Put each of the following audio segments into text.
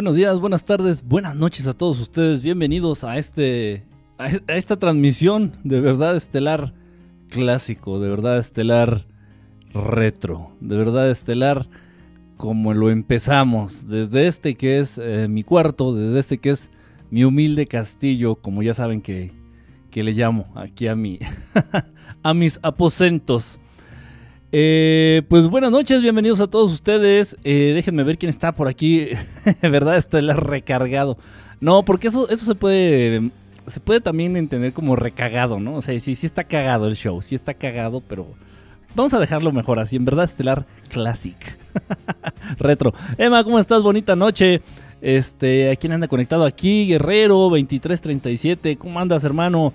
Buenos días, buenas tardes, buenas noches a todos ustedes. Bienvenidos a este a esta transmisión de verdad estelar clásico, de verdad estelar retro, de verdad estelar como lo empezamos, desde este que es eh, mi cuarto, desde este que es mi humilde castillo, como ya saben que, que le llamo aquí a mi a mis aposentos. Eh, pues buenas noches, bienvenidos a todos ustedes. Eh, déjenme ver quién está por aquí. ¿Verdad? Está el recargado. No, porque eso, eso se puede. Se puede también entender como recagado, ¿no? O sea, sí, sí está cagado el show. Sí está cagado, pero. Vamos a dejarlo mejor así. En verdad, Estelar Classic. Retro. Emma, ¿cómo estás? Bonita noche. Este, ¿a quién anda conectado aquí? Guerrero 2337. ¿Cómo andas, hermano?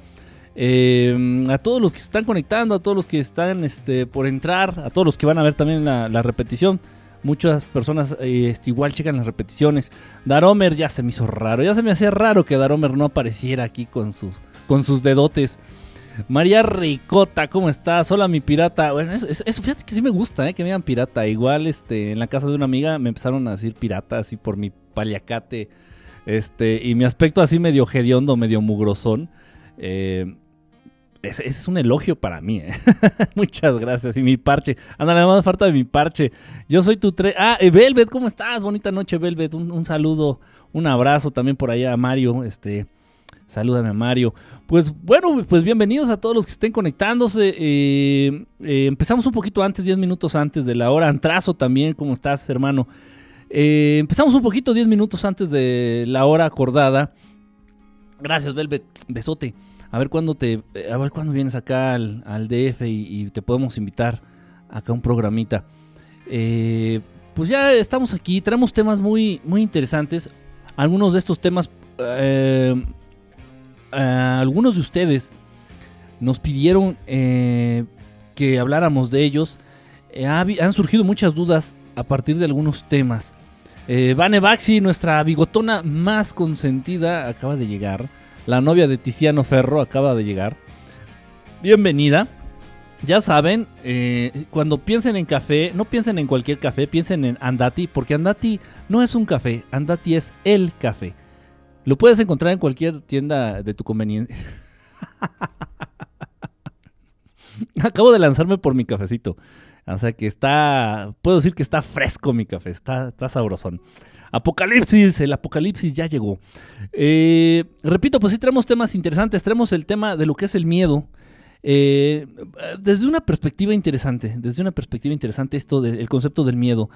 Eh, a todos los que se están conectando, a todos los que están este, por entrar, a todos los que van a ver también la, repetición. Muchas personas eh, este, igual checan las repeticiones. Daromer ya se me hizo raro. Ya se me hacía raro que Daromer no apareciera aquí con sus, con sus dedotes. María Ricota, ¿cómo estás? Hola, mi pirata. Bueno, eso, fíjate que sí me gusta, ¿eh? que me digan pirata. Igual este, en la casa de una amiga me empezaron a decir pirata, así por mi paliacate. Este, y mi aspecto así medio hediondo, medio mugrosón. Eh, ese, es un elogio para mí. ¿eh? Muchas gracias. Y mi parche. Anda, nada más falta de mi parche. Yo soy tu tre. Ah, eh, Velvet, ¿cómo estás? Bonita noche, Velvet. Un, saludo, un abrazo también por allá a Mario. Este, salúdame a Mario. Pues bueno, pues bienvenidos a todos los que estén conectándose. Eh, empezamos un poquito antes, 10 minutos antes de la hora. Antrazo también, ¿cómo estás, hermano? empezamos un poquito, 10 minutos antes de la hora acordada. Gracias, Velvet. Besote a ver cuándo te, eh, a ver cuándo vienes acá al, DF y, te podemos invitar acá a un programita. Eh, pues ya estamos aquí, traemos temas muy, muy interesantes. Algunos de estos temas, eh, algunos de ustedes nos pidieron que habláramos de ellos. han surgido muchas dudas a partir de algunos temas. Vane Baxi, nuestra bigotona más consentida, acaba de llegar. La novia de Tiziano Ferro acaba de llegar. Bienvenida. Ya saben, eh, cuando piensen en café, no piensen en cualquier café, piensen en Andati, porque Andati no es un café, Andati es el café. Lo puedes encontrar en cualquier tienda de tu conveniencia. Acabo de lanzarme por mi cafecito. O sea que está, puedo decir que está fresco mi café, está, está sabrosón. Apocalipsis, el apocalipsis ya llegó. Eh, repito, pues sí traemos temas interesantes, traemos el tema de lo que es el miedo. Eh, desde una perspectiva interesante, desde una perspectiva interesante esto del concepto del miedo.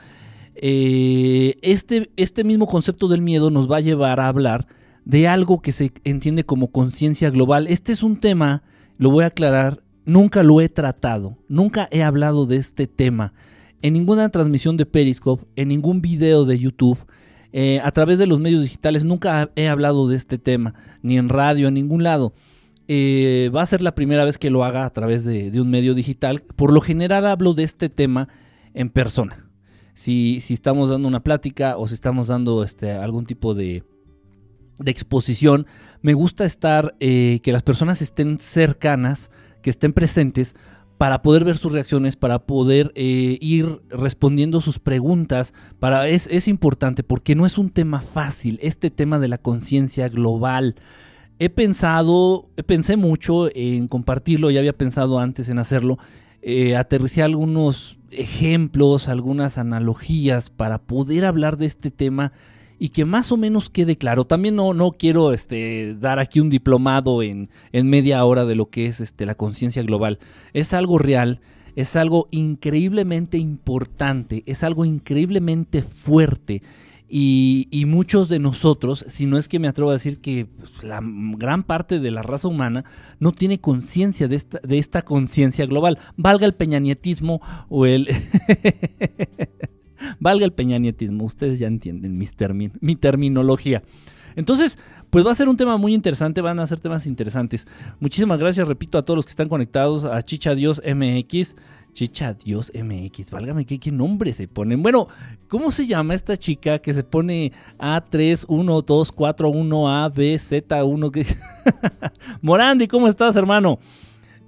Eh, este, este mismo concepto del miedo nos va a llevar a hablar de algo que se entiende como conciencia global. Este es un tema, lo voy a aclarar, nunca lo he tratado, nunca he hablado de este tema en ninguna transmisión de Periscope, en ningún video de YouTube. Eh, a través de los medios digitales nunca he hablado de este tema, ni en radio, en ningún lado. Eh, va a ser la primera vez que lo haga a través de, un medio digital. Por lo general hablo de este tema en persona. Si, si estamos dando una plática o si estamos dando este, algún tipo de, exposición, me gusta estar, eh, que las personas estén cercanas, que estén presentes, para poder ver sus reacciones, para poder eh, ir respondiendo sus preguntas. Para, es, es importante porque no es un tema fácil, este tema de la conciencia global. He pensado, pensé mucho en compartirlo, ya había pensado antes en hacerlo. Eh, aterricé algunos ejemplos, algunas analogías para poder hablar de este tema y que más o menos quede claro. También no, no quiero este, dar aquí un diplomado en, en media hora de lo que es este, la conciencia global. Es algo real, es algo increíblemente importante, es algo increíblemente fuerte. Y, muchos de nosotros, si no es que me atrevo a decir que pues, la gran parte de la raza humana no tiene conciencia de esta, de esta conciencia global, valga el peñanietismo o el... Valga el peñanietismo, ustedes ya entienden mi terminología. Entonces, pues va a ser un tema muy interesante, van a ser temas interesantes. Muchísimas gracias, repito, a todos los que están conectados, a Chicha Dios MX. Chicha Dios MX, válgame ¿qué, nombre se ponen. Bueno, ¿cómo se llama esta chica que se pone A3, 1, 2, 4, 1, A, B, Z, 1? Morandi, ¿cómo estás, hermano?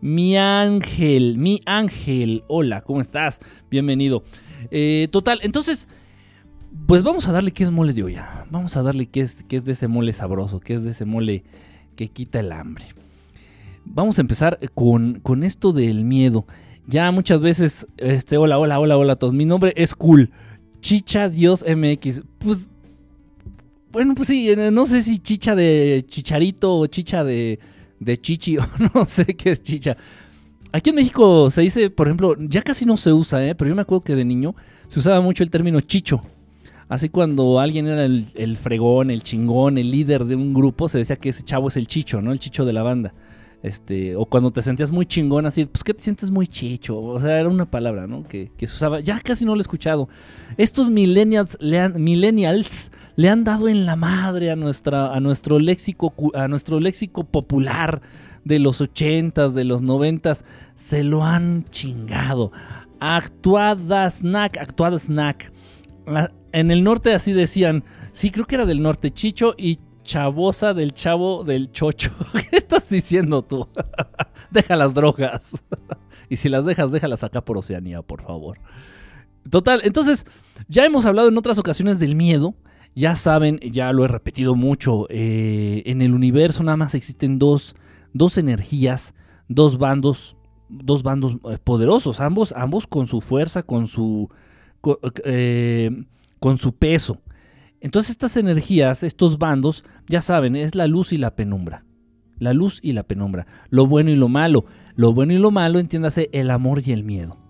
Mi ángel, mi ángel, hola, ¿cómo estás? Bienvenido. Eh, total, entonces pues vamos a darle que es mole de olla. Vamos a darle que es, es de ese mole sabroso, que es de ese mole que quita el hambre. Vamos a empezar con, con esto del miedo. Ya muchas veces, este, hola, hola, hola, hola a todos. Mi nombre es Cool. Chicha Dios MX. Pues, bueno, pues sí, eh, no sé si chicha de chicharito o chicha de, de chichi o no sé qué es chicha. Aquí en México se dice, por ejemplo, ya casi no se usa, ¿eh? pero yo me acuerdo que de niño se usaba mucho el término chicho. Así cuando alguien era el, el, fregón, el chingón, el líder de un grupo, se decía que ese chavo es el chicho, ¿no? El chicho de la banda. Este, o cuando te sentías muy chingón, así, pues que te sientes muy chicho. O sea, era una palabra, ¿no? Que, se usaba. Ya casi no lo he escuchado. Estos millennials le han, millennials le han dado en la madre a, nuestra, a, nuestro léxico, a nuestro léxico popular de los ochentas, de los noventas. Se lo han chingado. Actuada snack, actuada snack. En el norte así decían. Sí, creo que era del norte, Chicho y chavosa del chavo del chocho. ¿Qué estás diciendo tú? Deja las drogas. y si las dejas, déjalas acá por Oceanía, por favor. Total, entonces, ya hemos hablado en otras ocasiones del miedo. Ya saben, ya lo he repetido mucho, eh, en el universo nada más existen dos, dos energías, dos bandos, dos bandos eh, poderosos, ambos, ambos con su fuerza, con su, con eh, su peso. Entonces estas energías, estos bandos, ya saben, es la luz y la penumbra. La luz y la penumbra. Lo bueno y lo malo. Lo bueno y lo malo, entiéndase, el amor y el miedo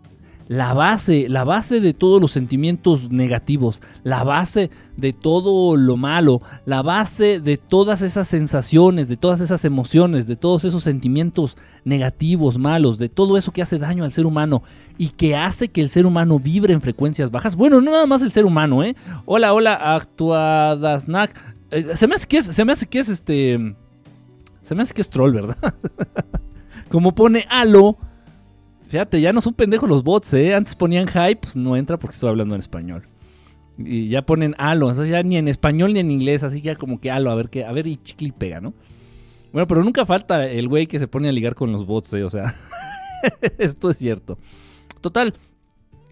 la base, la base de todos los sentimientos negativos, la base de todo lo malo, la base de todas esas sensaciones, de todas esas emociones, de todos esos sentimientos negativos, malos, de todo eso que hace daño al ser humano y que hace que el ser humano vibre en frecuencias bajas. Bueno, no nada más el ser humano, ¿eh? Hola, hola, Actuadasnac. Eh, se me hace que es, se me hace que es este... Se me hace que es troll, ¿verdad? Como pone Halo Fíjate, ya no son pendejos los bots, ¿eh? Antes ponían hype, pues no entra porque estoy hablando en español. Y ya ponen halo, eso ya ni en español ni en inglés, así que ya como que halo, a ver qué, a ver y chicle pega, ¿no? Bueno, pero nunca falta el güey que se pone a ligar con los bots, ¿eh? O sea, esto es cierto. Total.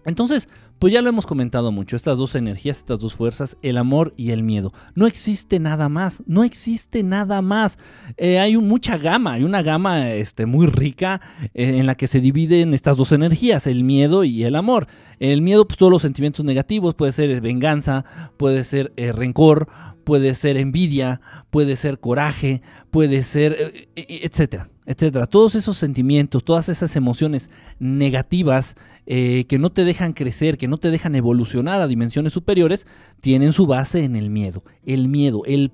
Entonces, pues ya lo hemos comentado mucho, estas dos energías, estas dos fuerzas, el amor y el miedo. No existe nada más, no existe nada más. Eh, hay mucha gama, hay una gama este, muy rica eh, en la que se dividen estas dos energías, el miedo y el amor. El miedo, pues todos los sentimientos negativos, puede ser venganza, puede ser eh, rencor, puede ser envidia, puede ser coraje, puede ser, etcétera etcétera. Todos esos sentimientos, todas esas emociones negativas eh, que no te dejan crecer, que no te dejan evolucionar a dimensiones superiores, tienen su base en el miedo. El miedo, el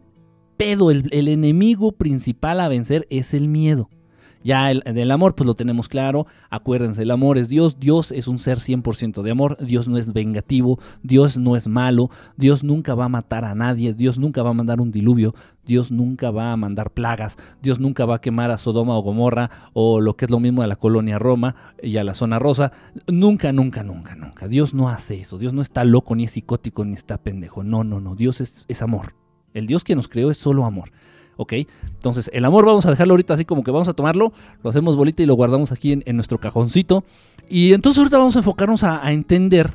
pedo, el, el enemigo principal a vencer es el miedo. Ya el, del amor, pues lo tenemos claro. Acuérdense, el amor es Dios. Dios es un ser 100% de amor. Dios no es vengativo. Dios no es malo. Dios nunca va a matar a nadie. Dios nunca va a mandar un diluvio. Dios nunca va a mandar plagas. Dios nunca va a quemar a Sodoma o Gomorra o lo que es lo mismo a la colonia Roma y a la zona rosa. Nunca, nunca, nunca, nunca. Dios no hace eso. Dios no está loco, ni es psicótico, ni está pendejo. No, no, no. Dios es, es amor. El Dios que nos creó es solo amor. ¿Ok? Entonces, el amor vamos a dejarlo ahorita así como que vamos a tomarlo, lo hacemos bolita y lo guardamos aquí en, nuestro cajoncito. Y entonces ahorita vamos a enfocarnos a, entender,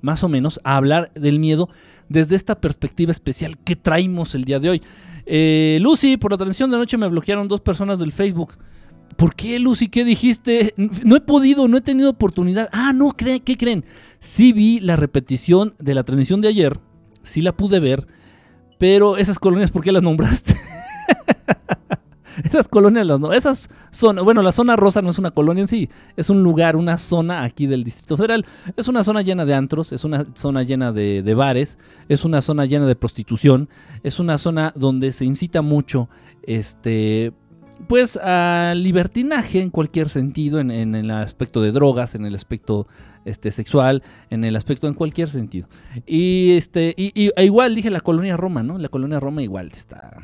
más o menos, a hablar del miedo desde esta perspectiva especial que traemos el día de hoy. Eh, Lucy, por la transmisión de noche me bloquearon dos personas del Facebook. ¿Por qué, Lucy? ¿Qué dijiste? No he podido, no he tenido oportunidad. Ah, no, ¿qué creen? Sí vi la repetición de la transmisión de ayer, sí la pude ver, pero esas colonias, ¿por qué las nombraste? Esas colonias, no, esas son, bueno, la zona rosa no es una colonia en sí, es un lugar, una zona aquí del Distrito Federal. Es una zona llena de antros, es una zona llena de, bares, es una zona llena de prostitución, es una zona donde se incita mucho, este, pues, a libertinaje en cualquier sentido, en, el aspecto de drogas, en el aspecto este, sexual, en el aspecto, en cualquier sentido. Y, este, y, e igual dije la colonia Roma, ¿no? La colonia Roma igual está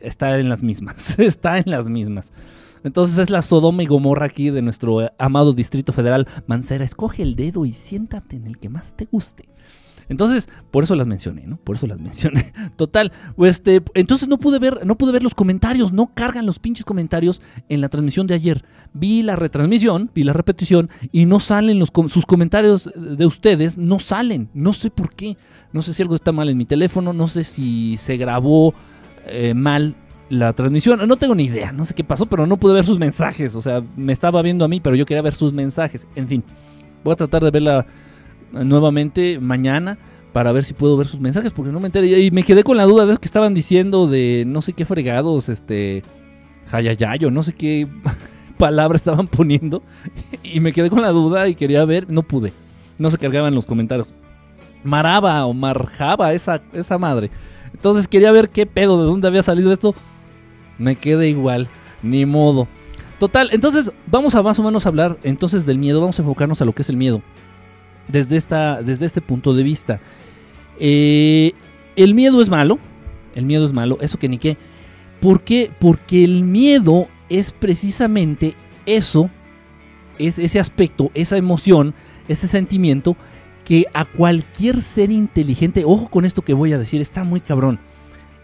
está en las mismas, está en las mismas. Entonces es la Sodoma y Gomorra aquí de nuestro amado Distrito Federal. Mancera, escoge el dedo y siéntate en el que más te guste. Entonces, por eso las mencioné, ¿no? Por eso las mencioné. Total, este, entonces no pude ver, no pude ver los comentarios, no cargan los pinches comentarios en la transmisión de ayer. Vi la retransmisión, vi la repetición y no salen los sus comentarios de ustedes, no salen, no sé por qué. No sé si algo está mal en mi teléfono, no sé si se grabó eh, mal la transmisión. No tengo ni idea, no sé qué pasó, pero no pude ver sus mensajes. O sea, me estaba viendo a mí, pero yo quería ver sus mensajes. En fin, voy a tratar de verla nuevamente mañana para ver si puedo ver sus mensajes, porque no me enteré. Y me quedé con la duda de que estaban diciendo de no sé qué fregados, este, jayayayo, no sé qué palabra estaban poniendo. Y me quedé con la duda y quería ver, no pude. No se cargaban los comentarios. Maraba o Marjaba, esa, esa madre. Entonces quería ver qué pedo, de dónde había salido esto. Me quedé igual, ni modo. Total, entonces vamos a más o menos hablar entonces del miedo, vamos a enfocarnos a lo que es el miedo. Desde, esta, desde este punto de vista. Eh, el miedo es malo, el miedo es malo, eso que ni qué. ¿Por qué? Porque el miedo es precisamente eso, es ese aspecto, esa emoción, ese sentimiento que a cualquier ser inteligente, ojo con esto que voy a decir, está muy cabrón.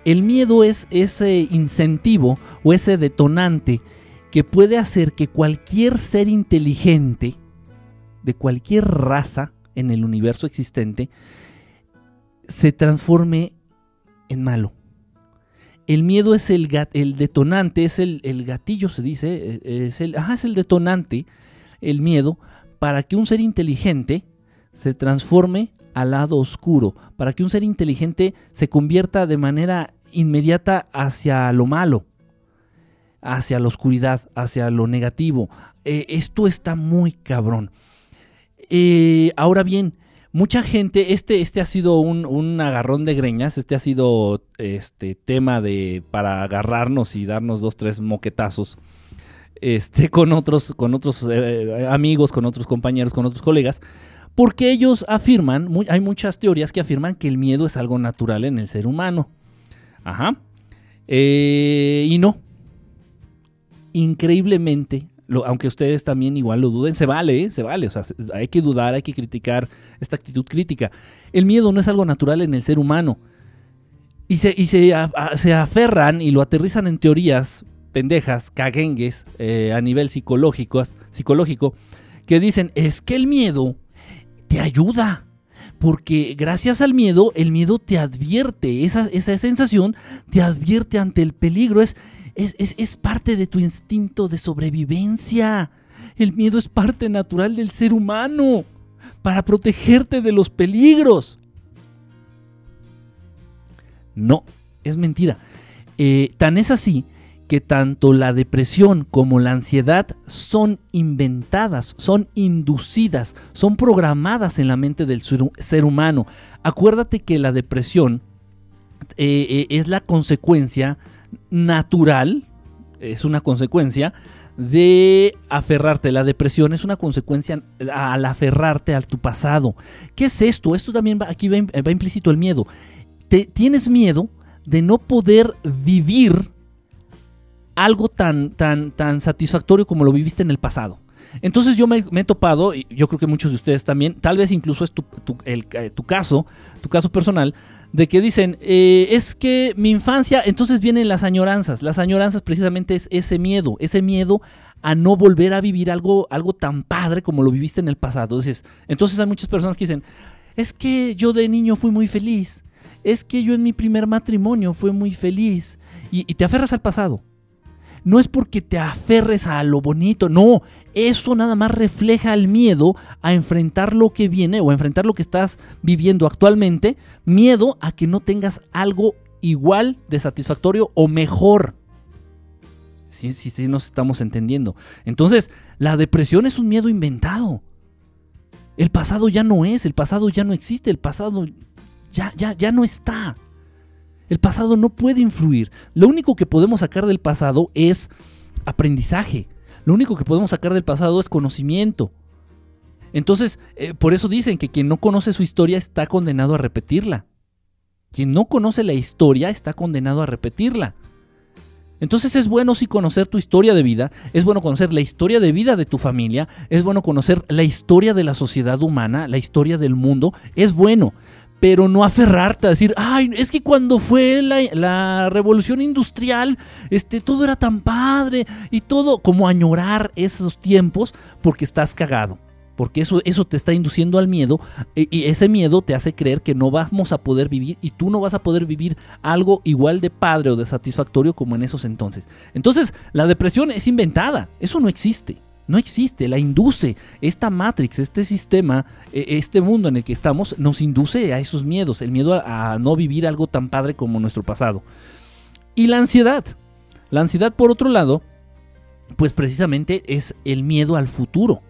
El miedo es ese incentivo o ese detonante que puede hacer que cualquier ser inteligente de cualquier raza en el universo existente se transforme en malo. El miedo es el, el detonante, es el, gatillo, se dice, es el, es el detonante, el miedo, para que un ser inteligente se transforme al lado oscuro, para que un ser inteligente se convierta de manera inmediata hacia lo malo, hacia la oscuridad, hacia lo negativo. Eh, esto está muy cabrón. Eh, ahora bien, mucha gente, este, este ha sido un, agarrón de greñas, este ha sido este tema de para agarrarnos y darnos dos, tres moquetazos. Este, con otros, con otros eh, amigos, con otros compañeros, con otros colegas, porque ellos afirman, hay muchas teorías que afirman que el miedo es algo natural en el ser humano. Ajá. Eh, y no. Increíblemente, aunque ustedes también igual lo duden, se vale, ¿eh? se vale. O sea, hay que dudar, hay que criticar esta actitud crítica. El miedo no es algo natural en el ser humano. Y se, se, aferran y lo aterrizan en teorías pendejas, caguengues, eh, a nivel psicológico, psicológico, que dicen, es que el miedo te ayuda. Porque gracias al miedo, el miedo te advierte, esa, esa sensación te advierte ante el peligro, es, es, es, parte de tu instinto de sobrevivencia. El miedo es parte natural del ser humano para protegerte de los peligros. No, es mentira. Eh, tan es así que tanto la depresión como la ansiedad son inventadas, son inducidas, son programadas en la mente del ser humano. Acuérdate que la depresión eh, eh, es la consecuencia natural, es una consecuencia de aferrarte. La depresión es una consecuencia al aferrarte a tu pasado. ¿Qué es esto? Esto también va, aquí va, implícito el miedo. Te, tienes miedo de no poder vivir algo tan, tan, tan satisfactorio como lo viviste en el pasado. Entonces yo me, he topado, y yo creo que muchos de ustedes también, tal vez incluso es tu, eh, caso, tu caso personal, de que dicen, eh, es que mi infancia, entonces vienen las añoranzas. Las añoranzas precisamente es ese miedo, ese miedo a no volver a vivir algo, algo tan padre como lo viviste en el pasado. Entonces, entonces hay muchas personas que dicen, es que yo de niño fui muy feliz, es que yo en mi primer matrimonio fui muy feliz, y te aferras al pasado no es porque te aferres a lo bonito, no, eso nada más refleja el miedo a enfrentar lo que viene o a enfrentar lo que estás viviendo actualmente, miedo a que no tengas algo igual de satisfactorio o mejor. Sí, sí, nos estamos entendiendo. Entonces, la depresión es un miedo inventado. El pasado ya no es, el pasado ya no existe, el pasado ya, ya, ya no está. El pasado no puede influir. Lo único que podemos sacar del pasado es aprendizaje. Lo único que podemos sacar del pasado es conocimiento. Entonces, eh, por eso dicen que quien no conoce su historia está condenado a repetirla. Quien no conoce la historia está condenado a repetirla. Entonces es bueno sí conocer tu historia de vida, es bueno conocer la historia de vida de tu familia, es bueno conocer la historia de la sociedad humana, la historia del mundo, es bueno. Pero no aferrarte a decir, ay, es que cuando fue la, la, revolución industrial, este, todo era tan padre y todo, como añorar esos tiempos porque estás cagado. Porque eso, eso te está induciendo al miedo y ese miedo te hace creer que no vamos a poder vivir y tú no vas a poder vivir algo igual de padre o de satisfactorio como en esos entonces. Entonces, la depresión es inventada, eso no existe. No existe, la induce. Esta Matrix, este sistema, e, este mundo en el que estamos, nos induce a esos miedos, el miedo a no vivir algo tan padre como nuestro pasado. Y la ansiedad. La ansiedad, por otro lado, pues precisamente es el miedo al futuro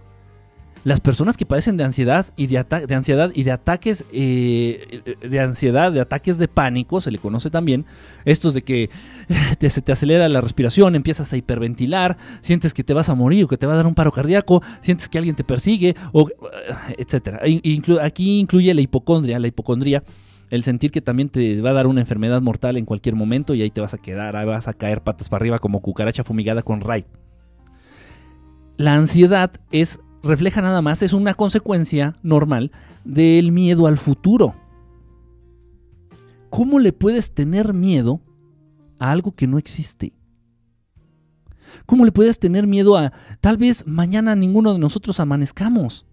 las personas que padecen de ansiedad y de, de ansiedad y de ataques eh, de ansiedad, de ataques de pánico, se le conoce también, estos de que se te acelera la respiración, empiezas a hiperventilar, sientes que te vas a morir o que te va a dar un paro cardíaco, sientes que alguien te persigue, o, etcétera. aquí incluye la hipocondria, la hipocondría el sentir que también te va a dar una enfermedad mortal en cualquier momento y ahí te vas a quedar, ahí vas a caer patas para arriba como cucaracha fumigada con Ray. La ansiedad es refleja nada más, es una consecuencia normal del miedo al futuro. ¿Cómo le puedes tener miedo a algo que no existe? ¿Cómo le puedes tener miedo a tal vez mañana ninguno de nosotros amanezcamos?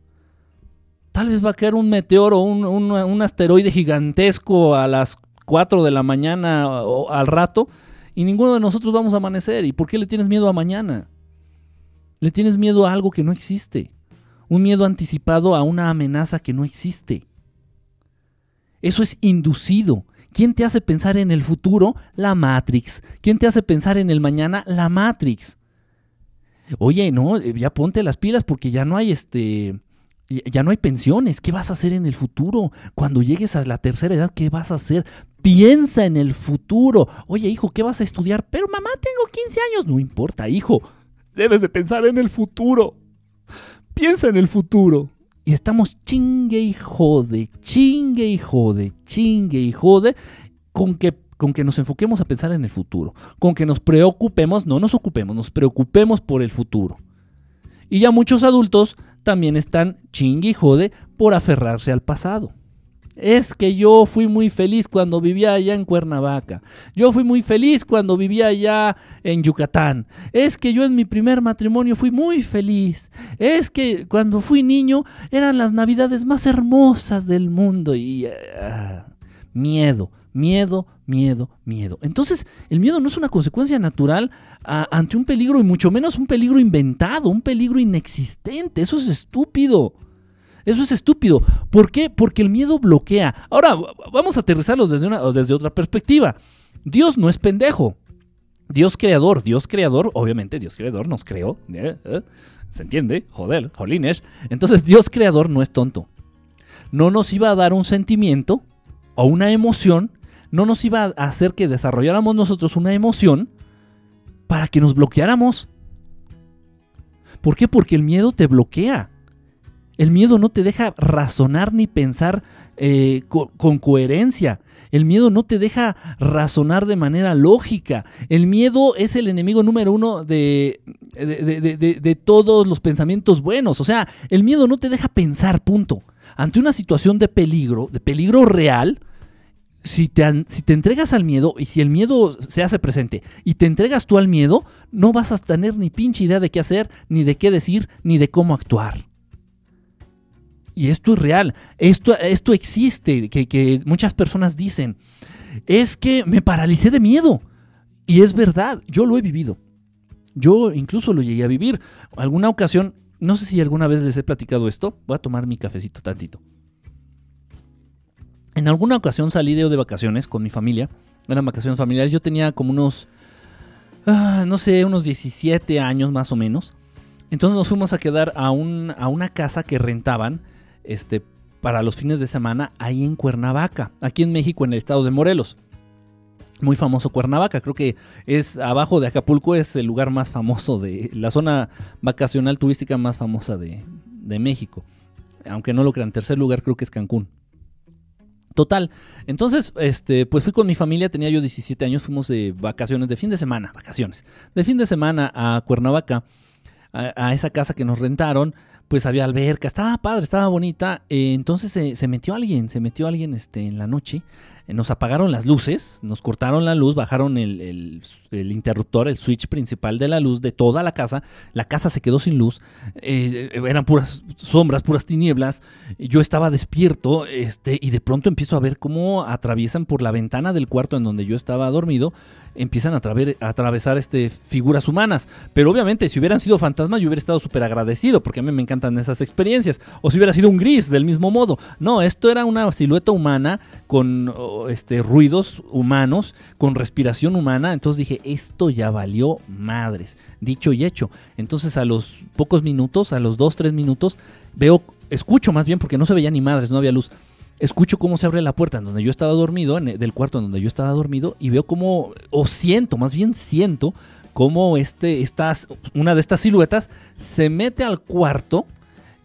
Tal vez va a caer un meteoro, un, un asteroide gigantesco a las 4 de la mañana o al rato y ninguno de nosotros vamos a amanecer. ¿Y por qué le tienes miedo a mañana? Le tienes miedo a algo que no existe un miedo anticipado a una amenaza que no existe. Eso es inducido. ¿Quién te hace pensar en el futuro? La Matrix. ¿Quién te hace pensar en el mañana? La Matrix. Oye, no, ya ponte las pilas porque ya no hay este ya no hay pensiones. ¿Qué vas a hacer en el futuro? Cuando llegues a la tercera edad, ¿qué vas a hacer? Piensa en el futuro. Oye, hijo, ¿qué vas a estudiar? Pero mamá, tengo 15 años. No importa, hijo. Debes de pensar en el futuro piensa en el futuro. Y estamos chingue y jode, chingue y jode, chingue y jode con que, con que nos enfoquemos a pensar en el futuro. Con que nos preocupemos, no nos ocupemos, nos preocupemos por el futuro. Y ya muchos adultos también están chingue y jode por aferrarse al pasado. Es que yo fui muy feliz cuando vivía allá en Cuernavaca. Yo fui muy feliz cuando vivía allá en Yucatán. Es que yo en mi primer matrimonio fui muy feliz. Es que cuando fui niño eran las navidades más hermosas del mundo. Y ah, miedo, miedo, miedo, miedo. Entonces, el miedo no es una consecuencia natural ante un peligro y mucho menos un peligro inventado, un peligro inexistente. Eso es estúpido. Eso es estúpido. ¿Por qué? Porque el miedo bloquea. Ahora, vamos a aterrizarlo desde, una, desde otra perspectiva. Dios no es pendejo. Dios creador, Dios creador, obviamente Dios creador nos creó. ¿eh? ¿Eh? ¿Se entiende? Joder, jolines. Entonces Dios creador no es tonto. No nos iba a dar un sentimiento o una emoción. No nos iba a hacer que desarrolláramos nosotros una emoción para que nos bloqueáramos. ¿Por qué? Porque el miedo te bloquea. El miedo no te deja razonar ni pensar eh, con, coherencia. El miedo no te deja razonar de manera lógica. El miedo es el enemigo número uno de, todos los pensamientos buenos. O sea, el miedo no te deja pensar, punto. Ante una situación de peligro, de peligro real, si te, si te, entregas al miedo y si el miedo se hace presente y te entregas tú al miedo, no vas a tener ni pinche idea de qué hacer, ni de qué decir, ni de cómo actuar. Y esto es real, esto, esto existe, que, muchas personas dicen, es que me paralicé de miedo. Y es verdad, yo lo he vivido. Yo incluso lo llegué a vivir. Alguna ocasión, no sé si alguna vez les he platicado esto, voy a tomar mi cafecito tantito. En alguna ocasión salí de, de vacaciones con mi familia, eran vacaciones familiares, yo tenía como unos, ah, no sé, unos 17 años más o menos. Entonces nos fuimos a quedar a, un, a una casa que rentaban este, para los fines de semana ahí en Cuernavaca, aquí en México, en el estado de Morelos. Muy famoso Cuernavaca, creo que es abajo de Acapulco, es el lugar más famoso de la zona vacacional turística más famosa de, de México. Aunque no lo crean, tercer lugar creo que es Cancún. Total. Entonces, este, pues fui con mi familia, tenía yo 17 años, fuimos de vacaciones, de fin de semana, vacaciones, de fin de semana a Cuernavaca, a, a esa casa que nos rentaron pues había alberca, estaba padre, estaba bonita. Eh, entonces se, metió alguien, se metió alguien este, en la noche. Eh, nos apagaron las luces, nos cortaron la luz, bajaron el, interruptor, el switch principal de la luz de toda la casa. La casa se quedó sin luz. Eh, eran puras sombras, puras tinieblas. Yo estaba despierto este, y de pronto empiezo a ver cómo atraviesan por la ventana del cuarto en donde yo estaba dormido empiezan a, atravesar este, figuras humanas. Pero obviamente, si hubieran sido fantasmas, yo hubiera estado súper agradecido, porque a mí me encantan esas experiencias. O si hubiera sido un gris, del mismo modo. No, esto era una silueta humana con este, ruidos humanos, con respiración humana. Entonces dije, esto ya valió madres. Dicho y hecho. Entonces a los pocos minutos, a los dos, tres minutos, veo, escucho más bien, porque no se veía ni madres, no había luz escucho cómo se abre la puerta en donde yo estaba dormido, en del cuarto en donde yo estaba dormido, y veo cómo, o siento, más bien siento, cómo este, estas, una de estas siluetas se mete al cuarto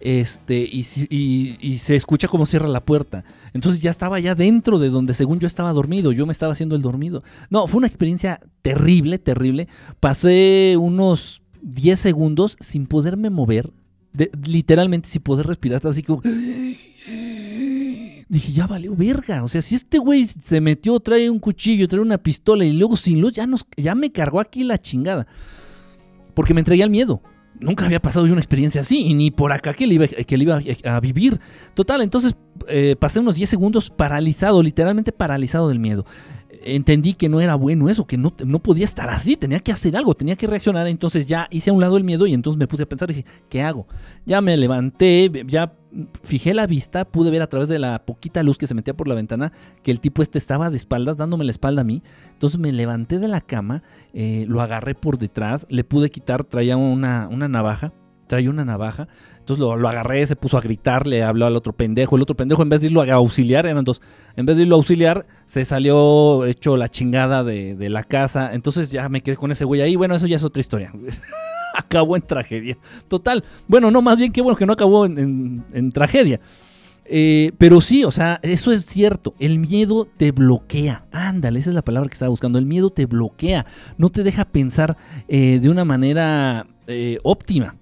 este, y, se escucha cómo cierra la puerta. Entonces ya estaba ya dentro de donde según yo estaba dormido, yo me estaba haciendo el dormido. No, fue una experiencia terrible, terrible. Pasé unos 10 segundos sin poderme mover, literalmente sin poder respirar, así como dije, ya valió verga. O sea, si este güey se metió, trae un cuchillo, trae una pistola y luego sin luz, ya, nos, ya me cargó aquí la chingada. Porque me entregué el miedo. Nunca había pasado yo una experiencia así, y ni por acá que le iba, a vivir. Total, entonces eh, pasé unos 10 segundos paralizado, literalmente paralizado del miedo entendí que no era bueno eso, que no, no, podía estar así, tenía que hacer algo, tenía que reaccionar. Entonces ya hice a un lado el miedo y entonces me puse a pensar, dije, ¿qué hago? Ya me levanté, ya fijé la vista, pude ver a través de la poquita luz que se metía por la ventana que el tipo este estaba de espaldas, dándome la espalda a mí. Entonces me levanté de la cama, eh, lo agarré por detrás, le pude quitar, traía una, una navaja, traía una navaja. Entonces lo, lo, agarré, se puso a gritar, le habló al otro pendejo. El otro pendejo, en vez de irlo a auxiliar, eran dos. En vez de irlo a auxiliar, se salió hecho la chingada de, de la casa. Entonces ya me quedé con ese güey ahí. Bueno, eso ya es otra historia. acabó en tragedia. Total. Bueno, no, más bien que bueno que no acabó en, tragedia. Eh, pero sí, o sea, eso es cierto. El miedo te bloquea. Ándale, esa es la palabra que estaba buscando. El miedo te bloquea. No te deja pensar eh, de una manera eh, óptima.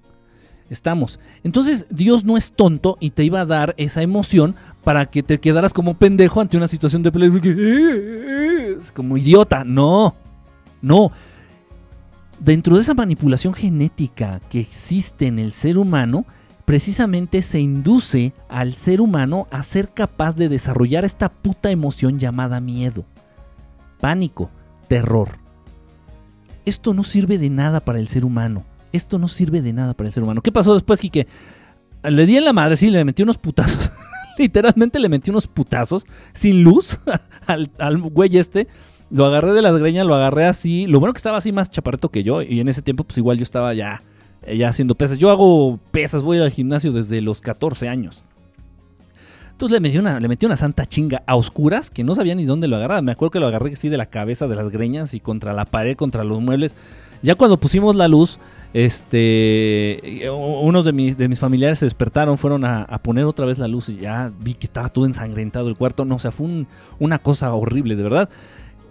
Estamos. Entonces, Dios no es tonto y te iba a dar esa emoción para que te quedaras como pendejo ante una situación de peligro. Como idiota. No. No dentro de esa manipulación genética que existe en el ser humano, precisamente se induce al ser humano a ser capaz de desarrollar esta puta emoción llamada miedo, pánico, terror. Esto no sirve de nada para el ser humano. Esto no sirve de nada para el ser humano. ¿Qué pasó después, Quique? Le di en la madre, sí, le metí unos putazos. Literalmente le metí unos putazos sin luz al, al güey este lo agarré de las greñas, lo agarré así. Lo bueno que estaba así más chaparreto que yo. Y en ese tiempo, pues igual yo estaba ya, ya haciendo pesas. Yo hago pesas, voy al gimnasio desde los 14 años. Entonces le metí, una, le metí una santa chinga a oscuras que no sabía ni dónde lo agarraba. Me acuerdo que lo agarré así de la cabeza, de las greñas y contra la pared, contra los muebles. Ya cuando pusimos la luz, este, unos de mis, de mis familiares se despertaron, fueron a, poner otra vez la luz y ya vi que estaba todo ensangrentado el cuarto. No, o sea, fue una cosa horrible, de verdad.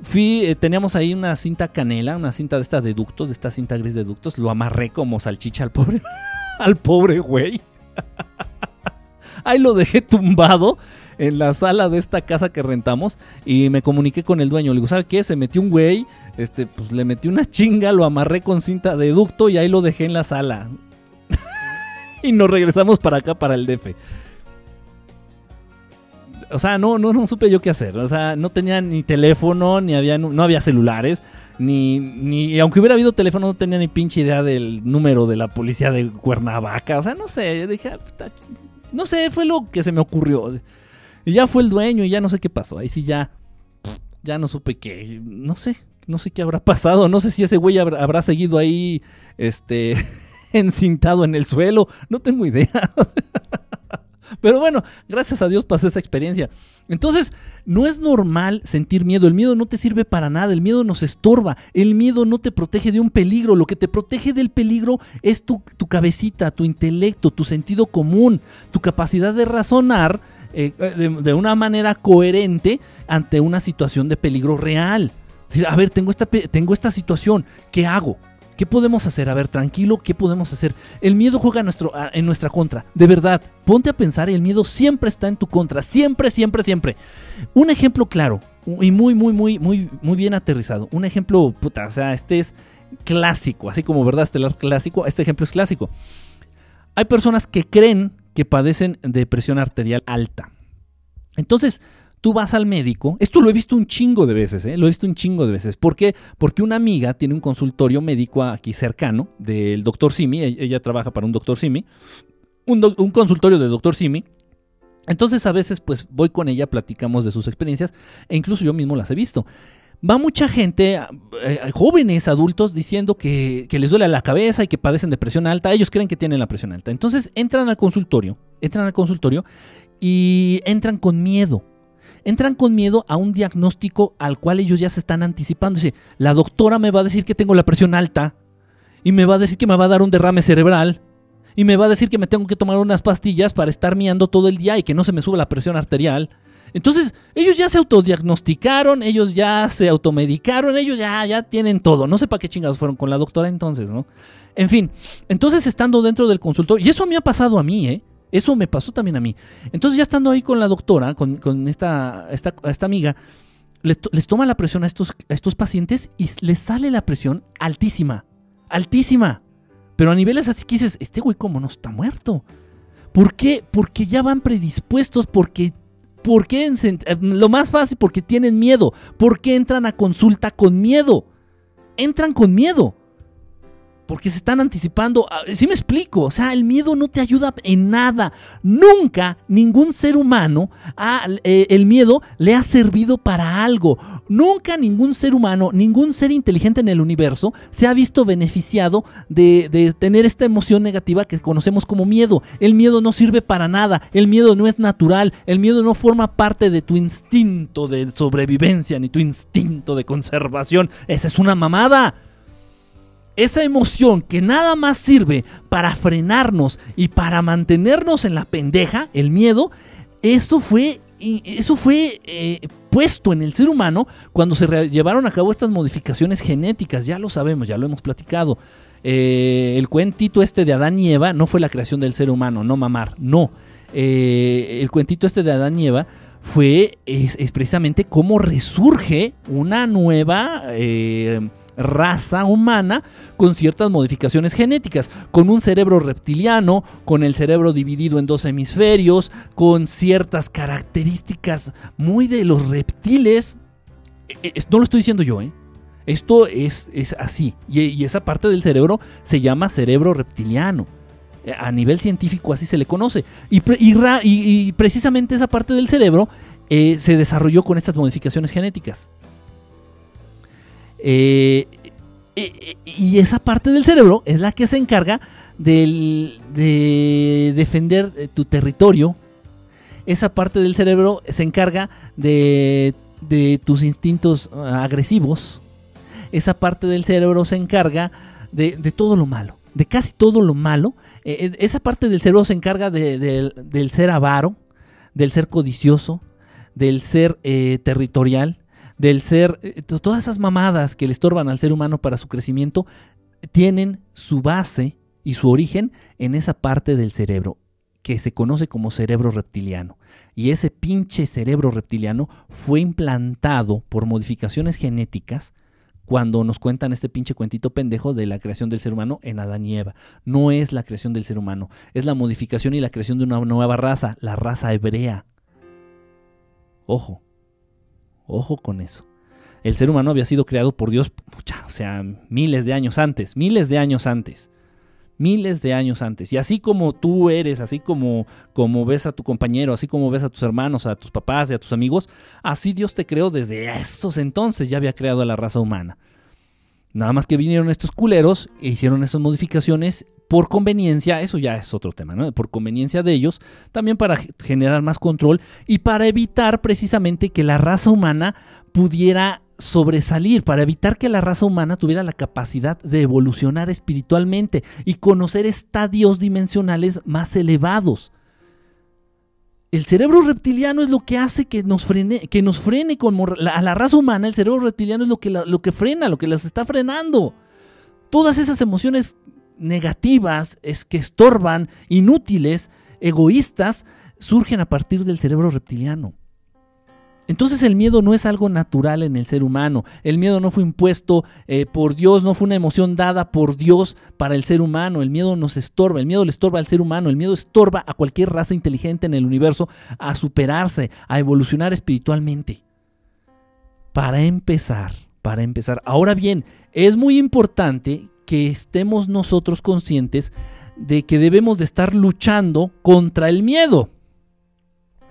Fui, eh, teníamos ahí una cinta canela, una cinta de estas de ductos, de esta cinta gris de ductos, lo amarré como salchicha al pobre, al pobre güey. ahí lo dejé tumbado en la sala de esta casa que rentamos y me comuniqué con el dueño. Le digo, ¿sabe qué? Se metió un güey, este, pues le metí una chinga, lo amarré con cinta de ducto y ahí lo dejé en la sala. y nos regresamos para acá, para el DF o sea, no, no, no supe yo qué hacer. O sea, no tenía ni teléfono, ni había, no había celulares, ni, ni, aunque hubiera habido teléfono, no tenía ni pinche idea del número de la policía de Cuernavaca. O sea, no sé, yo dije, ah, no sé, fue lo que se me ocurrió. Y ya fue el dueño y ya no sé qué pasó. Ahí sí ya, ya no supe qué, no sé, no sé qué habrá pasado. No sé si ese güey habrá, habrá seguido ahí, este, encintado en el suelo. No tengo idea. Pero bueno, gracias a Dios pasé esa experiencia. Entonces, no es normal sentir miedo. El miedo no te sirve para nada. El miedo nos estorba. El miedo no te protege de un peligro. Lo que te protege del peligro es tu, cabecita, tu intelecto, tu sentido común, tu capacidad de razonar eh, de, una manera coherente ante una situación de peligro real. a ver, tengo esta, tengo esta situación. ¿Qué hago? ¿Qué podemos hacer? A ver, tranquilo, ¿qué podemos hacer? El miedo juega nuestro, en nuestra contra. De verdad, ponte a pensar el miedo siempre está en tu contra. Siempre, siempre, siempre. Un ejemplo claro y muy, muy, muy, muy, muy bien aterrizado. Un ejemplo, puta, o sea, este es clásico, así como verdad estelar clásico, este ejemplo es clásico. Hay personas que creen que padecen de presión arterial alta. Entonces, tú vas al médico, esto lo he visto un chingo de veces, ¿eh? lo he visto un chingo de veces. ¿Por qué? Porque una amiga tiene un consultorio médico aquí cercano del doctor Simi, e-, ella trabaja para un doctor Simi, un, consultorio del doctor Simi. Entonces a veces pues voy con ella, platicamos de sus experiencias e incluso yo mismo las he visto. Va mucha gente, eh, jóvenes, adultos, diciendo que, que les duele la cabeza y que padecen de presión alta. Ellos creen que tienen la presión alta. Entonces entran al consultorio, entran al consultorio y entran con miedo entran con miedo a un diagnóstico al cual ellos ya se están anticipando. Dice, la doctora me va a decir que tengo la presión alta y me va a decir que me va a dar un derrame cerebral y me va a decir que me tengo que tomar unas pastillas para estar miando todo el día y que no se me sube la presión arterial. Entonces, ellos ya se autodiagnosticaron, ellos ya se automedicaron, ellos ya, ya tienen todo. No sé para qué chingados fueron con la doctora entonces, ¿no? En fin, entonces estando dentro del consultorio, y eso me ha pasado a mí, ¿eh? Eso me pasó también a mí. Entonces ya estando ahí con la doctora, con, esta, esta, esta, amiga, les, toma la presión a estos, estos pacientes y les sale la presión altísima. Altísima. Pero a niveles así que dices, este güey como no está muerto. ¿Por qué? Porque ya van predispuestos, porque ¿Por qué? Lo más fácil, porque tienen miedo. ¿Por qué entran a consulta con miedo? Entran con miedo porque se están anticipando. Ah, sí me explico, o sea, el miedo no te ayuda en nada. Nunca ningún ser humano, eh, el miedo le ha servido para algo. Nunca ningún ser humano, ningún ser inteligente en el universo se ha visto beneficiado de, de tener esta emoción negativa que conocemos como miedo. El miedo no sirve para nada, el miedo no es natural, el miedo no forma parte de tu instinto de sobrevivencia ni tu instinto de conservación. Esa es una mamada esa emoción que nada más sirve para frenarnos y para mantenernos en la pendeja, el miedo, eso fue, eso fue eh, puesto en el ser humano cuando se llevaron a cabo estas modificaciones genéticas. Ya lo sabemos, ya lo hemos platicado. Eh, el cuentito este de Adán y Eva no fue la creación del ser humano, no mamar, no. Eh, el cuentito este de Adán y Eva fue es, precisamente cómo resurge una nueva raza humana con ciertas modificaciones genéticas, con un cerebro reptiliano, con el cerebro dividido en dos hemisferios, con ciertas características muy de los reptiles. E, e, no lo estoy diciendo yo, ¿eh? Esto es, es así. Y, esa parte del cerebro se llama cerebro reptiliano. E, a nivel científico así se le conoce. Y, y precisamente esa parte del cerebro eh, se desarrolló con estas modificaciones genéticas. Eh, y esa parte del cerebro es la que se encarga de defender eh, tu territorio. Esa parte del cerebro se encarga de, tus instintos ah, agresivos. Esa parte del cerebro se encarga de, todo lo malo, de casi todo lo malo. Eh, esa parte del cerebro se encarga del ser avaro, del ser codicioso, del ser territorial, del ser, eh, todas esas mamadas que le estorban al ser humano para su crecimiento, tienen su base y su origen en esa parte del cerebro que se conoce como cerebro reptiliano. Y ese pinche cerebro reptiliano fue implantado por modificaciones genéticas cuando nos cuentan este pinche cuentito pendejo de la creación del ser humano en Adán y Eva. No es la creación del ser humano, es la modificación y la creación de una nueva raza, la raza hebrea. Ojo, Ojo con eso. El ser humano había sido creado por Dios, o sea, miles de años antes, miles de años antes. Miles de años antes. Y así como tú eres, así como, como ves a tu compañero, así como ves a tus hermanos, a tus papás y a tus amigos, así Dios te creó desde esos entonces, ya había creado a la raza humana. Nada más que vinieron estos culeros e hicieron esas modificaciones por conveniencia, eso ya es otro tema, ¿no? Por conveniencia de ellos, también para generar más control y para evitar precisamente que la raza humana pudiera sobresalir, para evitar que la raza humana tuviera la capacidad de evolucionar espiritualmente y conocer estadios dimensionales más elevados. El cerebro reptiliano es lo que hace que nos frene, que nos frene como a la raza humana. El cerebro reptiliano es lo que, lo que frena, lo que las está frenando Todas esas emociones negativas, es que estorban, inútiles, egoístas, surgen a partir del cerebro reptiliano. Entonces el miedo no es algo natural en el ser humano. El miedo no fue impuesto eh, por Dios, no fue una emoción dada por Dios para el ser humano. El miedo nos estorba, el miedo le estorba al ser humano, el miedo estorba a cualquier raza inteligente en el universo a superarse, a evolucionar espiritualmente. Para empezar, para empezar. Ahora bien, es muy importante que estemos nosotros conscientes de que debemos de estar luchando contra el miedo.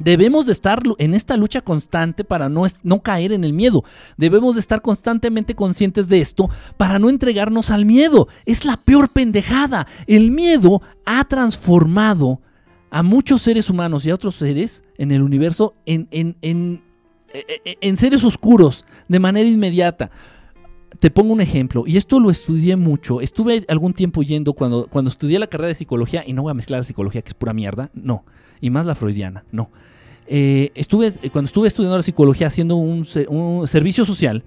Debemos de estar en esta lucha constante para no, no, caer en el miedo. Debemos de estar constantemente conscientes de esto para no entregarnos al miedo. Es la peor pendejada. El miedo ha transformado a muchos seres humanos y a otros seres en el universo en, en, en, en seres oscuros de manera inmediata. Te pongo un ejemplo, y esto lo estudié mucho. Estuve algún tiempo yendo cuando, cuando estudié la carrera de psicología, y no voy a mezclar la psicología, que es pura mierda, no, y más la freudiana, no. Eh, estuve, cuando estuve estudiando la psicología haciendo un, servicio social,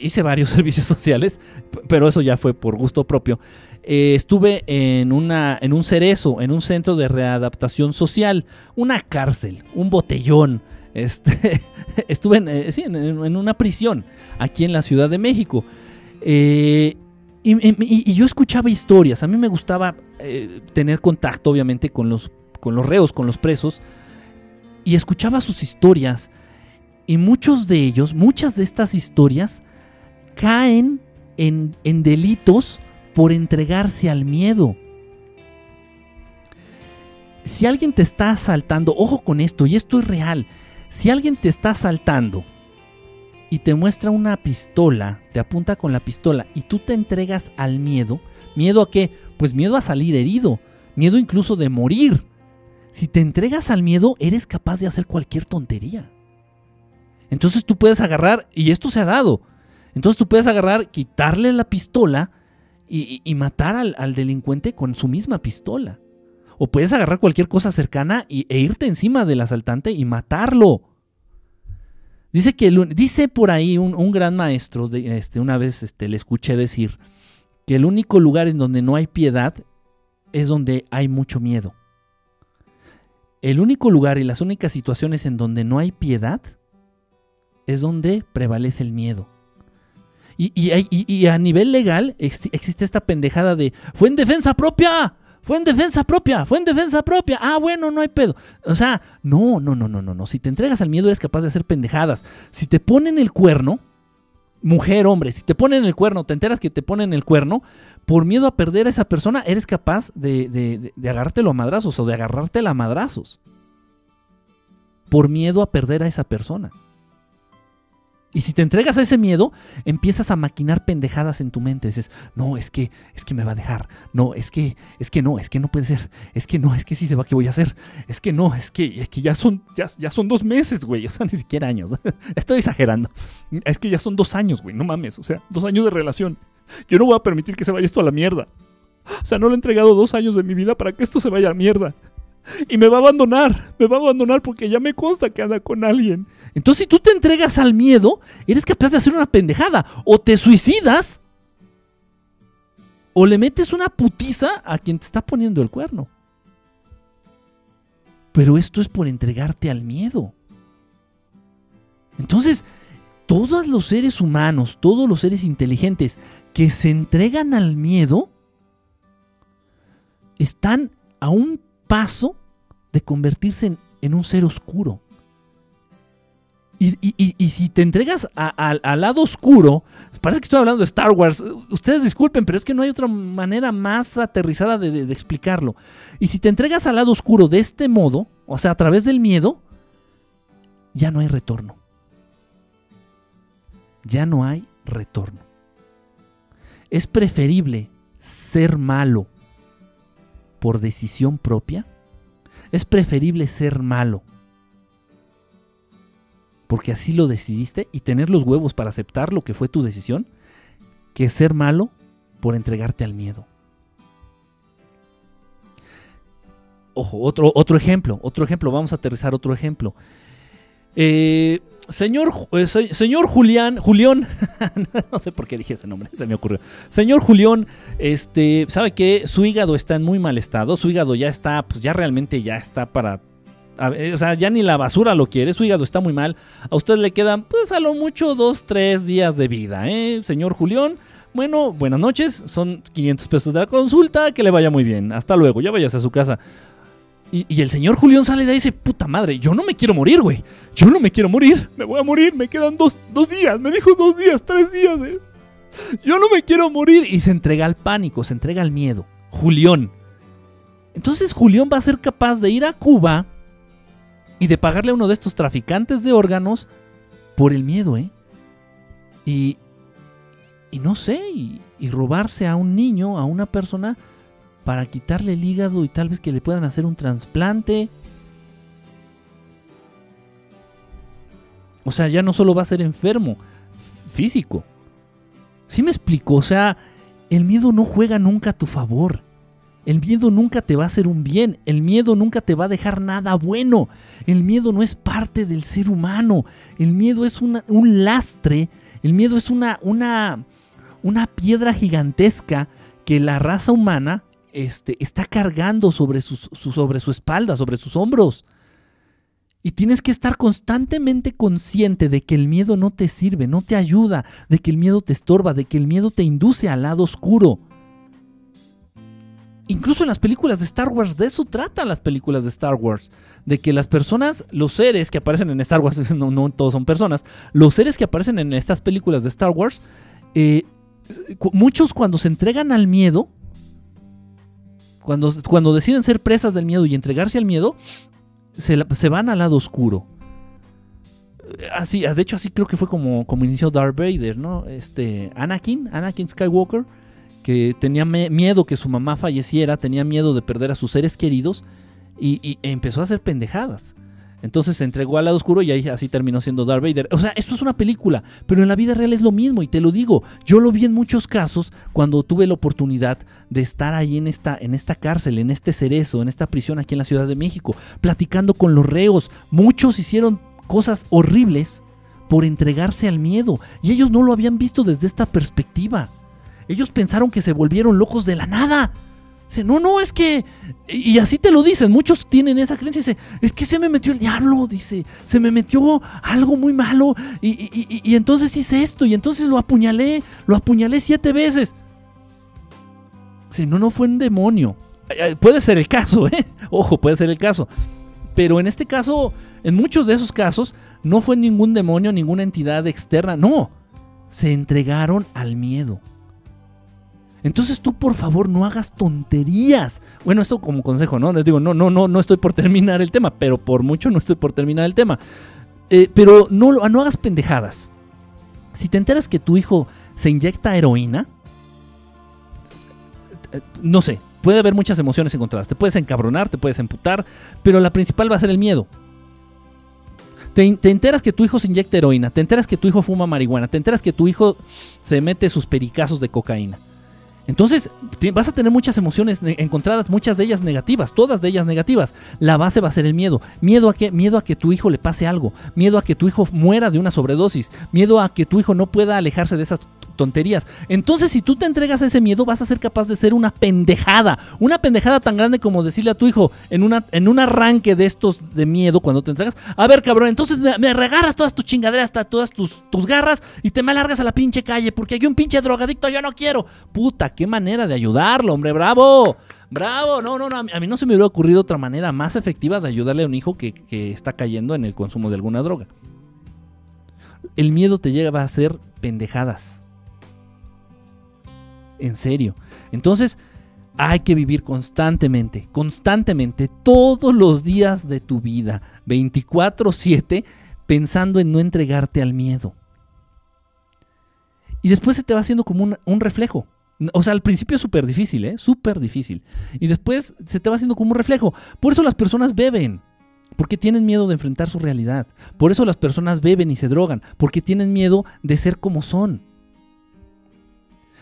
hice varios servicios sociales, pero eso ya fue por gusto propio. Eh, estuve en, una, en un cerezo, en un centro de readaptación social, una cárcel, un botellón. Este, estuve eh, en, una prisión aquí en la Ciudad de México. y, yo escuchaba historias. A mí me gustaba tener contacto, obviamente, con los, con los reos, con los presos y escuchaba sus historias y muchos de ellos, muchas de estas historias caen en, delitos por entregarse al miedo. Si alguien te está asaltando, ojo con esto, y esto es real, si alguien te está asaltando y te muestra una pistola, te apunta con la pistola y tú te entregas al miedo, ¿miedo a qué? Pues miedo a salir herido, miedo incluso de morir. Si te entregas al miedo, eres capaz de hacer cualquier tontería. Entonces tú puedes agarrar, y esto se ha dado, entonces tú puedes agarrar, quitarle la pistola y, matar al, delincuente con su misma pistola. O puedes agarrar cualquier cosa cercana y, e irte encima del asaltante y matarlo. Dice, que dice por ahí un, gran maestro, este, una vez este, le escuché decir, que el único lugar en donde no hay piedad es donde hay mucho miedo el único lugar y las únicas situaciones en donde no hay piedad es donde prevalece el miedo. Y, a nivel legal existe esta pendejada de fue en defensa propia, fue en defensa propia, fue en defensa propia. Ah, bueno, no hay pedo. O sea, no, no, no, no, no, no. Si te entregas al miedo eres capaz de hacer pendejadas. Si te ponen el cuerno, mujer, hombre, si te ponen el cuerno, te enteras que te ponen el cuerno, por miedo a perder a esa persona, eres capaz de, de, de, agarrártelo a madrazos o de agarrártela a madrazos. Por miedo a perder a esa persona. Y si te entregas a ese miedo, empiezas a maquinar pendejadas en tu mente. Dices, no, es que, es que me va a dejar. No, es que, es que no, es que no puede ser. Es que no, es que sí se va, ¿qué voy a hacer? Es que no, es que, es que ya son, ya, ya son dos meses, güey. O sea, ni siquiera años. Estoy exagerando. Es que ya son dos años, güey. No mames. O sea, dos años de relación. Yo no voy a permitir que se vaya esto a la mierda. O sea, no le he entregado dos años de mi vida para que esto se vaya a la mierda. Y me va a abandonar, me va a abandonar porque ya me consta que anda con alguien. Entonces, si tú te entregas al miedo, eres capaz de hacer una pendejada. O te suicidas, o le metes una putiza a quien te está poniendo el cuerno. Pero esto es por entregarte al miedo. Entonces, todos los seres humanos, todos los seres inteligentes que se entregan al miedo, están a un paso de convertirse en, un ser oscuro. Y, si te entregas al lado oscuro, parece que estoy hablando de Star Wars. Ustedes disculpen, pero es que no hay otra manera más aterrizada de, de, explicarlo. Y si te entregas al lado oscuro de este modo, o sea, a través del miedo, ya no hay retorno. Ya no hay retorno. Es preferible ser malo por decisión propia, es preferible ser malo. Porque así lo decidiste y tener los huevos para aceptar lo que fue tu decisión, que ser malo por entregarte al miedo. Ojo, otro, otro ejemplo, otro ejemplo, vamos a aterrizar otro ejemplo. Eh, señor, eh, señor Julián, Julián, no sé por qué dije ese nombre, se me ocurrió. Señor Julián, este, sabe que su hígado está en muy mal estado, su hígado ya está, pues ya realmente ya está para, o sea, ya ni la basura lo quiere, su hígado está muy mal. A usted le quedan, pues a lo mucho dos, tres días de vida, ¿eh? Señor Julián, bueno, buenas noches, son 500 pesos de la consulta, que le vaya muy bien, hasta luego, ya vayas a su casa. Y, el señor Julián sale de ahí y dice, puta madre, yo no me quiero morir, güey. Yo no me quiero morir. Me voy a morir, me quedan dos, días. Me dijo dos días, tres días. Eh. Yo no me quiero morir. Y se entrega al pánico, se entrega al miedo. Julián. Entonces Julián va a ser capaz de ir a Cuba y de pagarle a uno de estos traficantes de órganos por el miedo, ¿eh? Y, y no sé, y robarse a un niño, a una persona para quitarle el hígado y tal vez que le puedan hacer un trasplante. O sea, ya no solo va a ser enfermo, físico. ¿Sí me explico? O sea, el miedo no juega nunca a tu favor. El miedo nunca te va a hacer un bien. El miedo nunca te va a dejar nada bueno. El miedo no es parte del ser humano. El miedo es un lastre. El miedo es una, una, una piedra gigantesca que la raza humana este, está cargando sobre su, sobre su espalda, sobre sus hombros. Y tienes que estar constantemente consciente de que el miedo no te sirve, no te ayuda, de que el miedo te estorba, de que el miedo te induce al lado oscuro. Incluso en las películas de Star Wars, de eso tratan las películas de Star Wars. De que las personas, los seres que aparecen en Star Wars, no, no todos son personas, los seres que aparecen en estas películas de Star Wars, eh, muchos cuando se entregan al miedo, cuando, cuando deciden ser presas del miedo y entregarse al miedo, se, se van al lado oscuro. Así, de hecho, así creo que fue como, como inició Darth Vader, ¿no? Este, Anakin, Anakin Skywalker, que tenía miedo que su mamá falleciera, tenía miedo de perder a sus seres queridos y empezó a hacer pendejadas. Entonces se entregó al lado oscuro y ahí así terminó siendo Darth Vader. O sea, esto es una película, pero en la vida real es lo mismo y te lo digo. Yo lo vi en muchos casos cuando tuve la oportunidad de estar ahí en esta, en esta cárcel, en este cerezo, en esta prisión aquí en la Ciudad de México, platicando con los reos. Muchos hicieron cosas horribles por entregarse al miedo y ellos no lo habían visto desde esta perspectiva. Ellos pensaron que se volvieron locos de la nada. Dice, no, no, es que. Y así te lo dicen, muchos tienen esa creencia. Dice, es que se me metió el diablo, dice, se me metió algo muy malo. Y, entonces hice esto, y entonces lo apuñalé, lo apuñalé siete veces. Dice, no, no fue un demonio. Puede ser el caso, ¿eh? Ojo, puede ser el caso. Pero en este caso, en muchos de esos casos, no fue ningún demonio, ninguna entidad externa, no. Se entregaron al miedo. Entonces tú por favor no hagas tonterías. Bueno, esto como consejo, ¿no? Les digo, no, no, no, no estoy por terminar el tema, pero por mucho no estoy por terminar el tema. Eh, pero no, no hagas pendejadas. Si te enteras que tu hijo se inyecta heroína, eh, no sé, puede haber muchas emociones encontradas. Te puedes encabronar, te puedes emputar, pero la principal va a ser el miedo. Te, enteras que tu hijo se inyecta heroína, te enteras que tu hijo fuma marihuana, te enteras que tu hijo se mete sus pericazos de cocaína. Entonces vas a tener muchas emociones encontradas, muchas de ellas negativas, todas de ellas negativas. La base va a ser el miedo. ¿Miedo a qué? Miedo a que tu hijo le pase algo. Miedo a que tu hijo muera de una sobredosis. Miedo a que tu hijo no pueda alejarse de esas tonterías. Entonces, si tú te entregas a ese miedo, vas a ser capaz de ser una pendejada. Una pendejada tan grande como decirle a tu hijo en, una, en un arranque de estos de miedo cuando te entregas. A ver, cabrón, entonces me, regaras todas tus chingaderas, todas tus, tus garras y te me largas a la pinche calle porque hay un pinche drogadicto, yo no quiero. Puta, qué manera de ayudarlo, hombre, bravo. Bravo, no, no, no, a mí no se me hubiera ocurrido otra manera más efectiva de ayudarle a un hijo que, que está cayendo en el consumo de alguna droga. El miedo te lleva a hacer pendejadas en serio. Entonces, hay que vivir constantemente, constantemente, todos los días de tu vida, 24/7, pensando en no entregarte al miedo. Y después se te va haciendo como un, reflejo. O sea, al principio es súper difícil, ¿eh? Súper difícil. Y después se te va haciendo como un reflejo. Por eso las personas beben. Porque tienen miedo de enfrentar su realidad. Por eso las personas beben y se drogan. Porque tienen miedo de ser como son.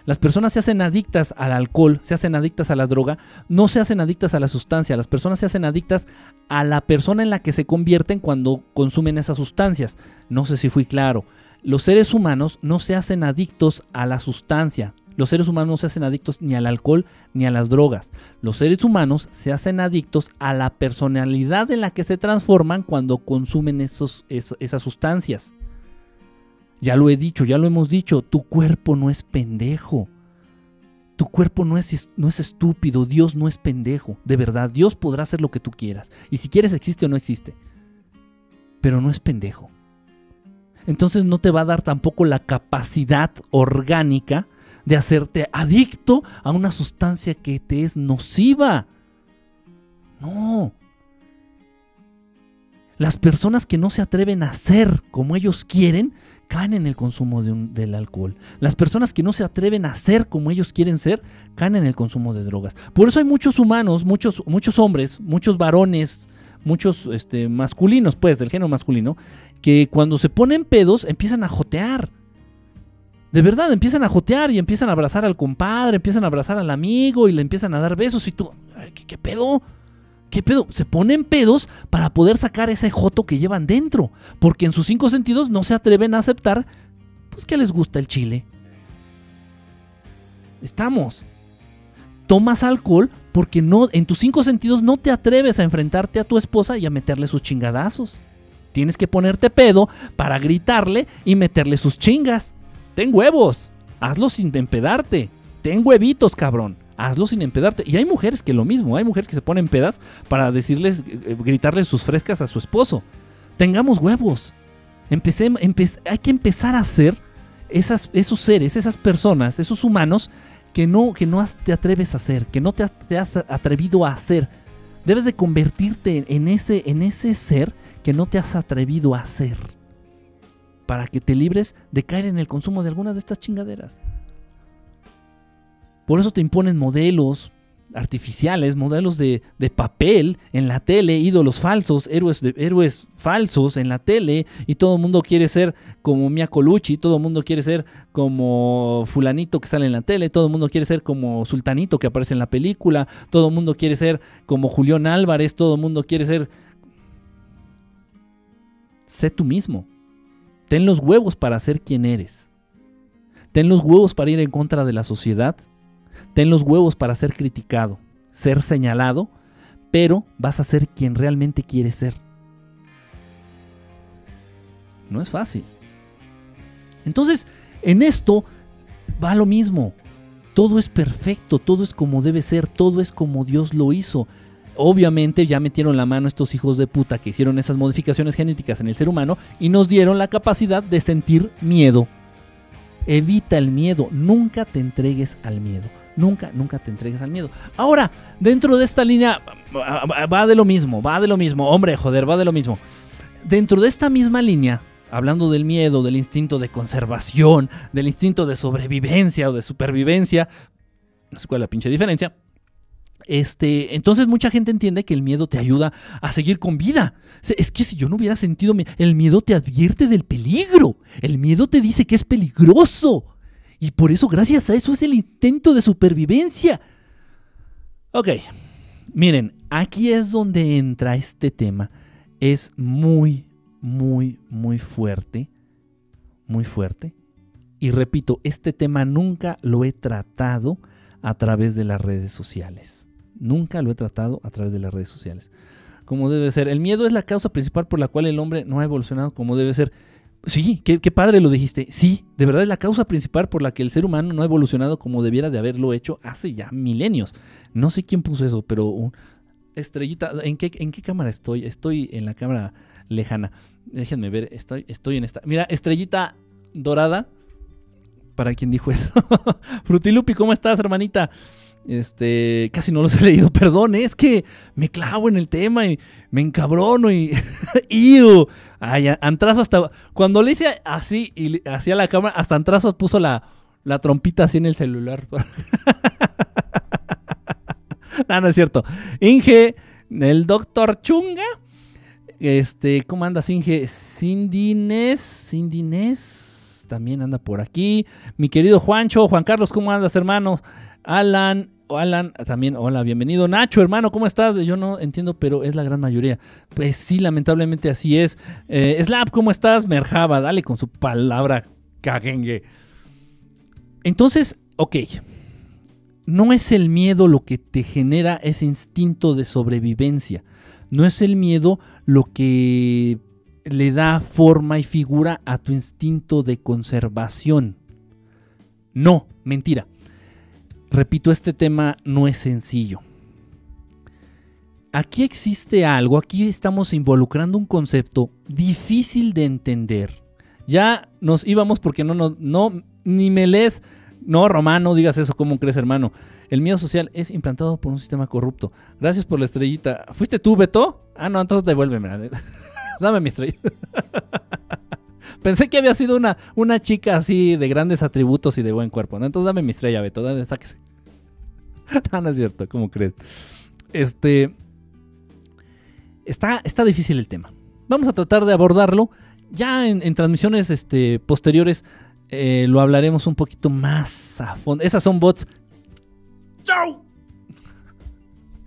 Las personas se hacen adictas al alcohol, se hacen adictas a la droga, no se hacen adictas a la sustancia, las personas se hacen adictas a la persona en la que se convierten cuando consumen esas sustancias. No sé si fui claro. Los seres humanos no se hacen adictos a la sustancia, los seres humanos no se hacen adictos ni al alcohol ni a las drogas. Los seres humanos se hacen adictos a la personalidad en la que se transforman cuando consumen esos, esas sustancias. Ya lo he dicho, ya lo hemos dicho, tu cuerpo no es pendejo. Tu cuerpo no es, no es estúpido, Dios no es pendejo. De verdad, Dios podrá hacer lo que tú quieras. Y si quieres existe o no existe. Pero no es pendejo. Entonces no te va a dar tampoco la capacidad orgánica de hacerte adicto a una sustancia que te es nociva. No. Las personas que no se atreven a ser como ellos quieren caen en el consumo de del alcohol. Las personas que no se atreven a ser como ellos quieren ser caen en el consumo de drogas. Por eso hay muchos humanos, muchos, muchos hombres, muchos varones, muchos este, masculinos, pues, del género masculino, que cuando se ponen pedos empiezan a jotear. De verdad, empiezan a jotear y empiezan a abrazar al compadre, empiezan a abrazar al amigo y le empiezan a dar besos y tú, ¿qué, pedo? ¿Qué pedo? Se ponen pedos para poder sacar ese joto que llevan dentro, porque en sus cinco sentidos no se atreven a aceptar pues que les gusta el chile. Estamos. Tomas alcohol porque no en tus cinco sentidos no te atreves a enfrentarte a tu esposa y a meterle sus chingadazos. Tienes que ponerte pedo para gritarle y meterle sus chingas. Ten huevos. Hazlo sin empedarte. Ten huevitos, cabrón. Hazlo sin empedarte. Y hay mujeres que lo mismo. Hay mujeres que se ponen pedas para decirles, eh, gritarles sus frescas a su esposo. Tengamos huevos. Hay que empezar a ser esas, esos seres, esas personas, esos humanos que no, que no te atreves a hacer, que no te, has atrevido a hacer. Debes de convertirte en ese, en ese ser que no te has atrevido a hacer para que te libres de caer en el consumo de alguna de estas chingaderas. Por eso te imponen modelos artificiales, modelos de, papel en la tele, ídolos falsos, héroes, héroes falsos en la tele, y todo el mundo quiere ser como Mia Colucci, todo el mundo quiere ser como fulanito que sale en la tele, todo el mundo quiere ser como sultanito que aparece en la película, todo el mundo quiere ser como Julián Álvarez, todo el mundo quiere ser... Sé tú mismo. Ten los huevos para ser quien eres. Ten los huevos para ir en contra de la sociedad. Ten los huevos para ser criticado, ser señalado, pero vas a ser quien realmente quieres ser. No es fácil. Entonces, en esto va lo mismo. Todo es perfecto, todo es como debe ser, todo es como Dios lo hizo obviamente ya metieron la mano estos hijos de puta que hicieron esas modificaciones genéticas en el ser humano y nos dieron la capacidad de sentir miedo. Evita el miedo, nunca te entregues al miedo. Nunca, nunca te entregues al miedo. Ahora, dentro de esta línea va de lo mismo, va de lo mismo. Hombre, joder, va de lo mismo. Dentro de esta misma línea, hablando del miedo, del instinto de conservación, del instinto de sobrevivencia o de supervivencia, no sé cuál es la pinche diferencia, este, entonces mucha gente entiende que el miedo te ayuda a seguir con vida. Es que si yo no hubiera sentido el miedo te advierte del peligro. El miedo te dice que es peligroso. Y por eso, gracias a eso, es el intento de supervivencia. Ok, miren, aquí es donde entra este tema. Es muy, muy, muy fuerte. Muy fuerte. Y repito, este tema nunca lo he tratado a través de las redes sociales. Nunca lo he tratado a través de las redes sociales. Como debe ser. El miedo es la causa principal por la cual el hombre no ha evolucionado como debe ser. Sí, qué, padre lo dijiste. Sí, de verdad es la causa principal por la que el ser humano no ha evolucionado como debiera de haberlo hecho hace ya milenios. No sé quién puso eso, pero estrellita, ¿en qué, ¿en qué cámara estoy? Estoy en la cámara lejana. Déjenme ver, estoy, estoy en esta. Mira, estrellita dorada. Para quien dijo eso. Frutilupi, ¿cómo estás, hermanita? Este, casi no los he leído, perdón, es que me clavo en el tema y me encabrono y. ¡Iu! Ay, Antrazo hasta. Cuando le hice así y hacía la cámara, hasta Antrazo puso la, la trompita así en el celular. no, no es cierto. Inge, el doctor Chunga. Este, ¿cómo andas, Inge? Sindines, Sindines también anda por aquí. Mi querido Juancho, Juan Carlos, ¿cómo andas, hermano? Alan, Alan, también, hola, bienvenido. Nacho, hermano, ¿cómo estás? Yo no entiendo, pero es la gran mayoría. Pues sí, lamentablemente así es. Eh, Slap, ¿cómo estás? Merjaba, dale con su palabra cagengue. Entonces, ok. No es el miedo lo que te genera ese instinto de sobrevivencia. No es el miedo lo que le da forma y figura a tu instinto de conservación. No, mentira. Repito, este tema no es sencillo. Aquí existe algo, aquí estamos involucrando un concepto difícil de entender. Ya nos íbamos porque no, no, no, ni me lees. No, Romano, digas eso, ¿cómo crees, hermano? El miedo social es implantado por un sistema corrupto. Gracias por la estrellita. ¿Fuiste tú, Beto? Ah, no, entonces devuélveme. Dame mi estrellita. Pensé que había sido una, una chica así de grandes atributos y de buen cuerpo. ¿no? Entonces dame mi estrella, Beto. Dame, sáquese. no, no es cierto. ¿Cómo crees? Este. Está, está difícil el tema. Vamos a tratar de abordarlo. Ya en, transmisiones este, posteriores eh, lo hablaremos un poquito más a fondo. Esas son bots. ¡Chau!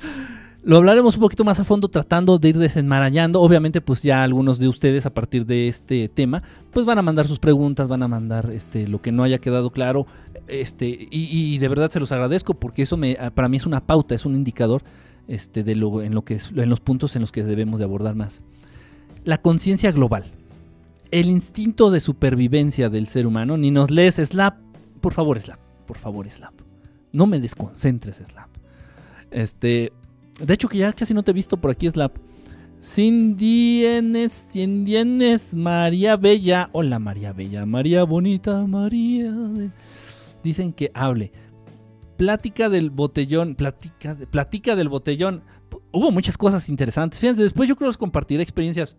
Lo hablaremos un poquito más a fondo tratando de ir desenmarañando. Obviamente, pues ya algunos de ustedes a partir de este tema, pues van a mandar sus preguntas, van a mandar este, lo que no haya quedado claro. Este, y, de verdad se los agradezco porque eso me, para mí es una pauta, es un indicador este, de lo, en, lo que en los puntos en los que debemos de abordar más. La conciencia global. El instinto de supervivencia del ser humano. Ni nos lees Slap. Por favor, Slap. Por favor, Slap. No me desconcentres, Slap. Este, de hecho, que ya casi no te he visto por aquí, Slap. Cindienes, Cindienes, María Bella. Hola, María Bella. María Bonita, María. Dicen que hable. Plática del botellón. Plática, del botellón. Hubo muchas cosas interesantes. Fíjense, después yo creo que les compartiré experiencias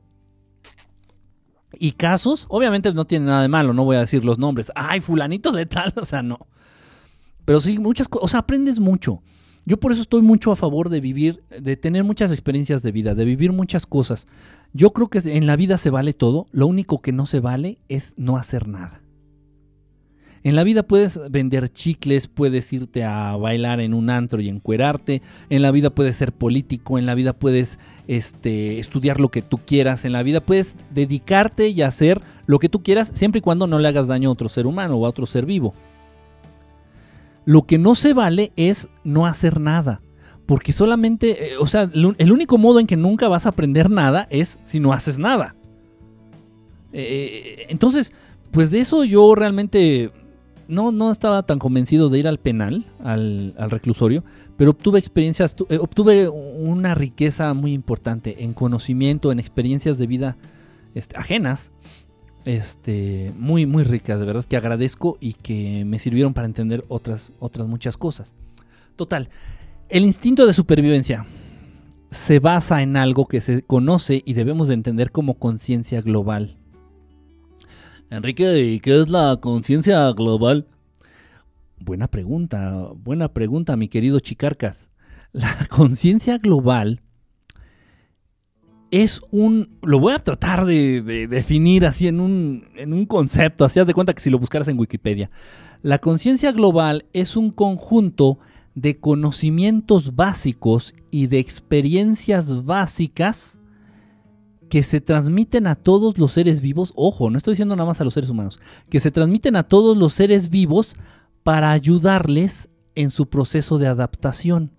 y casos. Obviamente no tiene nada de malo, no voy a decir los nombres. Ay, fulanito de tal, o sea, no. Pero sí, muchas cosas. O sea, aprendes mucho. Yo por eso estoy mucho a favor de vivir, de tener muchas experiencias de vida, de vivir muchas cosas. Yo creo que en la vida se vale todo, lo único que no se vale es no hacer nada. En la vida puedes vender chicles, puedes irte a bailar en un antro y encuerarte, en la vida puedes ser político, en la vida puedes este, estudiar lo que tú quieras, en la vida puedes dedicarte y hacer lo que tú quieras siempre y cuando no le hagas daño a otro ser humano o a otro ser vivo. Lo que no se vale es no hacer nada. Porque solamente, eh, o sea, el único modo en que nunca vas a aprender nada es si no haces nada. Eh, entonces, pues de eso yo realmente no, no estaba tan convencido de ir al penal, al, reclusorio, pero obtuve experiencias, eh, obtuve una riqueza muy importante en conocimiento, en experiencias de vida este, ajenas este, muy, muy ricas, de verdad que agradezco y que me sirvieron para entender otras, otras muchas cosas. Total, el instinto de supervivencia se basa en algo que se conoce y debemos de entender como conciencia global. Enrique, ¿qué es la conciencia global? Buena pregunta, buena pregunta, mi querido Chicarcas. La conciencia global es un. Lo voy a tratar de, definir así en un, en un concepto. Así haz de cuenta que si lo buscaras en Wikipedia. La conciencia global es un conjunto de conocimientos básicos y de experiencias básicas que se transmiten a todos los seres vivos. Ojo, no estoy diciendo nada más a los seres humanos. Que se transmiten a todos los seres vivos para ayudarles en su proceso de adaptación.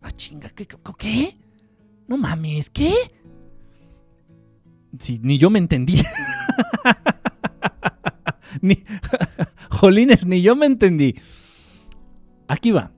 Ah, chinga, ¿qué? ¿Qué? No mames, ¿qué? Ni yo me entendí. ni, Jolines, ni yo me entendí. Aquí va.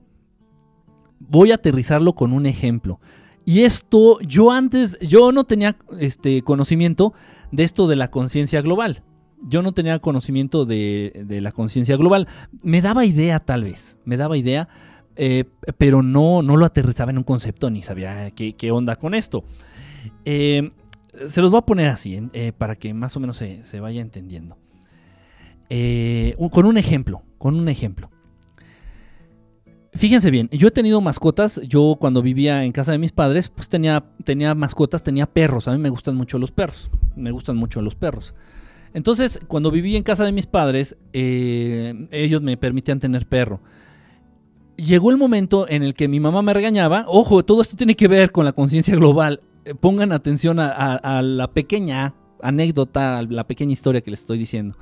Voy a aterrizarlo con un ejemplo. Y esto, yo antes, yo no tenía este conocimiento de esto de la conciencia global. Yo no tenía conocimiento de, la conciencia global. Me daba idea, tal vez. Me daba idea, eh, pero no, no lo aterrizaba en un concepto ni sabía qué, qué onda con esto. Eh, se los voy a poner así, eh, para que más o menos se, vaya entendiendo. Eh, con un ejemplo, con un ejemplo. Fíjense bien, yo he tenido mascotas, yo cuando vivía en casa de mis padres, pues tenía, tenía mascotas, tenía perros, a mí me gustan mucho los perros, me gustan mucho los perros. Entonces, cuando viví en casa de mis padres, eh, ellos me permitían tener perro. Llegó el momento en el que mi mamá me regañaba. Ojo, todo esto tiene que ver con la conciencia global. Eh, pongan atención a, la pequeña anécdota, a la pequeña historia que les estoy diciendo.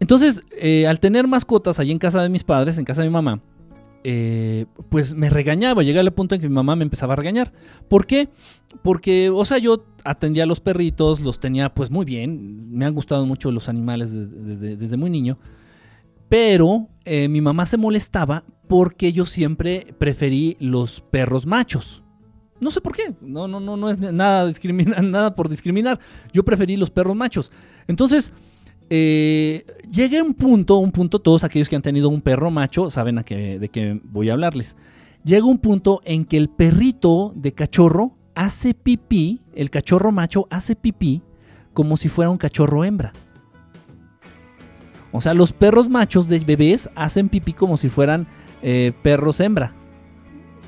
Entonces, eh, al tener mascotas allí en casa de mis padres, en casa de mi mamá, eh, pues me regañaba. Llegué al punto en que mi mamá me empezaba a regañar. ¿Por qué? Porque, o sea, yo atendía a los perritos, los tenía pues muy bien. Me han gustado mucho los animales desde, muy niño. Pero mi mamá se molestaba porque yo siempre preferí los perros machos. No sé por qué. No, no, no, no es nada, nada por discriminar. Yo preferí los perros machos. Entonces, eh, llegué a un punto, un punto, todos aquellos que han tenido un perro macho saben de qué voy a hablarles. Llega un punto en que el perrito de cachorro hace pipí, el cachorro macho hace pipí como si fuera un cachorro hembra. O sea, los perros machos de bebés hacen pipí como si fueran eh, perros hembra.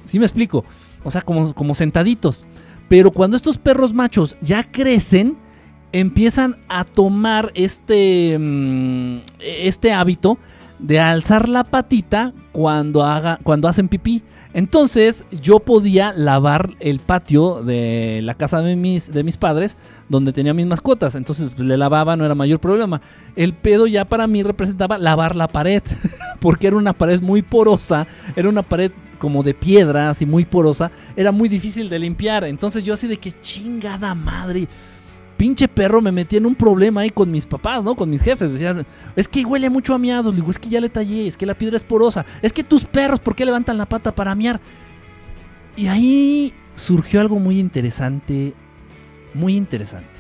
¿Sí me explico? O sea, como, como sentaditos. Pero cuando estos perros machos ya crecen, empiezan a tomar este, mm, este hábito de alzar la patita cuando, haga, cuando hacen pipí. Entonces yo podía lavar el patio de la casa de mis, de mis padres donde tenía mis mascotas. Entonces pues, le lavaba, no era mayor problema. El pedo ya para mí representaba lavar la pared, porque era una pared muy porosa, era una pared como de piedra, así muy porosa, era muy difícil de limpiar. Entonces yo así de que chingada madre pinche perro me metía en un problema ahí con mis papás, ¿no? Con mis jefes. Decían, es que huele mucho a miados. digo, es que ya le tallé, es que la piedra es porosa. Es que tus perros, ¿por qué levantan la pata para miar? Y ahí surgió algo muy interesante, muy interesante.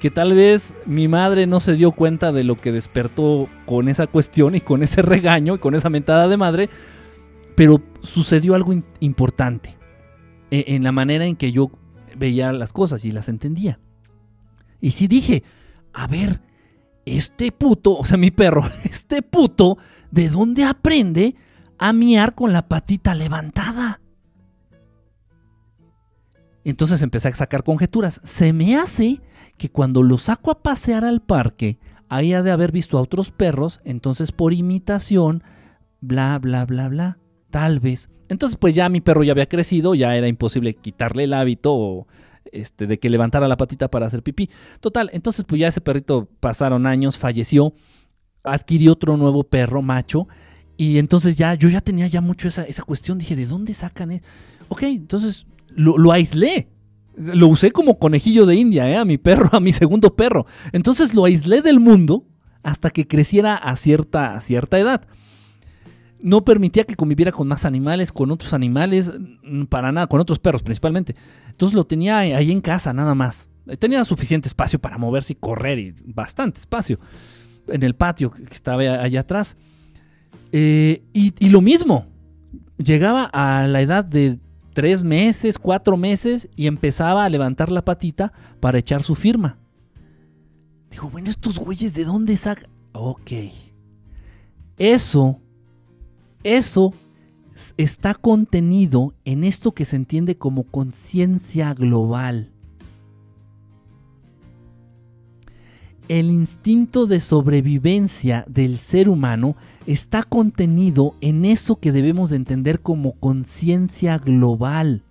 Que tal vez mi madre no se dio cuenta de lo que despertó con esa cuestión y con ese regaño y con esa mentada de madre, pero sucedió algo importante e, en la manera en que yo veía las cosas y las entendía. Y sí dije, a ver, este puto, o sea, mi perro, este puto, ¿de dónde aprende a miar con la patita levantada? Entonces empecé a sacar conjeturas. Se me hace que cuando lo saco a pasear al parque, ahí ha de haber visto a otros perros, entonces por imitación, bla, bla, bla, bla, tal vez. Entonces pues ya mi perro ya había crecido, ya era imposible quitarle el hábito o este, de que levantara la patita para hacer pipí. Total, entonces pues ya ese perrito pasaron años, falleció, adquirió otro nuevo perro macho y entonces ya yo ya tenía ya mucho esa, esa cuestión, dije, ¿de dónde sacan? eso? Ok, entonces lo, aislé. Lo usé como conejillo de India, ¿eh? a mi perro, a mi segundo perro. Entonces lo aislé del mundo hasta que creciera a cierta, a cierta edad no permitía que conviviera con más animales, con otros animales, mm, para nada, con otros perros principalmente. Entonces lo tenía ahí en casa nada más. Tenía suficiente espacio para moverse y correr y bastante espacio en el patio que estaba allá atrás. Eh, y, y, lo mismo, llegaba a la edad de tres meses, cuatro meses y empezaba a levantar la patita para echar su firma. Digo, bueno, estos güeyes de dónde sacan... Ok. Eso eso está contenido en esto que se entiende como conciencia global. El instinto de sobrevivencia del ser humano está contenido en eso que debemos de entender como conciencia global.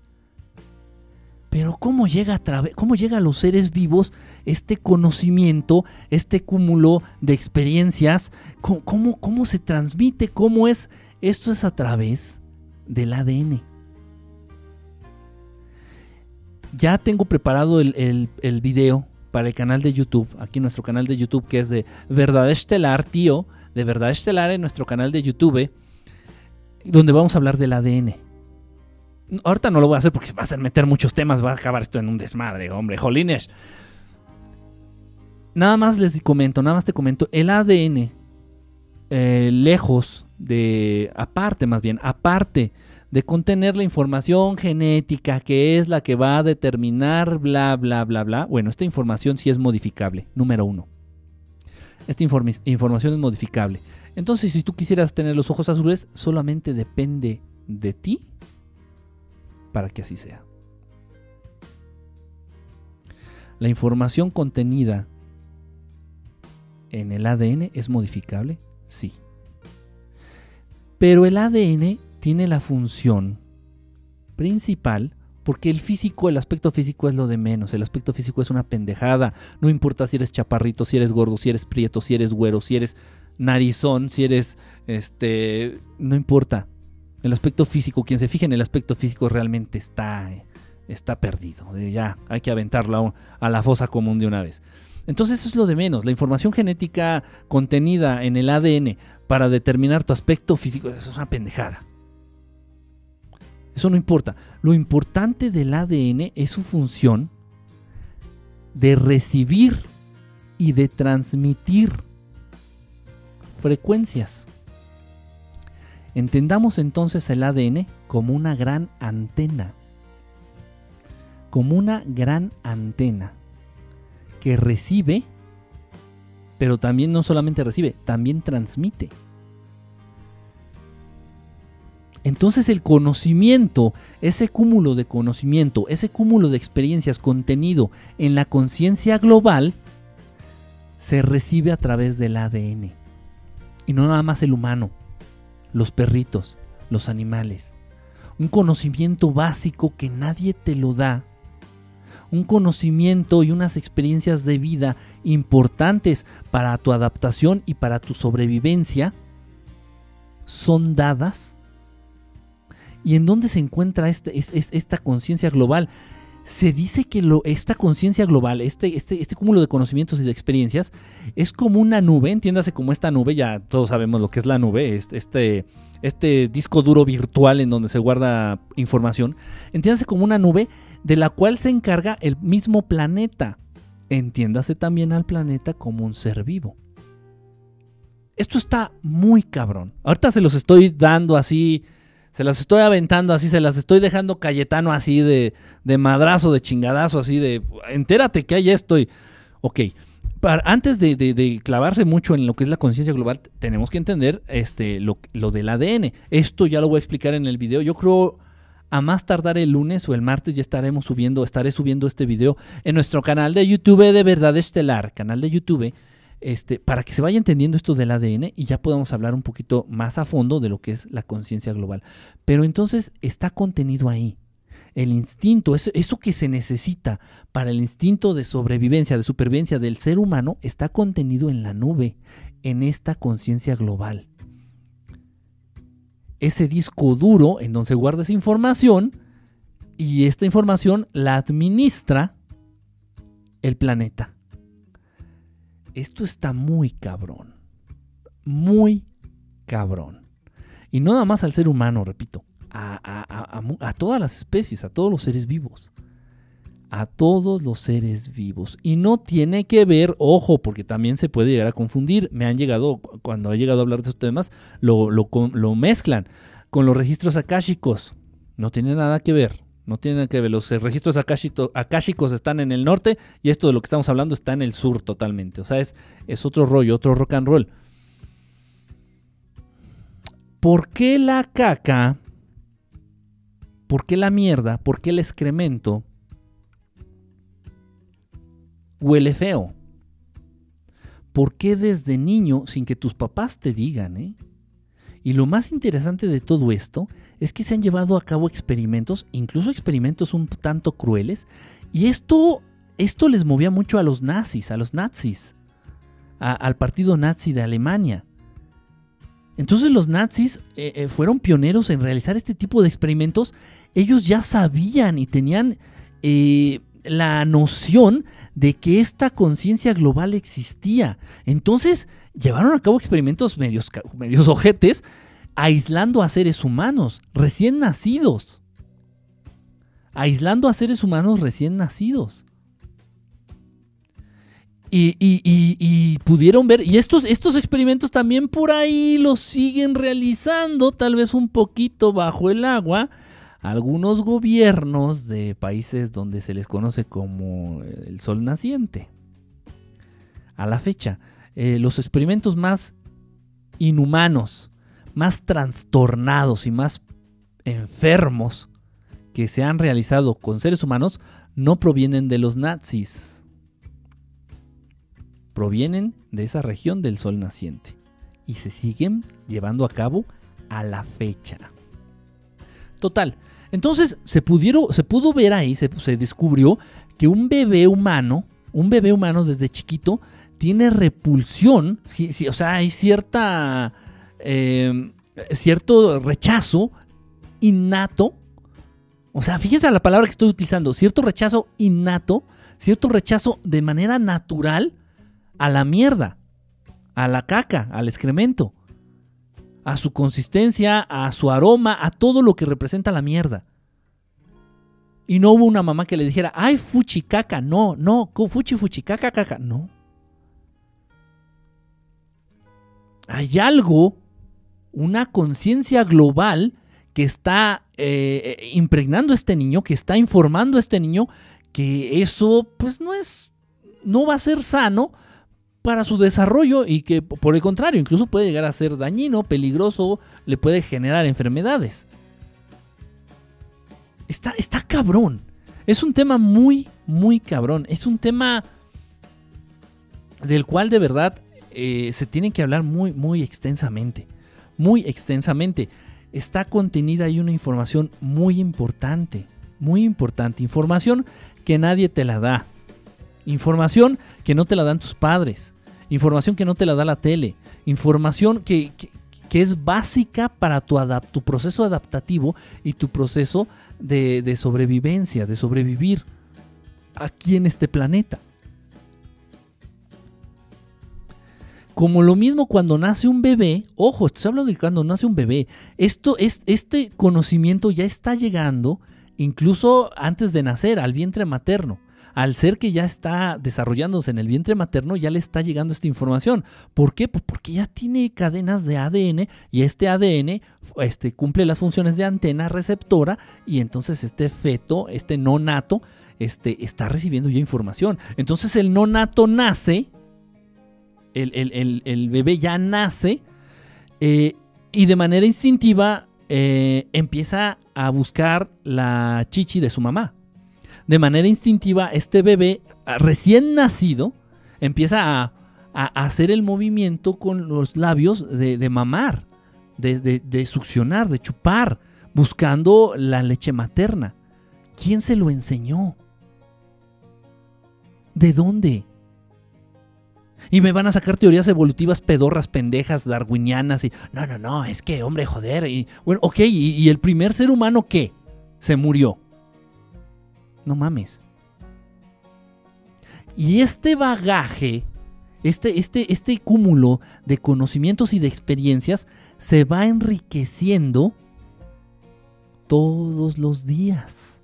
Pero ¿cómo llega, a ¿cómo llega a los seres vivos este conocimiento, este cúmulo de experiencias? ¿Cómo, cómo se transmite? ¿Cómo es esto es a través del ADN. Ya tengo preparado el, video para el canal de YouTube, aquí nuestro canal de YouTube que es de Verdad Estelar, tío, de Verdad Estelar en nuestro canal de YouTube, donde vamos a hablar del ADN. Ahorita no lo voy a hacer porque va a meter muchos temas, va a acabar esto en un desmadre, hombre, jolines. Nada más les comento, nada más te comento, el ADN, eh, lejos de, aparte más bien, aparte de contener la información genética que es la que va a determinar bla, bla, bla, bla, bueno, esta información sí es modificable, número uno. Esta información es modificable. Entonces, si tú quisieras tener los ojos azules, solamente depende de ti para que así sea. La información contenida en el ADN es modificable, sí. Pero el ADN tiene la función principal porque el físico, el aspecto físico es lo de menos, el aspecto físico es una pendejada, no importa si eres chaparrito, si eres gordo, si eres prieto, si eres güero, si eres narizón, si eres este, no importa. El aspecto físico, quien se fije en el aspecto físico realmente está está perdido, ya hay que aventarlo a la fosa común de una vez. Entonces eso es lo de menos. La información genética contenida en el ADN para determinar tu aspecto físico, eso es una pendejada. Eso no importa. Lo importante del ADN es su función de recibir y de transmitir frecuencias. Entendamos entonces el ADN como una gran antena. Como una gran antena que recibe, pero también no solamente recibe, también transmite. Entonces el conocimiento, ese cúmulo de conocimiento, ese cúmulo de experiencias contenido en la conciencia global, se recibe a través del ADN. Y no nada más el humano, los perritos, los animales. Un conocimiento básico que nadie te lo da un conocimiento y unas experiencias de vida importantes para tu adaptación y para tu sobrevivencia son dadas. ¿Y en dónde se encuentra este, esta conciencia global? Se dice que lo, esta conciencia global, este, este, este cúmulo de conocimientos y de experiencias, es como una nube, entiéndase como esta nube, ya todos sabemos lo que es la nube, este, este disco duro virtual en donde se guarda información, entiéndase como una nube de la cual se encarga el mismo planeta. Entiéndase también al planeta como un ser vivo. Esto está muy cabrón. Ahorita se los estoy dando así, se las estoy aventando así, se las estoy dejando Cayetano así de, de madrazo, de chingadazo, así de, entérate que hay esto. ok, para, antes de, clavarse mucho en lo que es la conciencia global, tenemos que entender este, lo, lo del ADN. Esto ya lo voy a explicar en el video. Yo creo a más tardar el lunes o el martes ya estaremos subiendo, estaré subiendo este video en nuestro canal de YouTube de Verdad Estelar, canal de YouTube, este, para que se vaya entendiendo esto del ADN y ya podamos hablar un poquito más a fondo de lo que es la conciencia global. Pero entonces está contenido ahí. El instinto, eso, eso que se necesita para el instinto de sobrevivencia, de supervivencia del ser humano, está contenido en la nube, en esta conciencia global ese disco duro en donde se guarda esa información y esta información la administra el planeta. Esto está muy cabrón. Muy cabrón. Y no nada más al ser humano, repito, a, a, todas las especies, a todos los seres vivos. A todos los seres vivos. Y no tiene que ver, ojo, porque también se puede llegar a confundir. Me han llegado, cuando he llegado a hablar de estos temas, lo, lo, mezclan con los registros akáshicos. No tiene nada que ver. No tiene nada que ver. Los registros akáshicos están en el norte y esto de lo que estamos hablando está en el sur totalmente. O sea, es, es otro rollo, otro rock and roll. ¿Por qué la caca? ¿Por qué la mierda? ¿Por qué el excremento huele feo? ¿Por qué desde niño, sin que tus papás te digan, eh? Y lo más interesante de todo esto es que se han llevado a cabo experimentos, incluso experimentos un tanto crueles, y esto, esto les movía mucho a los nazis, a los nazis, al partido nazi de Alemania. Entonces los nazis eh, eh, fueron pioneros en realizar este tipo de experimentos. Ellos ya sabían y tenían eh, la noción de que esta conciencia global existía. Entonces llevaron a cabo experimentos medios, medios ojetes aislando a seres humanos recién nacidos. Aislando a seres humanos recién nacidos. Y, pudieron ver, y estos, estos experimentos también por ahí los siguen realizando, tal vez un poquito bajo el agua, algunos gobiernos de países donde se les conoce como el sol naciente. A la fecha, eh, los experimentos más inhumanos, más trastornados y más enfermos que se han realizado con seres humanos no provienen de los nazis. provienen de esa región del sol naciente y se siguen llevando a cabo a la fecha. Total, entonces se, pudieron, se pudo ver ahí, se, descubrió que un bebé humano, un bebé humano desde chiquito, tiene repulsión, o sea, hay cierta, eh, cierto rechazo innato, o sea, fíjense la palabra que estoy utilizando, cierto rechazo innato, cierto rechazo de manera natural a la mierda, a la caca, al excremento, a su consistencia, a su aroma, a todo lo que representa la mierda. Y no hubo una mamá que le dijera, ay, fuchi caca, no, no, fuchi fuchi caca, caca, no. Hay algo, una conciencia global que está eh, eh, impregnando a este niño, que está informando a este niño que eso pues no es, no va a ser sano para su desarrollo y que por el contrario incluso puede llegar a ser dañino, peligroso, le puede generar enfermedades. Está, está cabrón. Es un tema muy, muy cabrón. Es un tema del cual de verdad eh, se tiene que hablar muy, muy extensamente. Muy extensamente está contenida ahí una información muy importante, muy importante, información que nadie te la da, información que no te la dan tus padres, información que no te la da la tele, información que, es básica para tu, tu, proceso adaptativo y tu proceso de, de sobrevivencia, de sobrevivir aquí en este planeta. Como lo mismo cuando nace un bebé, ojo, estoy hablando de cuando nace un bebé, esto es, este conocimiento ya está llegando incluso antes de nacer al vientre materno. Al ser que ya está desarrollándose en el vientre materno, ya le está llegando esta información. ¿Por qué? Pues porque ya tiene cadenas de ADN y este ADN este, cumple las funciones de antena receptora y entonces este feto, este no nato, este, está recibiendo ya información. Entonces el no nato nace el, bebé ya nace eh, y de manera instintiva eh, empieza a buscar la chichi de su mamá. De manera instintiva, este bebé recién nacido empieza a, hacer el movimiento con los labios de, mamar, de succionar, de chupar, buscando la leche materna. ¿Quién se lo enseñó? ¿De dónde? Y me van a sacar teorías evolutivas pedorras, pendejas, darwinianas y... No, no, no, es que, hombre, joder. Y, bueno, ok, ¿y, el primer ser humano qué? Se murió. No mames. Y este bagaje, este, este, este cúmulo de conocimientos y de experiencias se va enriqueciendo todos los días.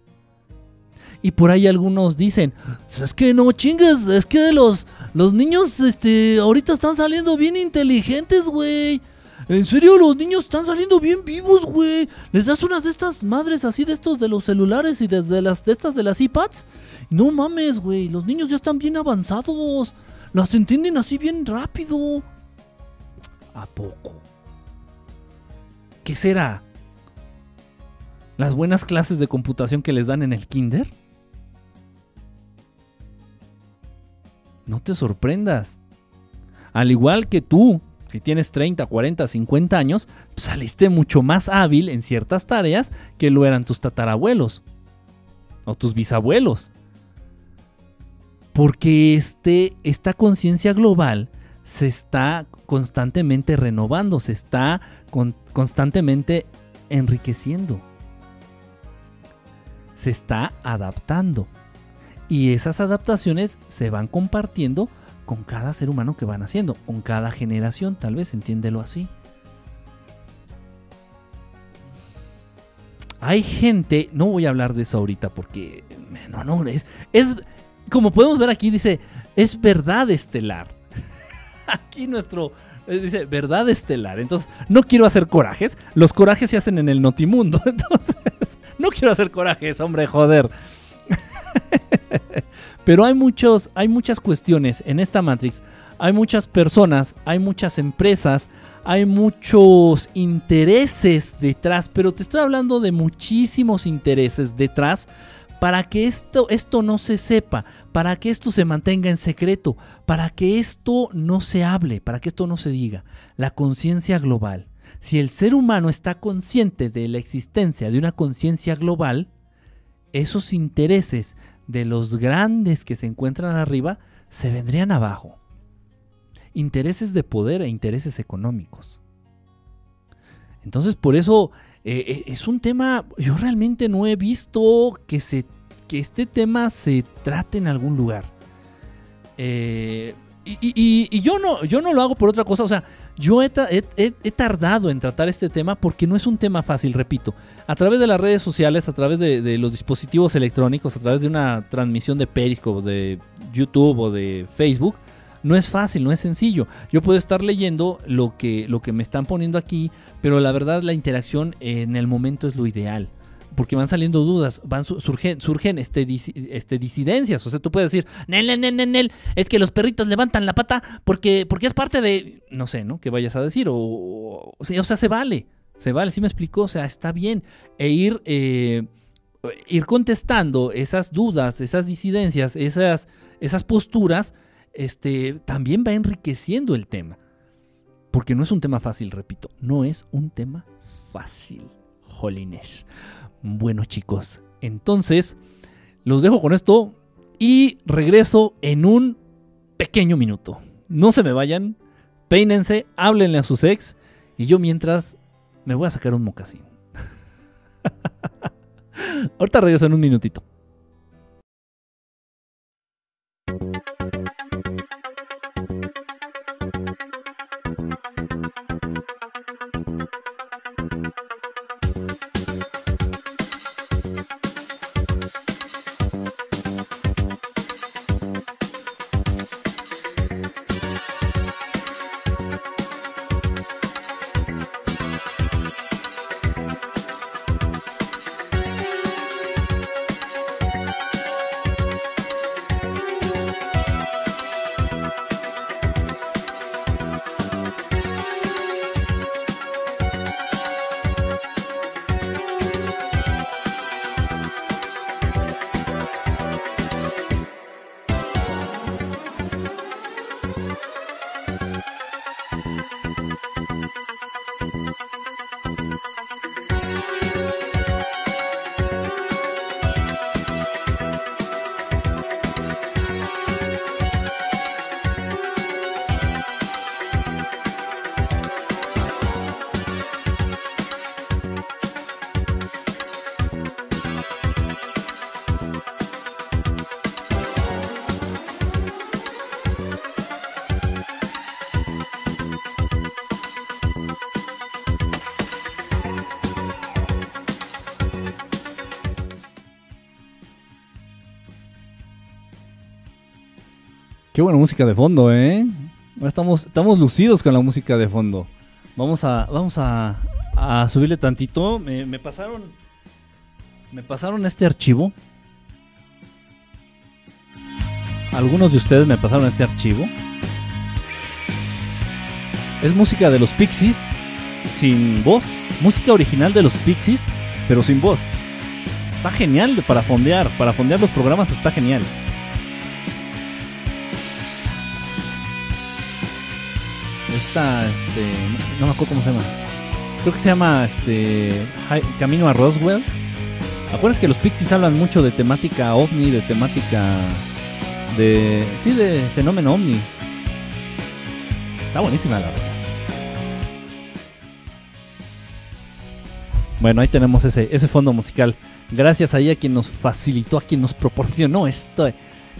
Y por ahí algunos dicen, es que no chingues, es que los, los niños este, ahorita están saliendo bien inteligentes, güey. En serio, los niños están saliendo bien vivos, güey. Les das unas de estas madres así de estos de los celulares y desde las de estas de las iPads. No mames, güey. Los niños ya están bien avanzados. Las entienden así bien rápido. ¿A poco? ¿Qué será? ¿Las buenas clases de computación que les dan en el kinder? no te sorprendas. Al igual que tú, si tienes 30, 40, 50 años, pues, saliste mucho más hábil en ciertas tareas que lo eran tus tatarabuelos o tus bisabuelos. Porque este, esta conciencia global se está constantemente renovando, se está constantemente enriqueciendo, se está adaptando. Y esas adaptaciones se van compartiendo con cada ser humano que van haciendo, con cada generación, tal vez, entiéndelo así. Hay gente, no voy a hablar de eso ahorita porque no, no, es, es como podemos ver aquí, dice, es verdad estelar. aquí nuestro, eh, dice, verdad estelar. Entonces, no quiero hacer corajes. Los corajes se hacen en el Notimundo. Entonces, no quiero hacer corajes, hombre, joder. Pero hay, muchos, hay muchas cuestiones en esta Matrix. Hay muchas personas, hay muchas empresas, hay muchos intereses detrás. Pero te estoy hablando de muchísimos intereses detrás para que esto, esto no se sepa, para que esto se mantenga en secreto, para que esto no se hable, para que esto no se diga. La conciencia global. Si el ser humano está consciente de la existencia de una conciencia global, esos intereses de los grandes que se encuentran arriba se vendrían abajo. Intereses de poder e intereses económicos. Entonces por eso eh, eh, es un tema, yo realmente no he visto que, se, que este tema se trate en algún lugar. Eh, y, yo, no, yo no lo hago por otra cosa, o sea, yo he, tardado en tratar este tema porque no es un tema fácil, repito. A través de las redes sociales, a través de, los dispositivos electrónicos, a través de una transmisión de Periscope, de YouTube o de Facebook, no es fácil, no es sencillo. Yo puedo estar leyendo lo que, lo que me están poniendo aquí, pero la verdad la interacción en el momento es lo ideal. Porque van saliendo dudas, van surgen, surgen este, este, disidencias. O sea, tú puedes decir, Nel, Nel, Nel, Nel, es que los perritos levantan la pata porque, porque es parte de. No sé, ¿no? Que vayas a decir. O, o, sea, se vale. Se vale, sí me explicó. O sea, está bien. E ir, eh, ir contestando esas dudas, esas disidencias, esas, esas posturas este, también va enriqueciendo el tema. Porque no es un tema fácil, repito, no es un tema fácil. Jolines. Bueno chicos, entonces los dejo con esto y regreso en un pequeño minuto. No se me vayan, peínense, háblenle a sus ex y yo mientras me voy a sacar un mocasín. Ahorita regreso en un minutito. Buena música de fondo, ¿eh? Estamos, estamos lucidos con la música de fondo. Vamos a, vamos a, subirle tantito. Me, pasaron, me pasaron este archivo. Algunos de ustedes me pasaron este archivo. Es música de los Pixies sin voz. Música original de los Pixies, pero sin voz. Está genial para fondear. Para fondear los programas está genial. Esta, este, no me acuerdo cómo se llama. Creo que se llama, este, Camino a Roswell. Acuérdense que los Pixies hablan mucho de temática ovni, de temática de, sí, de fenómeno ovni. Está buenísima la verdad. Bueno, ahí tenemos ese, ese fondo musical. Gracias a quien nos facilitó, a quien nos proporcionó esto,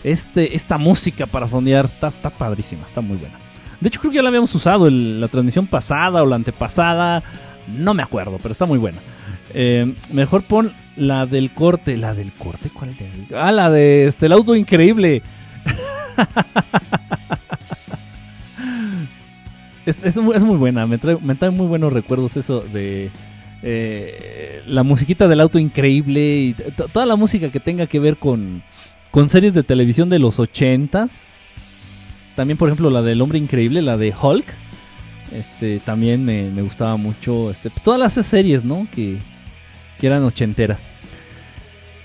este, esta música para fondear. Está, está padrísima, está muy buena. De hecho, creo que ya la habíamos usado la transmisión pasada o la antepasada. No me acuerdo, pero está muy buena. Eh, mejor pon la del corte. ¿La del corte? ¿Cuál es? Ah, la de este, el auto increíble. es, muy buena. Me trae, me trae muy buenos recuerdos eso de. Eh, la musiquita del auto increíble y toda la música que tenga que ver con, con series de televisión de los ochentas también, por ejemplo, la del Hombre Increíble, la de Hulk. Este, también me, gustaba mucho. Este, todas las series, ¿no? Que, eran ochenteras.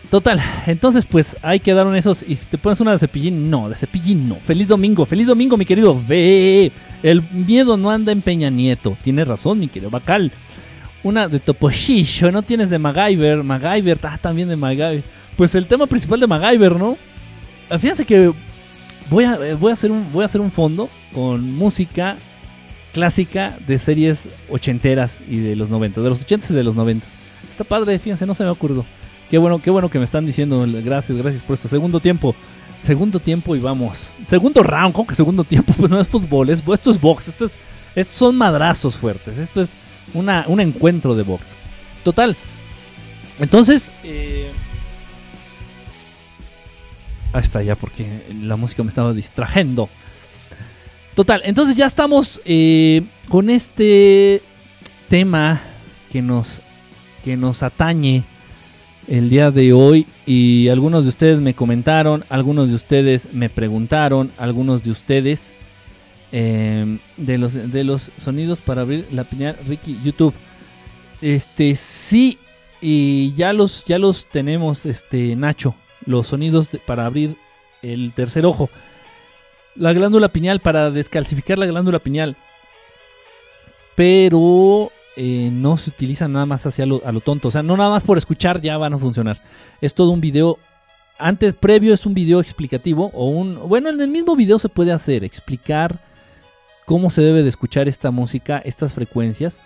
Total, entonces pues ahí quedaron esos. Y si te pones una de cepillín, no, de cepillín no. Feliz domingo, feliz domingo, mi querido. Ve, el miedo no anda en Peña Nieto. Tienes razón, mi querido Bacal. Una de Toposhillo, no tienes de MacGyver. MacGyver, ah, también de MacGyver. Pues el tema principal de MacGyver, ¿no? Fíjense que voy a, eh, voy a, hacer, un, voy a hacer un fondo con música clásica de series ochenteras y de los 90, de los ochentas y de los noventas. Está padre, fíjense, no se me ha ocurrido. Qué bueno, qué bueno que me están diciendo. Gracias, gracias por esto. Segundo tiempo. Segundo tiempo y vamos. Segundo round, ¿cómo que segundo tiempo? Pues no es fútbol, es, esto es box. Esto es, estos son madrazos fuertes. Esto es una, un encuentro de box. Total. Entonces, eh, está ya porque la música me estaba distrayendo. Total, entonces ya estamos eh, con este tema que nos, que nos atañe el día de hoy y algunos de ustedes me comentaron, algunos de ustedes me preguntaron, algunos de ustedes em, de, los, de los sonidos para abrir la piñal Ricky YouTube. Este sí y ya los ya los tenemos este Nacho, los sonidos para abrir el tercer ojo. La glándula pineal para descalcificar la glándula pineal. Pero eh, no se utiliza nada más hacia lo, a lo tonto. O sea, no nada más por escuchar ya van a funcionar. Es todo un video. Antes, previo es un video explicativo. O un. Bueno, en el mismo video se puede hacer. Explicar cómo se debe de escuchar esta música, estas frecuencias.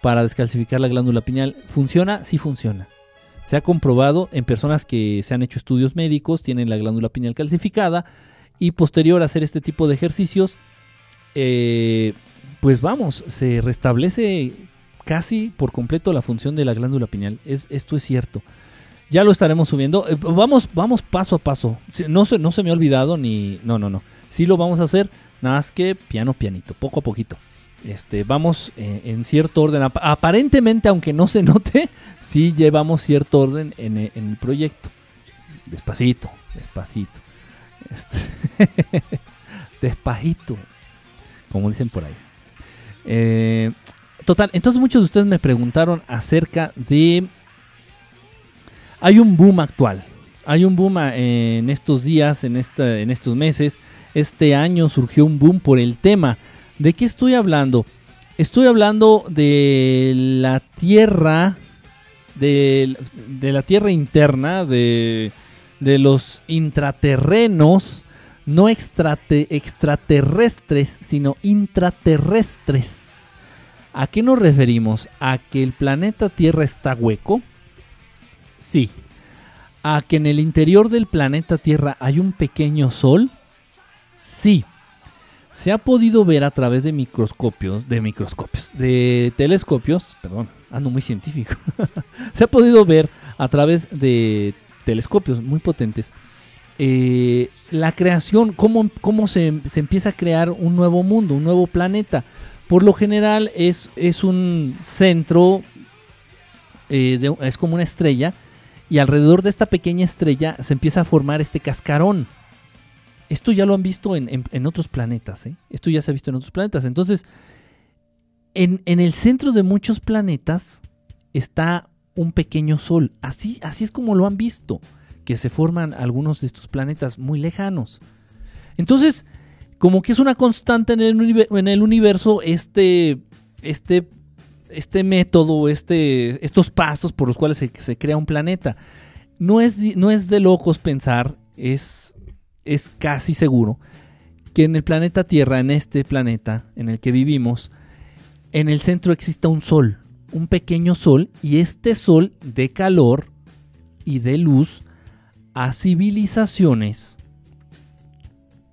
Para descalcificar la glándula pineal. ¿Funciona? Sí funciona. Se ha comprobado en personas que se han hecho estudios médicos, tienen la glándula pineal calcificada. Y posterior a hacer este tipo de ejercicios. Eh, pues vamos, se restablece casi por completo la función de la glándula pineal. Es, esto es cierto. Ya lo estaremos subiendo. Eh, vamos, vamos paso a paso. No se, no se me ha olvidado ni. No, no, no. Sí lo vamos a hacer. Nada más que piano, pianito. Poco a poquito. Este, vamos eh, en cierto orden. Aparentemente, aunque no se note, sí llevamos cierto orden en, eh, en el proyecto. Despacito, despacito. Este, despacito. Como dicen por ahí. Eh, Total, entonces muchos de ustedes me preguntaron acerca de... Hay un boom actual. Hay un boom en estos días, en, esta, en estos meses. Este año surgió un boom por el tema. ¿De qué estoy hablando? Estoy hablando de la tierra, de, la tierra interna, de, de los intraterrenos, no extraterrestres, sino intraterrestres. ¿A qué nos referimos? ¿A que el planeta Tierra está hueco? Sí. ¿A que en el interior del planeta Tierra hay un pequeño sol? Sí. Se ha podido ver a través de microscopios, de microscopios, de telescopios, perdón, ando muy científico. Se ha podido ver a través de telescopios muy potentes eh, la creación, cómo, cómo se, se, empieza a crear un nuevo mundo, un nuevo planeta. Por lo general es, es un centro, eh, es como una estrella, y alrededor de esta pequeña estrella se empieza a formar este cascarón. Esto ya lo han visto en, otros planetas, ¿eh? Esto ya se ha visto en otros planetas. Entonces, en, el centro de muchos planetas está un pequeño sol. Así, así es como lo han visto, que se forman algunos de estos planetas muy lejanos. Entonces, como que es una constante en el, en el universo este, este, este método, este, estos pasos por los cuales se, crea un planeta. No es, no es de locos pensar, es, es casi seguro que en el planeta Tierra, en este planeta en el que vivimos, en el centro exista un sol, un pequeño sol, y este sol de calor y de luz a civilizaciones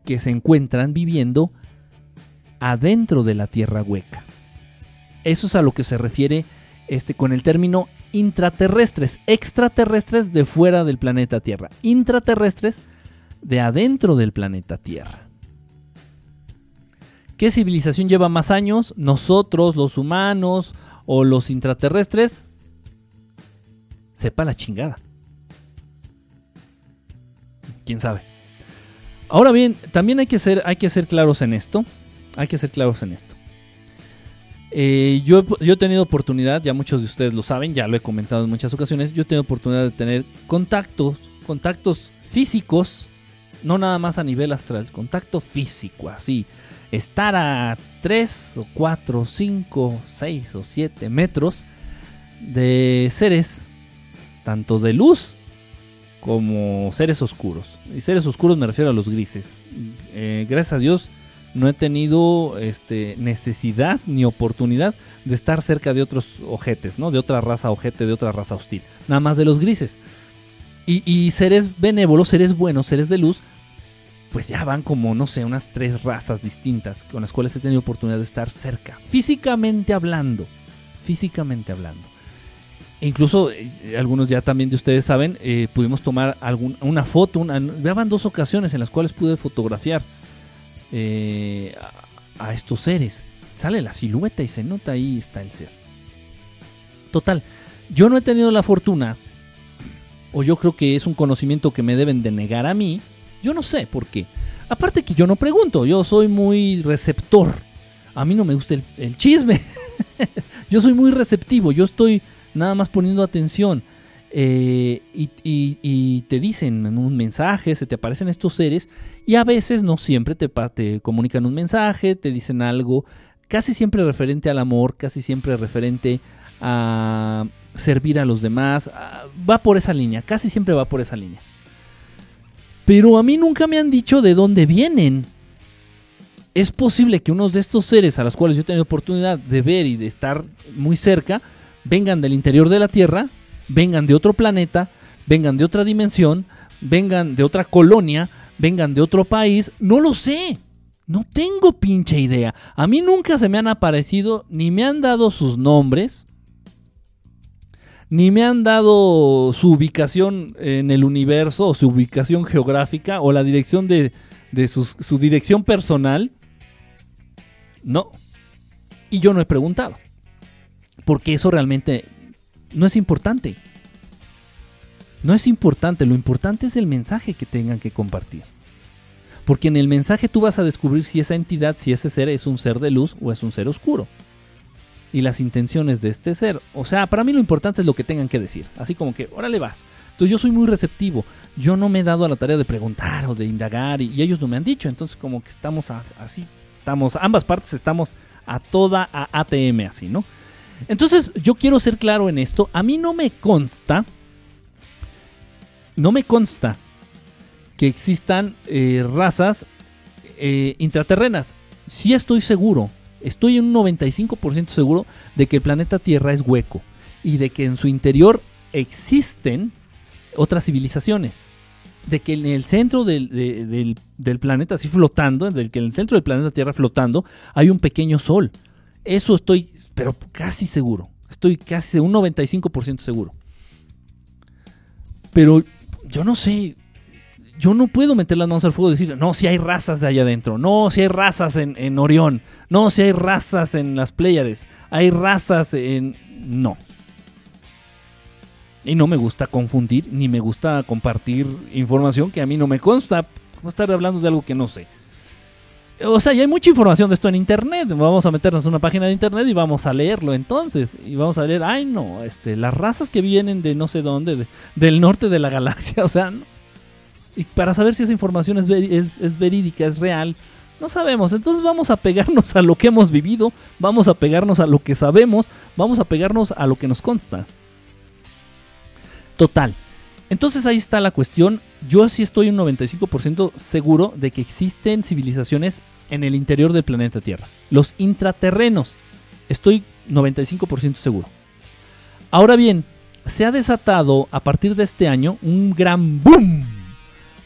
que se encuentran viviendo adentro de la Tierra hueca. Eso es a lo que se refiere este, con el término intraterrestres, extraterrestres de fuera del planeta Tierra, intraterrestres de adentro del planeta Tierra. ¿Qué civilización lleva más años? ¿Nosotros, los humanos o los intraterrestres? Sepa la chingada. ¿Quién sabe? Ahora bien, también hay que ser, hay que claros en esto. Hay que ser claros en esto. Eh, yo, yo he tenido oportunidad, ya muchos de ustedes lo saben, ya lo he comentado en muchas ocasiones, yo he tenido oportunidad de tener contactos, contactos físicos, no nada más a nivel astral, contacto físico, así. Estar a 3 o 4, 5, 6 o 7 metros de seres, tanto de luz como seres oscuros. Y seres oscuros me refiero a los grises. Eh, gracias a Dios no he tenido este, necesidad ni oportunidad de estar cerca de otros ojetes, ¿no? De otra raza ojete, de otra raza hostil. Nada más de los grises. Y, y seres benévolos, seres buenos, seres de luz, pues ya van como, no sé, unas tres razas distintas con las cuales he tenido oportunidad de estar cerca. Físicamente hablando. Físicamente hablando. E incluso eh, algunos ya también de ustedes saben, eh, pudimos tomar algún, una foto. Una, dos ocasiones en las cuales pude fotografiar eh, a, a, estos seres. Sale la silueta y se nota ahí está el ser. Total, yo no he tenido la fortuna, o yo creo que es un conocimiento que me deben de negar a mí. Yo no sé por qué. Aparte que yo no pregunto, yo soy muy receptor. A mí no me gusta el, chisme. yo soy muy receptivo, yo estoy nada más poniendo atención. Eh, y, te dicen un mensaje, se te aparecen estos seres y a veces no siempre te, te, comunican un mensaje, te dicen algo, casi siempre referente al amor, casi siempre referente a servir a los demás, va por esa línea, casi siempre va por esa línea. Pero a mí nunca me han dicho de dónde vienen. Es posible que unos de estos seres a los cuales yo he tenido oportunidad de ver y de estar muy cerca, vengan del interior de la Tierra, vengan de otro planeta, vengan de otra dimensión, vengan de otra colonia, vengan de otro país, no lo sé. No tengo pinche idea. A mí nunca se me han aparecido, ni me han dado sus nombres, ni me han dado su ubicación en el universo, o su ubicación geográfica, o la dirección de, su dirección personal. No. Y yo no he preguntado. Porque eso realmente no es importante. No es importante, lo importante es el mensaje que tengan que compartir. Porque en el mensaje tú vas a descubrir si esa entidad, si ese ser es un ser de luz o es un ser oscuro. Y las intenciones de este ser. O sea, para mí lo importante es lo que tengan que decir. Así como que, órale vas. Entonces yo soy muy receptivo. Yo no me he dado a la tarea de preguntar o de indagar y, ellos no me han dicho. Entonces como que estamos así, estamos, ambas partes estamos a toda ATM así, ¿no? Entonces yo quiero ser claro en esto. A mí no me consta, no me consta que existan eh, razas eh, intraterrenas. Sí estoy seguro, estoy en un 95% seguro de que el planeta Tierra es hueco y de que en su interior existen otras civilizaciones. De que en el centro del, de, del, del planeta, así flotando, del que en el centro del planeta Tierra flotando, hay un pequeño sol. Eso estoy, pero casi seguro. Estoy casi un 95% seguro. Pero yo no sé. Yo no puedo meter las manos al fuego y decir, no, si hay razas de allá adentro. No, si hay razas en, en Orión. No, si hay razas en las Pléyades. Hay razas en. No. Y no me gusta confundir, ni me gusta compartir información que a mí no me consta. Voy a estar hablando de algo que no sé. O sea, ya hay mucha información de esto en internet. Vamos a meternos en una página de internet y vamos a leerlo entonces. Y vamos a leer, ay no, este, las razas que vienen de no sé dónde, de, del norte de la galaxia. O sea, no. Y para saber si esa información es, es, verídica, es real, no sabemos. Entonces vamos a pegarnos a lo que hemos vivido, vamos a pegarnos a lo que sabemos, vamos a pegarnos a lo que nos consta. Total. Entonces ahí está la cuestión. Yo sí estoy un 95% seguro de que existen civilizaciones en el interior del planeta Tierra. Los intraterrenos. Estoy 95% seguro. Ahora bien, se ha desatado a partir de este año un gran boom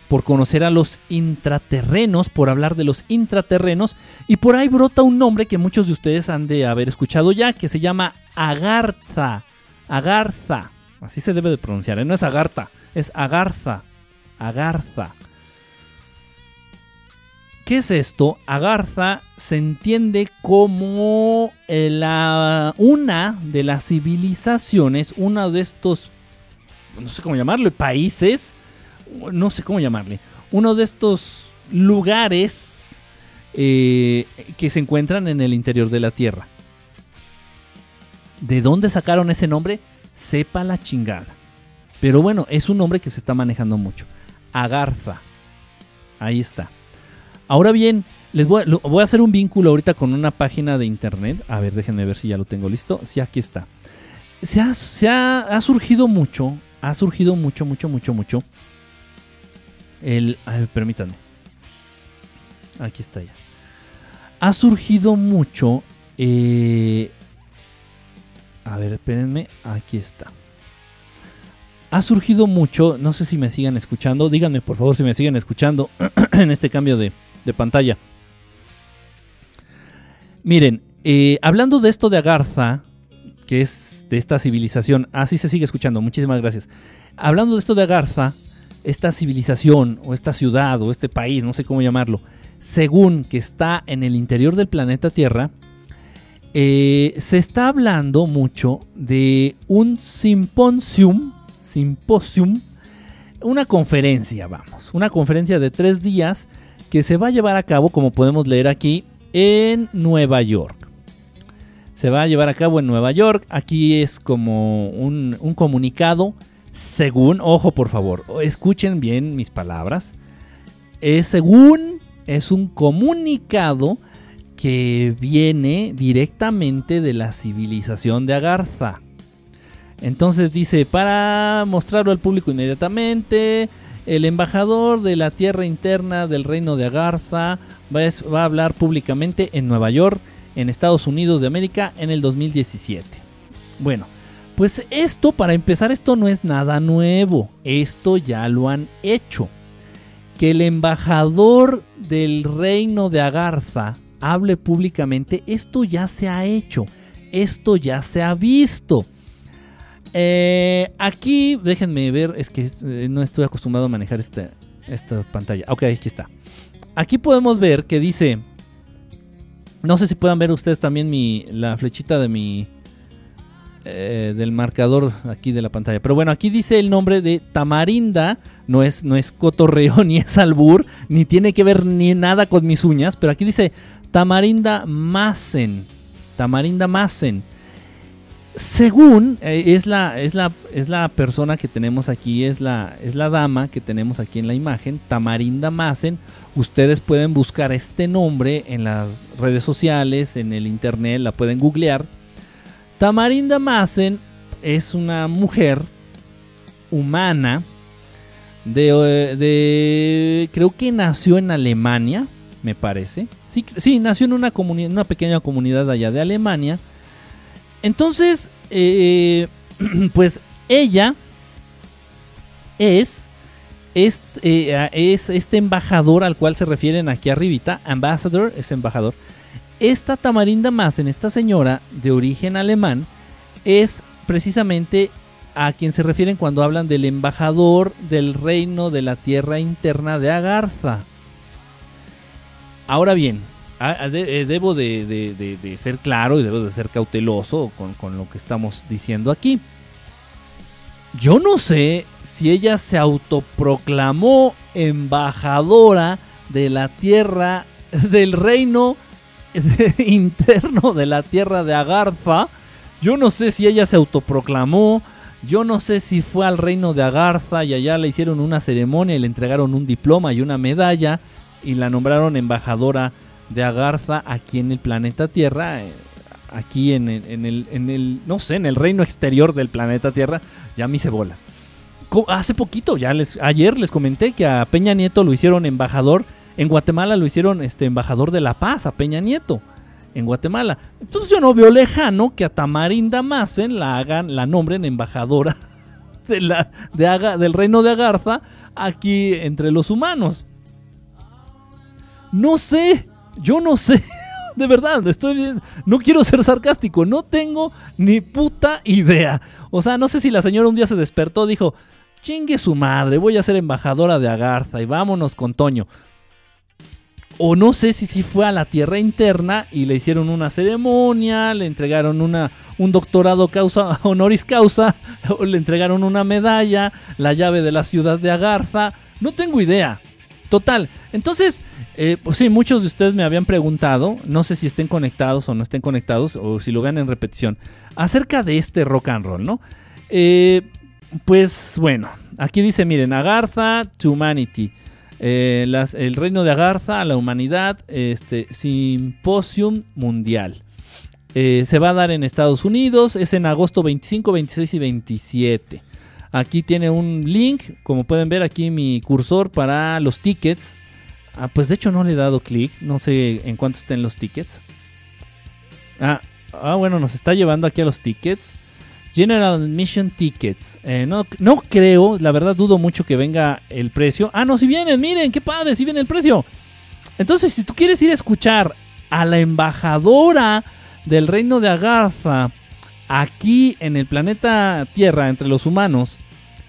por conocer a los intraterrenos, por hablar de los intraterrenos, y por ahí brota un nombre que muchos de ustedes han de haber escuchado ya, que se llama Agartha. Agartha. Así se debe de pronunciar, ¿eh? no es Agartha, es Agartha. Agartha. ¿Qué es esto? Agartha se entiende como la, una de las civilizaciones, uno de estos, no sé cómo llamarle, países, no sé cómo llamarle, uno de estos lugares eh, que se encuentran en el interior de la Tierra. ¿De dónde sacaron ese nombre? Sepa la chingada. Pero bueno, es un nombre que se está manejando mucho. Agarza. Ahí está. Ahora bien, les voy a, voy a, hacer un vínculo ahorita con una página de internet. A ver, déjenme ver si ya lo tengo listo. Sí, aquí está. Se ha, se ha, ha surgido mucho, ha surgido mucho, mucho, mucho, mucho. El, a ver, permítanme. Aquí está ya. Ha surgido mucho. Eh, a ver, espérenme. Aquí está. Ha surgido mucho. No sé si me siguen escuchando. Díganme por favor si me siguen escuchando en este cambio de, de pantalla. Miren, eh, hablando de esto de Agartha, que es de esta civilización. Así se sigue escuchando. Muchísimas gracias. Hablando de esto de Agartha, esta civilización o esta ciudad o este país, no sé cómo llamarlo, según que está en el interior del planeta Tierra, eh, se está hablando mucho de un simposium, simposium, una conferencia, vamos, una conferencia de tres días que se va a llevar a cabo, como podemos leer aquí, en Nueva York. Se va a llevar a cabo en Nueva York. Aquí es como un, un comunicado, según, ojo por favor, escuchen bien mis palabras. Es según, es un comunicado que viene directamente de la civilización de Agartha. Entonces dice, para mostrarlo al público inmediatamente, el embajador de la tierra interna del reino de Agartha va, a hablar públicamente en Nueva York, en Estados Unidos de América, en el 2017. Bueno, pues esto, para empezar, esto no es nada nuevo. Esto ya lo han hecho. Que el embajador del reino de Agartha hable públicamente, esto ya se ha hecho. Esto ya se ha visto. Eh, aquí, déjenme ver, es que eh, no estoy acostumbrado a manejar esta, esta pantalla. Ok, aquí está. Aquí podemos ver que dice, no sé si puedan ver ustedes también mi, la flechita de mi, eh, del marcador aquí de la pantalla. Pero bueno, aquí dice el nombre de Tamarinda. No es, no es cotorreo, ni es albur, ni tiene que ver ni nada con mis uñas. Pero aquí dice Tamarinda Massen. Tamarinda Massen según eh, es, la, es, la, es la persona que tenemos aquí, es la, es la dama que tenemos aquí en la imagen, Tamarinda Massen. Ustedes pueden buscar este nombre en las redes sociales, en el internet, la pueden googlear. Tamarinda Massen es una mujer humana de, eh, de creo que nació en Alemania, me parece. Sí, sí nació en una, comunidad, una pequeña comunidad allá de Alemania entonces, eh, pues ella es este, eh, es este embajador al cual se refieren aquí arribita, ambassador, es embajador. Esta Tamarinda Massen, esta señora de origen alemán, es precisamente a quien se refieren cuando hablan del embajador del reino de la tierra interna de Agartha. Ahora bien, eh, debo de, ser claro y debo de ser cauteloso con, lo que estamos diciendo aquí. Yo no sé si ella se autoproclamó embajadora de la tierra, del reino interno de la tierra de Agartha. Yo no sé si ella se autoproclamó. Yo no sé si fue al reino de Agartha y allá le hicieron una ceremonia y le entregaron un diploma y una medalla y la nombraron embajadora de Agartha aquí en el planeta Tierra, eh, aquí en el, en el, no sé, en el reino exterior del planeta Tierra, ya me hice bolas. Hace poquito, ya les, ayer les comenté que a Peña Nieto lo hicieron embajador, en Guatemala lo hicieron este embajador de la paz, a Peña Nieto, en Guatemala. Entonces yo no veo lejano que a Tamarinda Massen la hagan, la nombren embajadora de la, de del reino de Agartha aquí entre los humanos. No sé, yo no sé. De verdad, estoy bien. No quiero ser sarcástico. No tengo ni puta idea. O sea, no sé si la señora un día se despertó, dijo, chingue su madre, voy a ser embajadora de Agartha y vámonos con Toño. O no sé si sí fue a la tierra interna y le hicieron una ceremonia, le entregaron una, un doctorado causa, honoris causa, le entregaron una medalla, la llave de la ciudad de Agartha. No tengo idea. Total. Entonces, Eh, pues sí, muchos de ustedes me habían preguntado, no sé si estén conectados o no estén conectados, o si lo vean en repetición, acerca de este rock and roll, ¿no? Eh, pues bueno, aquí dice, miren, Agartha to Humanity. Eh, el reino de Agartha a la humanidad, este simposium mundial. se va a dar en Estados Unidos, es en agosto 25, 26 y 27. Aquí tiene un link, como pueden ver aquí mi cursor para los tickets. Ah, pues de hecho no le he dado clic, no sé en cuánto estén los tickets. Ah, ah, bueno, nos está llevando aquí a los tickets. General Admission Tickets. Eh, no, no creo, la verdad dudo mucho que venga el precio. Ah, no, si vienen, miren, qué padre, si viene el precio. Entonces, si tú quieres ir a escuchar a la embajadora del reino de Agartha aquí en el planeta Tierra, entre los humanos,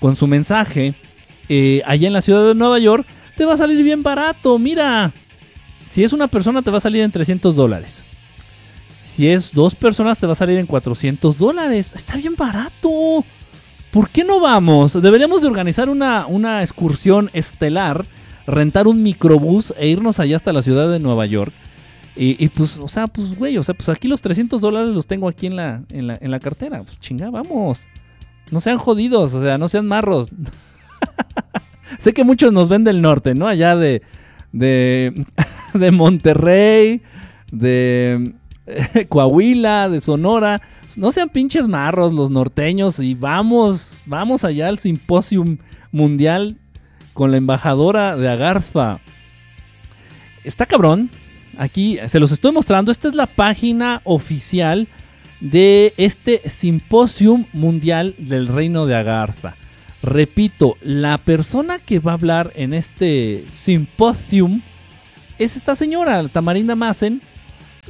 con su mensaje, eh, allá en la ciudad de Nueva York, te va a salir bien barato. Mira, si es una persona te va a salir en 300 dólares. Si es dos personas te va a salir en 400 dólares. Está bien barato. ¿Por qué no vamos? Deberíamos de organizar una, una excursión estelar, rentar un microbús e irnos allá hasta la ciudad de Nueva York. Y, pues, o sea, pues, güey, o sea, pues aquí los 300 dólares los tengo aquí en la, en la, en la cartera. Pues chinga, vamos. No sean jodidos, o sea, no sean marros. sé que muchos nos ven del norte, ¿no? Allá de, de, de Monterrey, de Coahuila, de Sonora. No sean pinches marros los norteños y vamos, vamos allá al simposium mundial con la embajadora de Agarfa. Está cabrón. Aquí se los estoy mostrando. Esta es la página oficial de este simposium mundial del reino de Agartha. Repito, la persona que va a hablar en este simposium es esta señora, Tamarinda Massen,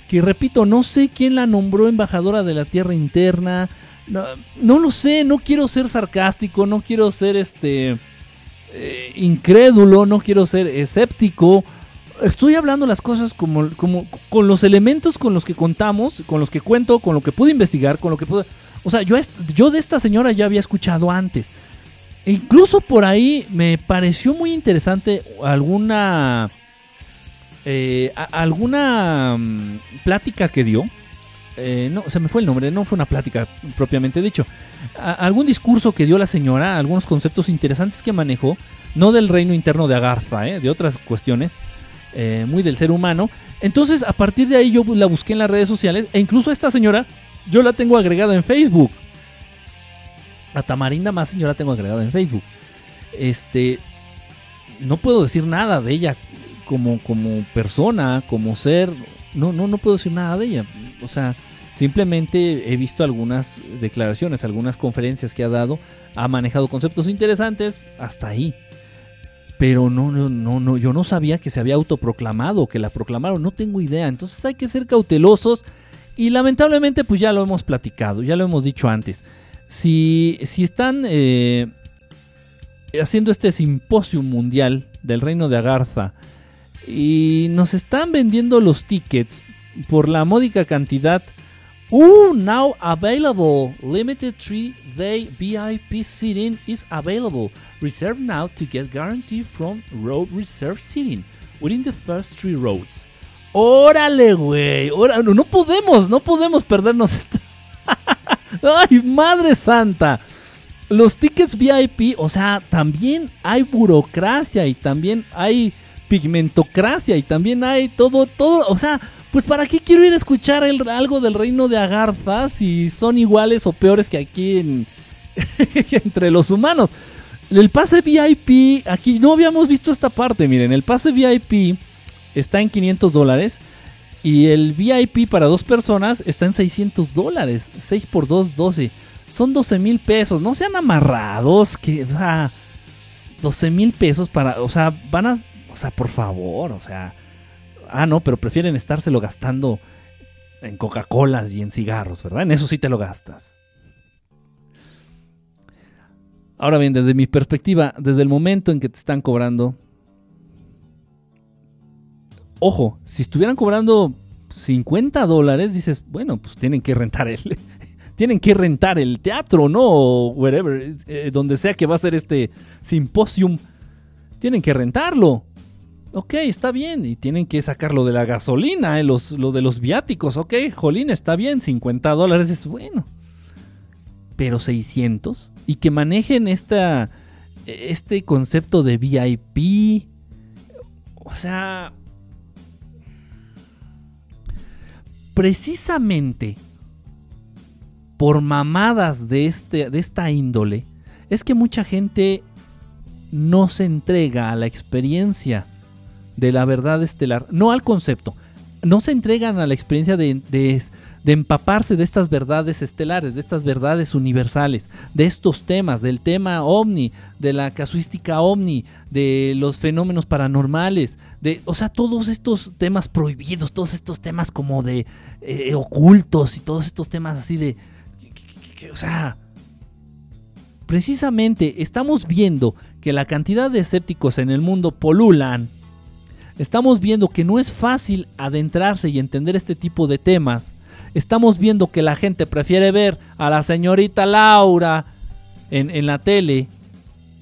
que repito, no sé quién la nombró embajadora de la Tierra Interna. No, lo sé, no quiero ser sarcástico, no quiero ser este eh, incrédulo, no quiero ser escéptico. Estoy hablando las cosas como, como con los elementos con los que contamos, con los que cuento, con lo que pude investigar, con lo que pude... O sea, yo, yo de esta señora ya había escuchado antes. E incluso por ahí me pareció muy interesante alguna eh, alguna mm, plática que dio. Eh, no, se me fue el nombre, no fue una plática propiamente dicho. algún discurso que dio la señora, algunos conceptos interesantes que manejó, no del reino interno de Agartha, eh, de otras cuestiones, muy del ser humano. Entonces, a partir de ahí yo la busqué en las redes sociales e incluso a esta señora yo la tengo agregada en Facebook. A Tamarinda más yo la tengo agregada en Facebook. Este, no puedo decir nada de ella como, como persona, como ser, no, no, no puedo decir nada de ella. O sea, simplemente he visto algunas declaraciones, algunas conferencias que ha dado, ha manejado conceptos interesantes, hasta ahí. Pero no, no, no, no, yo no sabía que se había autoproclamado, que la proclamaron, no tengo idea. Entonces hay que ser cautelosos y lamentablemente pues ya lo hemos platicado, ya lo hemos dicho antes. Si, si están eh, haciendo este simposio mundial del reino de Agartha, y nos están vendiendo los tickets por la módica cantidad. Uh, now available. Limited 3-day VIP seating is available. Reserve now to get guarantee from road reserve seating within the first three roads. Órale, güey. No podemos, no podemos perdernos. Ay, madre santa. Los tickets VIP, o sea, también hay burocracia y también hay pigmentocracia y también hay todo, todo, o sea, pues para qué quiero ir a escuchar algo del reino de Agartha si son iguales o peores que aquí en, entre los humanos. El pase VIP, aquí no habíamos visto esta parte, miren, el pase VIP está en 500 dólares y el VIP para dos personas está en 600 dólares, 6 por 2, 12. Son 12 mil pesos, no sean amarrados, que, o sea, 12 mil pesos para, o sea, van a o sea, por favor, o sea. Ah, no, pero prefieren estárselo gastando en Coca-Colas y en cigarros, ¿verdad? En eso sí te lo gastas. Ahora bien, desde mi perspectiva, desde el momento en que te están cobrando. Ojo, si estuvieran cobrando 50 dólares, dices, bueno, pues tienen que rentar el. tienen que rentar el teatro, ¿no? O wherever, eh, donde sea que va a ser este simposium. Tienen que rentarlo. Ok, está bien. Y tienen que sacar lo de la gasolina, eh, los, lo de los viáticos. Ok, jolín, está bien. 50 dólares es bueno. Pero 600. Y que manejen esta, este concepto de VIP. O sea... Precisamente por mamadas de, este, de esta índole, es que mucha gente no se entrega a la experiencia de la verdad estelar, no al concepto, no se entregan a la experiencia de, de, empaparse de estas verdades estelares, de estas verdades universales, de estos temas, del tema ovni, de la casuística ovni, de los fenómenos paranormales, de, o sea, todos estos temas prohibidos, todos estos temas como de eh, ocultos y todos estos temas así de, o sea, precisamente estamos viendo que la cantidad de escépticos en el mundo polulan Estamos viendo que no es fácil adentrarse y entender este tipo de temas. Estamos viendo que la gente prefiere ver a la señorita Laura en, la tele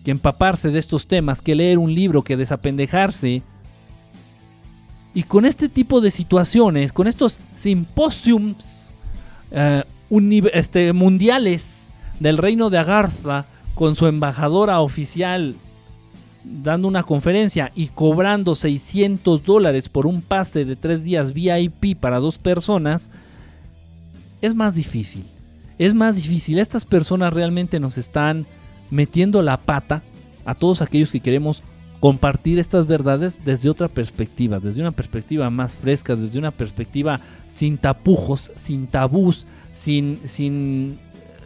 que empaparse de estos temas, que leer un libro, que desapendejarse. Y con este tipo de situaciones, con estos simposiums eh, este, mundiales del reino de Agartha, con su embajadora oficial dando una conferencia y cobrando 600 dólares por un pase de tres días VIP para dos personas, es más difícil. Es más difícil. Estas personas realmente nos están metiendo la pata a todos aquellos que queremos compartir estas verdades desde otra perspectiva, desde una perspectiva más fresca, desde una perspectiva sin tapujos, sin tabús, sin, sin,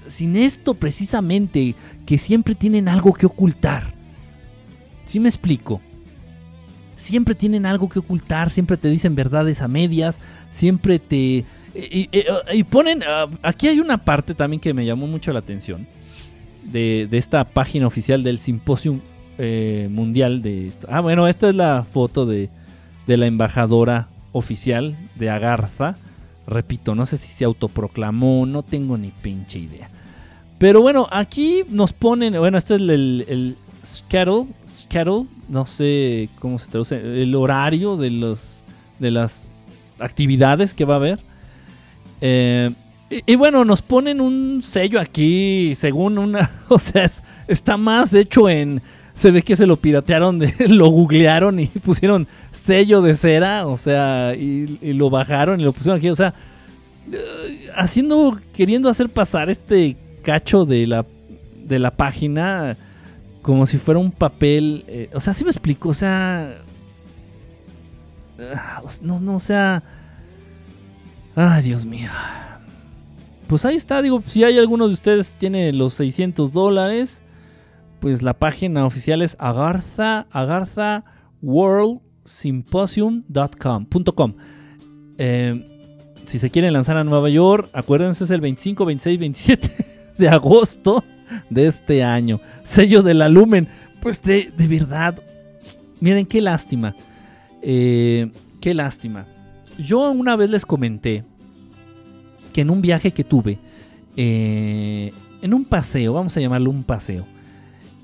sin esto precisamente que siempre tienen algo que ocultar si me explico? Siempre tienen algo que ocultar, siempre te dicen verdades a medias, siempre te... Y, ponen... Ah, aquí hay una parte también que me llamó mucho la atención de, esta página oficial del Simposium eh, Mundial de esto. Ah, bueno, esta es la foto de, de la embajadora oficial de Agarza. Repito, no sé si se autoproclamó, no tengo ni pinche idea. Pero bueno, aquí nos ponen, bueno, este es el, schedule, no sé cómo se traduce, el horario de, los, de las actividades que va a haber. Eh, y, bueno, nos ponen un sello aquí, según una, o sea, está más hecho en, se ve que se lo piratearon, lo googlearon y pusieron sello de cera, o sea, y, y lo bajaron y lo pusieron aquí, o sea, eh, haciendo, queriendo hacer pasar este cacho de la, de la página como si fuera un papel. Eh, o sea, sí me explico, o sea. Ah, no, no, o sea. Ay, Dios mío. Pues ahí está, digo, si hay alguno de ustedes tiene los 600 dólares, pues la página oficial es agarza, agarthaworldsymposium.com. Eh, si se quieren lanzar a Nueva York, acuérdense, es el 25, 26, 27 de agosto de este año. Sello de la Lumen. Pues de, verdad, miren qué lástima. Eh, qué lástima. Yo una vez les comenté que en un viaje que tuve, eh, en un paseo, vamos a llamarlo un paseo,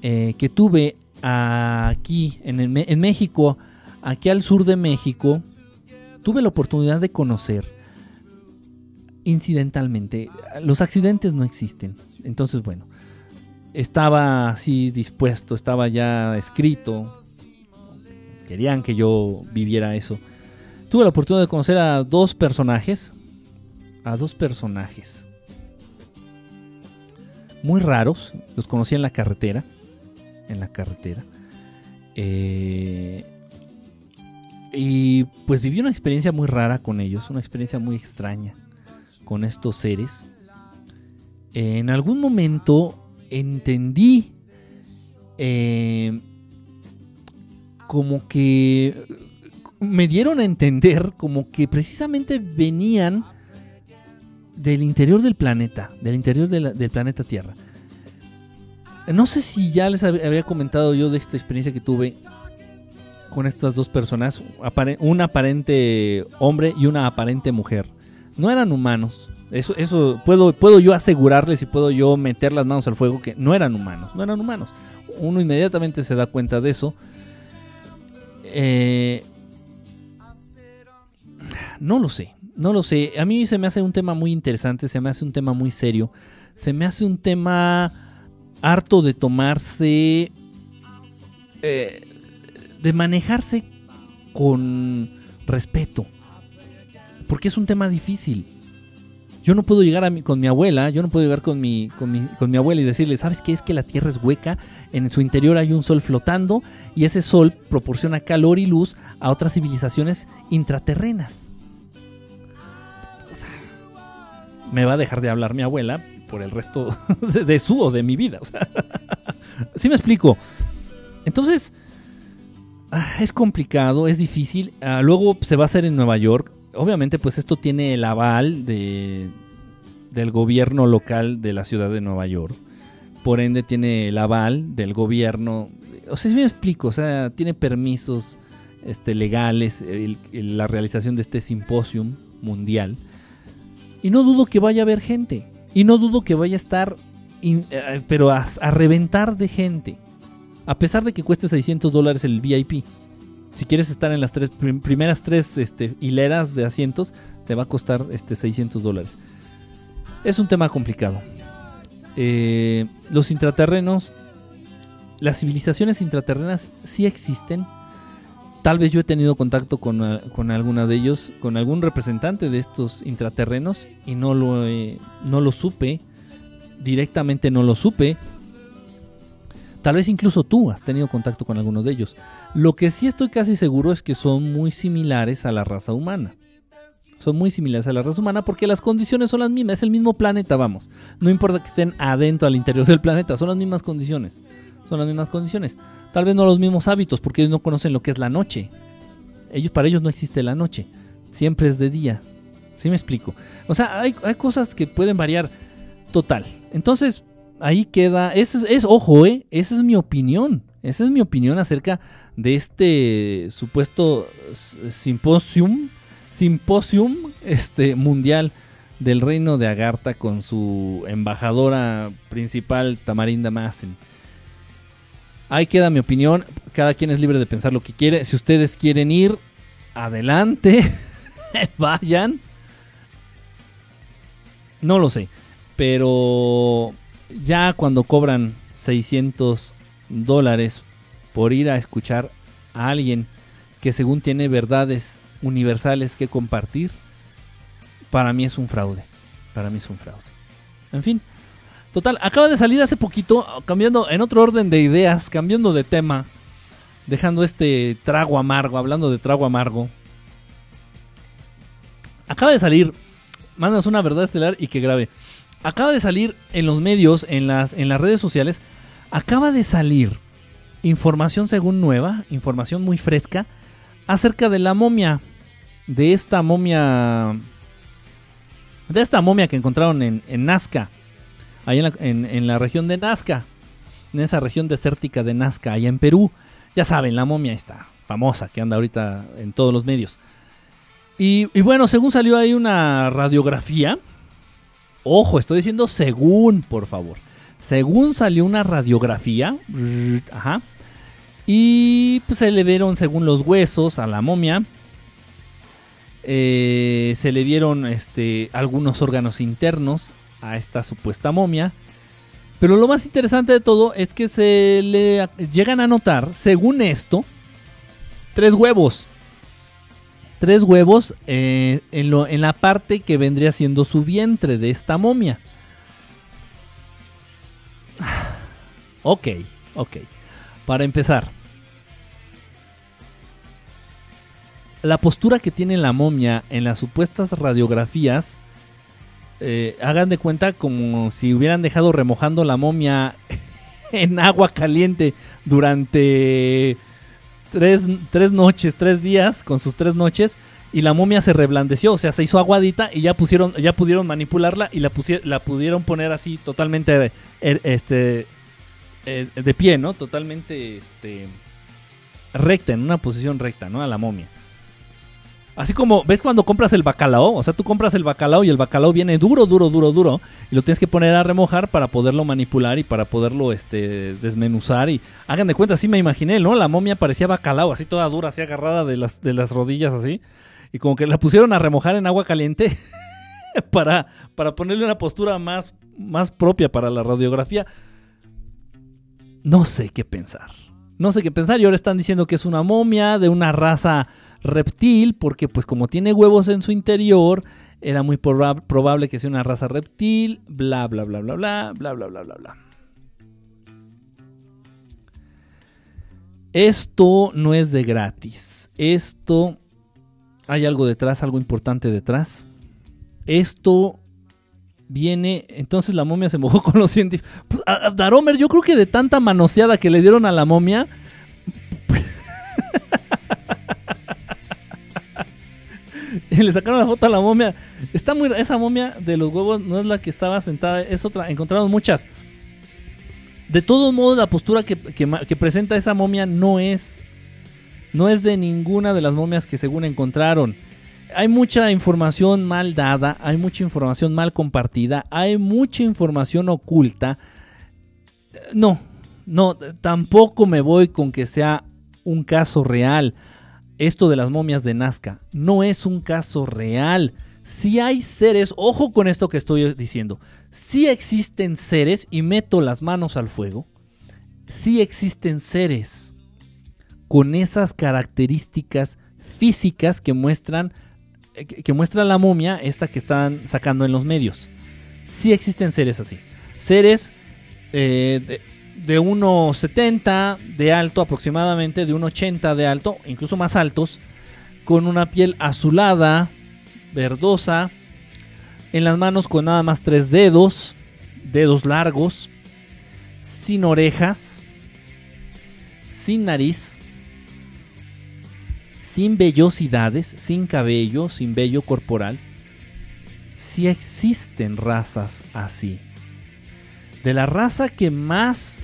eh, que tuve aquí en, en México, aquí al sur de México, tuve la oportunidad de conocer incidentalmente. Los accidentes no existen. Entonces, bueno, estaba así dispuesto, estaba ya escrito. Querían que yo viviera eso. Tuve la oportunidad de conocer a dos personajes. A dos personajes. Muy raros. Los conocí en la carretera. En la carretera. Eh, y pues viví una experiencia muy rara con ellos. Una experiencia muy extraña con estos seres. En algún momento entendí eh, como que me dieron a entender como que precisamente venían del interior del planeta, del interior del planeta Tierra. No sé si ya les había comentado yo de esta experiencia que tuve con estas dos personas, un aparente hombre y una aparente mujer. No eran humanos, eso, eso puedo, puedo yo asegurarles y puedo yo meter las manos al fuego que no eran humanos, no eran humanos. Uno inmediatamente se da cuenta de eso. Eh, no lo sé, no lo sé. A mí se me hace un tema muy interesante, se me hace un tema muy serio, se me hace un tema harto de tomarse, eh, de manejarse con respeto, porque es un tema difícil. Yo no puedo llegar a con mi abuela, yo no puedo llegar mi, mi, con mi abuela y decirle, ¿sabes qué? Es que la Tierra es hueca, en su interior hay un sol flotando y ese sol proporciona calor y luz a otras civilizaciones intraterrenas. me va a dejar de hablar mi abuela por el resto de, su o de mi vida. O ¿Sí me explico? Entonces, ah, es complicado, es difícil. Ah, luego se va a hacer en Nueva York obviamente pues esto tiene el aval de, del gobierno local de la ciudad de Nueva York. Por ende tiene el aval del gobierno. O sea, si me explico, o sea, tiene permisos este, legales la realización de este simposium mundial. Y no dudo que vaya a haber gente. Y no dudo que vaya a estar, eh, pero a, a reventar de gente. A pesar de que cueste 600 dólares el VIP. Si quieres estar en las tres, primeras tres este, hileras de asientos, te va a costar este, 600 dólares. Es un tema complicado. Eh, los intraterrenos, las civilizaciones intraterrenas sí existen. Tal vez yo he tenido contacto con, con alguna de ellos, con algún representante de estos intraterrenos y no lo, no lo supe. Directamente no lo supe. Tal vez incluso tú has tenido contacto con alguno de ellos. Lo que sí estoy casi seguro es que son muy similares a la raza humana. Son muy similares a la raza humana porque las condiciones son las mismas. Es el mismo planeta, vamos. No importa que estén adentro, al interior del planeta. Son las mismas condiciones. Son las mismas condiciones. Tal vez no los mismos hábitos porque ellos no conocen lo que es la noche. Ellos, para ellos no existe la noche. Siempre es de día. ¿Sí me explico? O sea, hay, hay cosas que pueden variar total. Entonces, ahí queda. Es, es, ojo, ¿eh? Esa es mi opinión. Esa es mi opinión acerca de este supuesto simposium, simposium este, mundial del reino de Agartha con su embajadora principal, Tamarinda Massen. Ahí queda mi opinión. Cada quien es libre de pensar lo que quiere. Si ustedes quieren ir, adelante. Vayan. No lo sé. Pero ya cuando cobran 600 dólares por ir a escuchar a alguien que según tiene verdades universales que compartir, para mí es un fraude. Para mí es un fraude. En fin. Total, acaba de salir hace poquito, cambiando en otro orden de ideas, cambiando de tema, dejando este trago amargo, hablando de trago amargo. Acaba de salir, mándanos una verdad estelar y que grabe acaba de salir en los medios, en las, en las redes sociales, acaba de salir información según nueva, información muy fresca, acerca de la momia, de esta momia, de esta momia que encontraron en, Nazca, ahí en la, región de Nazca, en esa región desértica de Nazca, allá en Perú. Ya saben, la momia está famosa, que anda ahorita en todos los medios. Y, y bueno, según salió ahí una radiografía, Ojo, estoy diciendo según, por favor. Según salió una radiografía, ajá, y pues se le vieron según los huesos a la momia. Eh, se le vieron este, algunos órganos internos a esta supuesta momia. Pero lo más interesante de todo es que se le llegan a notar, según esto, tres huevos tres huevos eh, en, la parte que vendría siendo su vientre de esta momia. Ok, ok. Para empezar, la postura que tiene la momia en las supuestas radiografías, eh, hagan de cuenta como si hubieran dejado remojando la momia en agua caliente durante tres, tres noches, tres días, con sus tres noches, y la momia se reblandeció, o sea, se hizo aguadita y ya pusieron, ya pudieron manipularla y la, la pudieron poner así totalmente eh, este, eh, de pie, ¿no? Totalmente este, recta, en una posición recta, ¿no? A la momia. Así como, ¿ves cuando compras el bacalao? O sea, tú compras el bacalao y el bacalao viene duro, duro, duro, duro. Y lo tienes que poner a remojar para poderlo manipular y para poderlo este, desmenuzar. Y hagan de cuenta, así me imaginé, ¿no? La momia parecía bacalao, así toda dura, así agarrada de las, de las rodillas, así. Y como que la pusieron a remojar en agua caliente para, para ponerle una postura más, más propia para la radiografía. No sé qué pensar. No sé qué pensar. Y ahora están diciendo que es una momia de una raza reptil, porque pues como tiene huevos en su interior, era muy probable que sea una raza reptil, bla, bla, bla, bla, bla, bla, bla, bla, bla, bla. Esto no es de gratis. Esto... Hay algo detrás, algo importante detrás. Esto viene. Entonces la momia se mojó con los científicos. Pues, Daromer, yo creo que de tanta manoseada que le dieron a la momia. le sacaron la foto a la momia. Está muy esa momia de los huevos no es la que estaba sentada, es otra. Encontramos muchas. De todos modos, la postura que, presenta esa momia no es no es de ninguna de las momias que según encontraron. Hay mucha información mal dada, hay mucha información mal compartida, hay mucha información oculta. No, no, tampoco me voy con que sea un caso real esto de las momias de Nazca no es un caso real. Si hay seres, ojo con esto que estoy diciendo, si existen seres, y meto las manos al fuego, si existen seres con esas características físicas que muestran, eh, que muestra la momia, esta que están sacando en los medios. Si existen seres así. Seres eh, de 1,70 de alto aproximadamente, de 1,80 de alto, incluso más altos, con una piel azulada, verdosa, en las manos con nada más tres dedos, dedos largos, sin orejas, sin nariz, sin vellosidades, sin cabello, sin vello corporal. Si existen razas así. De la raza que más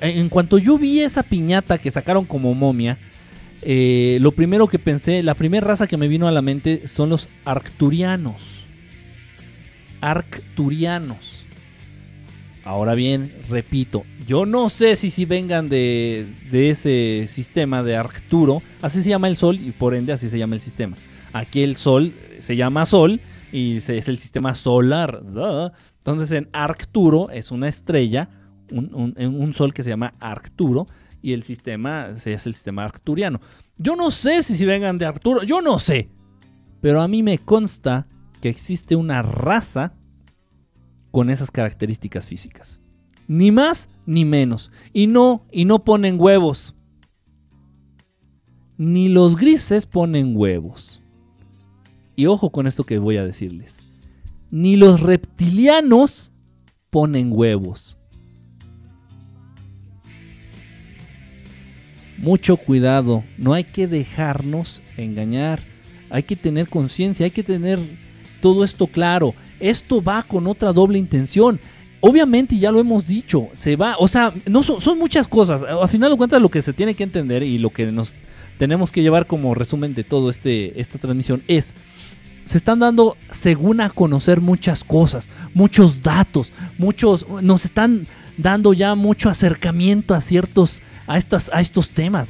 en cuanto yo vi esa piñata que sacaron como momia, eh, lo primero que pensé, la primera raza que me vino a la mente son los arcturianos. Arcturianos. Ahora bien, repito, yo no sé si si vengan de, ese sistema de Arcturo. Así se llama el Sol y por ende así se llama el sistema. Aquí el Sol se llama Sol y es el sistema solar. Entonces en Arcturo es una estrella un, sol que se llama Arcturo y el sistema es el sistema arcturiano. Yo no sé si, si vengan de Arturo, yo no sé. Pero a mí me consta que existe una raza con esas características físicas. Ni más ni menos. Y no, y no ponen huevos. Ni los grises ponen huevos. Y ojo con esto que voy a decirles. Ni los reptilianos ponen huevos. Mucho cuidado, no hay que dejarnos engañar, hay que tener conciencia, hay que tener todo esto claro. Esto va con otra doble intención. Obviamente, ya lo hemos dicho, se va, o sea, no son, muchas cosas. Al final de cuentas, lo que se tiene que entender y lo que nos tenemos que llevar como resumen de todo este esta transmisión es se están dando según a conocer muchas cosas, muchos datos, muchos nos están dando ya mucho acercamiento a ciertos a estos, a estos temas.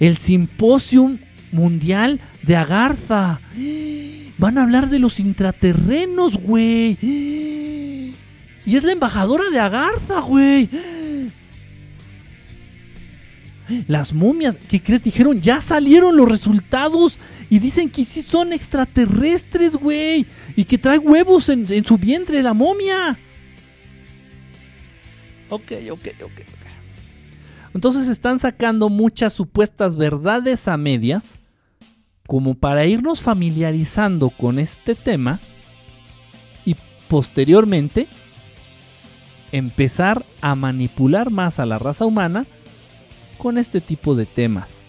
El simposium mundial de Agartha. Van a hablar de los intraterrenos, güey. Y es la embajadora de Agartha, güey. Las momias, ¿qué crees? Dijeron, ya salieron los resultados y dicen que sí son extraterrestres, güey. Y que trae huevos en, en su vientre la momia. Ok, ok, ok. Entonces están sacando muchas supuestas verdades a medias como para irnos familiarizando con este tema y posteriormente empezar a manipular más a la raza humana con este tipo de temas.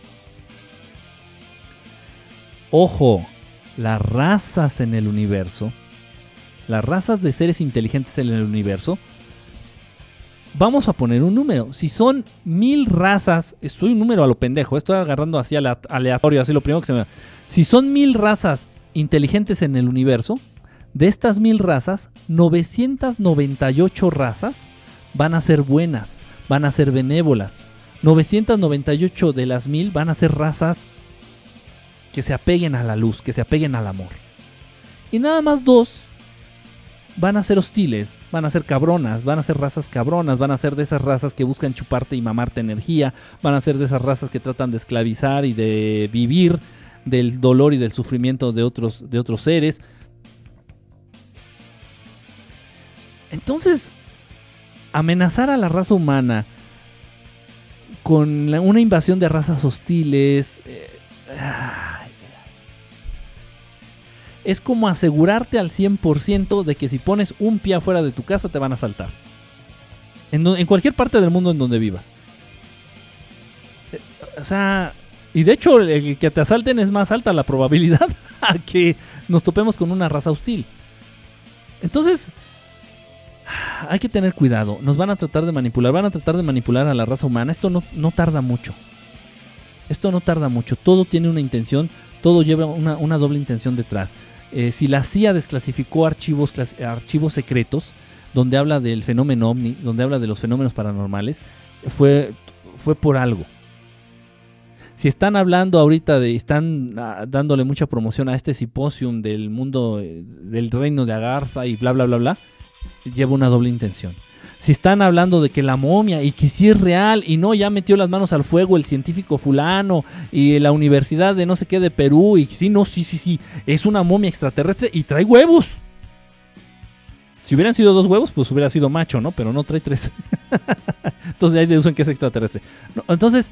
Ojo, las razas en el universo, las razas de seres inteligentes en el universo, vamos a poner un número. Si son mil razas, soy un número a lo pendejo, estoy agarrando así aleatorio, así lo primero que se me Si son mil razas inteligentes en el universo, de estas mil razas, 998 razas van a ser buenas, van a ser benévolas. 998 de las mil van a ser razas que se apeguen a la luz, que se apeguen al amor. Y nada más dos van a ser hostiles, van a ser cabronas, van a ser razas cabronas, van a ser de esas razas que buscan chuparte y mamarte energía, van a ser de esas razas que tratan de esclavizar y de vivir del dolor y del sufrimiento de otros, de otros seres. Entonces, amenazar a la raza humana con una invasión de razas hostiles... Eh, es como asegurarte al 100% de que si pones un pie afuera de tu casa te van a saltar. En, cualquier parte del mundo en donde vivas. Eh, o sea, y de hecho el que te asalten es más alta la probabilidad a que nos topemos con una raza hostil. Entonces, hay que tener cuidado. Nos van a tratar de manipular, van a tratar de manipular a la raza humana. Esto no, tarda mucho. Esto no tarda mucho. Todo tiene una intención, todo lleva una doble intención detrás. Eh, si la CIA desclasificó archivos, archivos secretos donde habla del fenómeno ovni, donde habla de los fenómenos paranormales, fue, fue por algo. Si están hablando ahorita de, están ah, dándole mucha promoción a este simposium del mundo, eh, del reino de Agartha y bla, bla, bla, bla, lleva una doble intención. Si están hablando de que la momia y que sí es real y no, ya metió las manos al fuego el científico fulano y la universidad de no sé qué de Perú y sí, no, sí, sí, sí, es una momia extraterrestre y trae huevos. Si hubieran sido dos huevos, pues hubiera sido macho, ¿no? Pero no trae tres. entonces ahí deducen que es extraterrestre. entonces,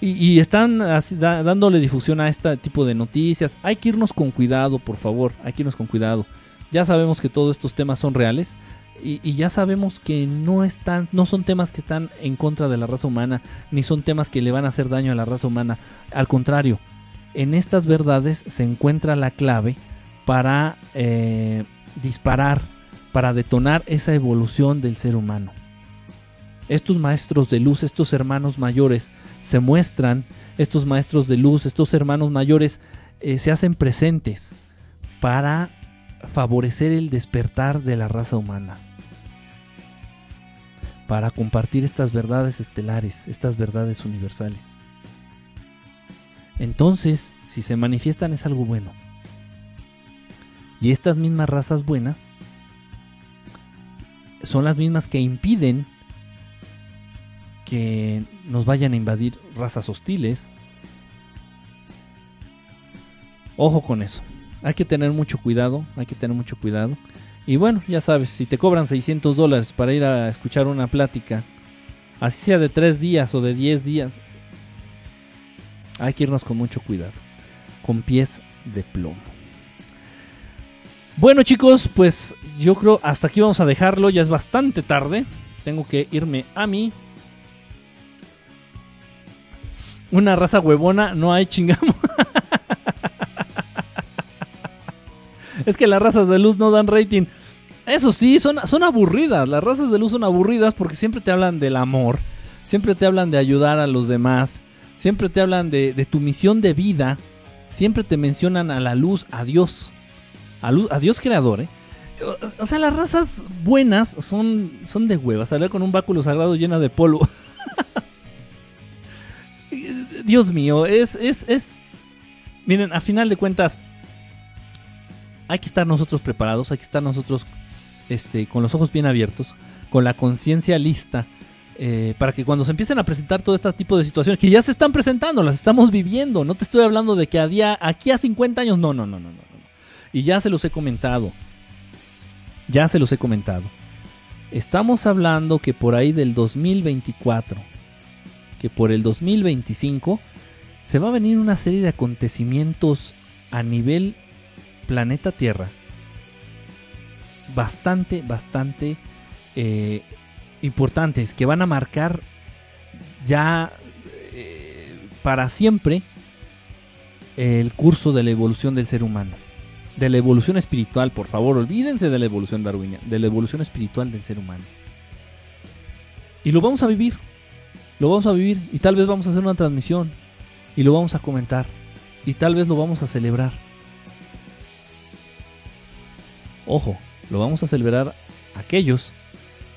y, están dándole difusión a este tipo de noticias. Hay que irnos con cuidado, por favor. Hay que irnos con cuidado. Ya sabemos que todos estos temas son reales. Y, ya sabemos que no están, no son temas que están en contra de la raza humana, ni son temas que le van a hacer daño a la raza humana. Al contrario, en estas verdades se encuentra la clave para eh, disparar, para detonar esa evolución del ser humano. Estos maestros de luz, estos hermanos mayores, se muestran, estos maestros de luz, estos hermanos mayores, eh, se hacen presentes para favorecer el despertar de la raza humana para compartir estas verdades estelares, estas verdades universales. Entonces, si se manifiestan es algo bueno. Y estas mismas razas buenas son las mismas que impiden que nos vayan a invadir razas hostiles. Ojo con eso. Hay que tener mucho cuidado, hay que tener mucho cuidado. Y bueno, ya sabes, si te cobran 600 dólares para ir a escuchar una plática, así sea de 3 días o de 10 días, hay que irnos con mucho cuidado, con pies de plomo. Bueno chicos, pues yo creo hasta aquí vamos a dejarlo, ya es bastante tarde, tengo que irme a mí. Una raza huevona, no hay chingamos. es que las razas de luz no dan rating. Eso sí, son, son aburridas. Las razas de luz son aburridas porque siempre te hablan del amor. Siempre te hablan de ayudar a los demás. Siempre te hablan de, tu misión de vida. Siempre te mencionan a la luz, a Dios. A, luz, a Dios creador, ¿eh? O, sea, las razas buenas son, son de huevas. Hablar con un báculo sagrado llena de polvo. Dios mío, es, es, es... Miren, a final de cuentas, hay que estar nosotros preparados, hay que estar nosotros este, con los ojos bien abiertos, con la conciencia lista, eh, para que cuando se empiecen a presentar todo este tipo de situaciones, que ya se están presentando, las estamos viviendo, no te estoy hablando de que a día, aquí a 50 años, no, no, no, no, no. Y ya se los he comentado, ya se los he comentado. Estamos hablando que por ahí del 2024, que por el 2025, se va a venir una serie de acontecimientos a nivel planeta Tierra bastante, bastante eh, importantes que van a marcar ya eh, para siempre el curso de la evolución del ser humano. De la evolución espiritual, por favor, olvídense de la evolución darwiniana, de la evolución espiritual del ser humano. Y lo vamos a vivir. Lo vamos a vivir y tal vez vamos a hacer una transmisión y lo vamos a comentar y tal vez lo vamos a celebrar. Ojo, lo vamos a celebrar aquellos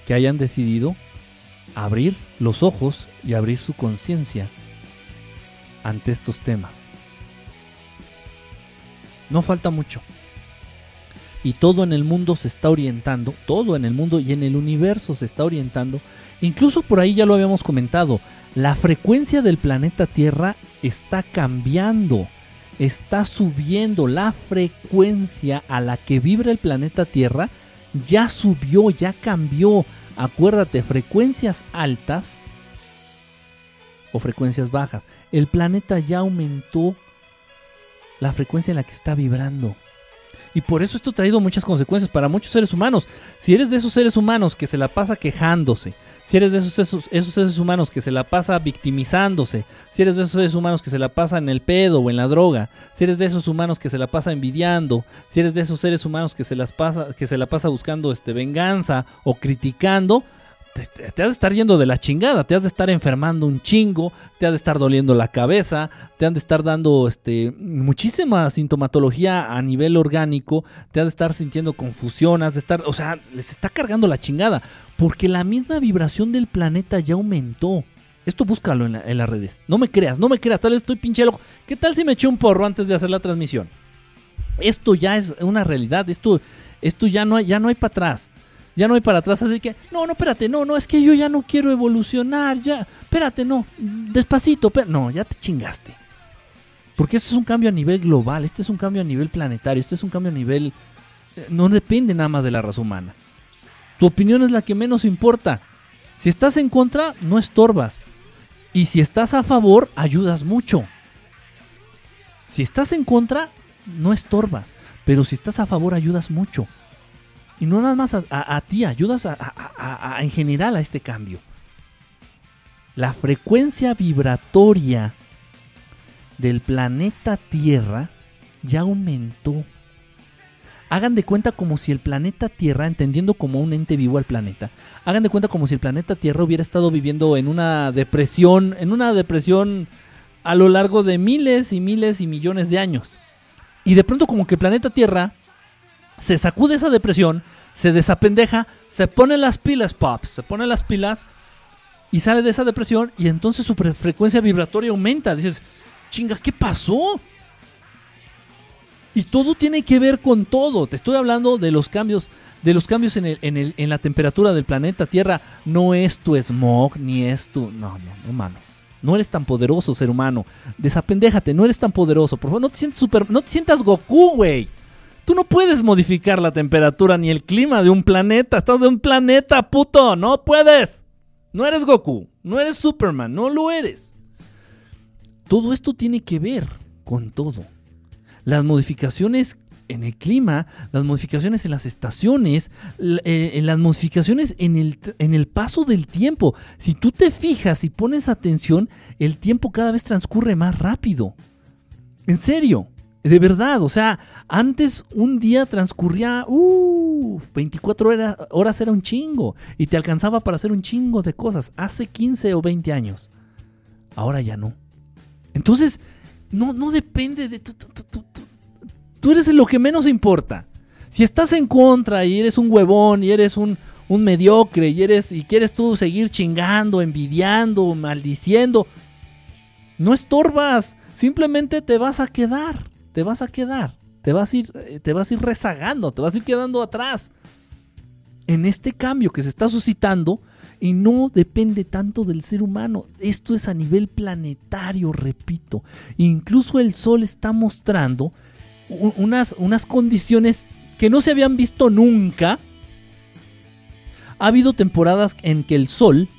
que hayan decidido abrir los ojos y abrir su conciencia ante estos temas. No falta mucho. Y todo en el mundo se está orientando, todo en el mundo y en el universo se está orientando. Incluso por ahí ya lo habíamos comentado, la frecuencia del planeta Tierra está cambiando, está subiendo la frecuencia a la que vibra el planeta Tierra, ya subió, ya cambió. Acuérdate, frecuencias altas o frecuencias bajas. El planeta ya aumentó la frecuencia en la que está vibrando. Y por eso esto ha traído muchas consecuencias para muchos seres humanos. Si eres de esos seres humanos que se la pasa quejándose, si eres de esos, esos, seres humanos que se la pasa victimizándose, si eres de esos seres humanos que se la pasa en el pedo o en la droga, si eres de esos humanos que se la pasa envidiando, si eres de esos seres humanos que se, las pasa, que se la pasa buscando este, venganza o criticando, te, has de estar yendo de la chingada, te has de estar enfermando un chingo, te has de estar doliendo la cabeza, te han de estar dando este, muchísima sintomatología a nivel orgánico, te has de estar sintiendo confusión, has de estar, o sea, les está cargando la chingada, porque la misma vibración del planeta ya aumentó. Esto búscalo en, las redes. No me creas, no me creas, tal vez estoy pinche loco. ¿Qué tal si me eché un porro antes de hacer la transmisión? Esto ya es una realidad, esto, esto ya no hay, ya no hay para atrás ya no hay para atrás, así que, no, no, espérate, no, no, es que yo ya no quiero evolucionar, ya, espérate, no, despacito, no, ya te chingaste. Porque esto es un cambio a nivel global, este es un cambio a nivel planetario, este es un cambio a nivel... Eh, no depende nada más de la raza humana. Tu opinión es la que menos importa. Si estás en contra, no estorbas. Y si estás a favor, ayudas mucho. Si estás en contra, no estorbas. Pero si estás a favor, ayudas mucho. Y no nada más a, ti, ayudas en general a este cambio. La frecuencia vibratoria del planeta Tierra ya aumentó. Hagan de cuenta como si el planeta Tierra, entendiendo como un ente vivo al planeta, hagan de cuenta como si el planeta Tierra hubiera estado viviendo en una depresión, en una depresión a lo largo de miles y miles y millones de años. Y de pronto como que el planeta Tierra se sacude esa depresión, se desapendeja, se pone las pilas, pops, se pone las pilas y sale de esa depresión y entonces su frecuencia vibratoria aumenta. Dices, chinga, ¿qué pasó? Y todo tiene que ver con todo. Te estoy hablando de los cambios, de los cambios en, el, en, el, en la temperatura del planeta Tierra. No es tu smog, ni es tu... No, no, no mames. No eres tan poderoso, ser humano. Desapendéjate, no eres tan poderoso. Por favor, no te sientas super, no te sientas Goku, güey. Tú no puedes modificar la temperatura ni el clima de un planeta. Estás de un planeta, puto. No puedes. No eres Goku. No eres Superman. No lo eres. Todo esto tiene que ver con todo. Las modificaciones en el clima, las modificaciones en las estaciones, eh, las modificaciones en el, en el paso del tiempo. Si tú te fijas y pones atención, el tiempo cada vez transcurre más rápido. En serio. De verdad, o sea, antes un día transcurría, uh, 24 horas, horas era un chingo y te alcanzaba para hacer un chingo de cosas, hace 15 o 20 años. Ahora ya no. Entonces, no, no depende de... Tú, tú eres lo que menos importa. Si estás en contra y eres un huevón y eres un, un mediocre y, eres, y quieres tú seguir chingando, envidiando, maldiciendo, no estorbas, simplemente te vas a quedar te vas a quedar, te vas a ir, eh, te vas a ir rezagando, te vas a ir quedando atrás. En este cambio que se está suscitando y no depende tanto del ser humano. Esto es a nivel planetario, repito. Incluso el Sol está mostrando unas, unas condiciones que no se habían visto nunca. Ha habido temporadas en que el Sol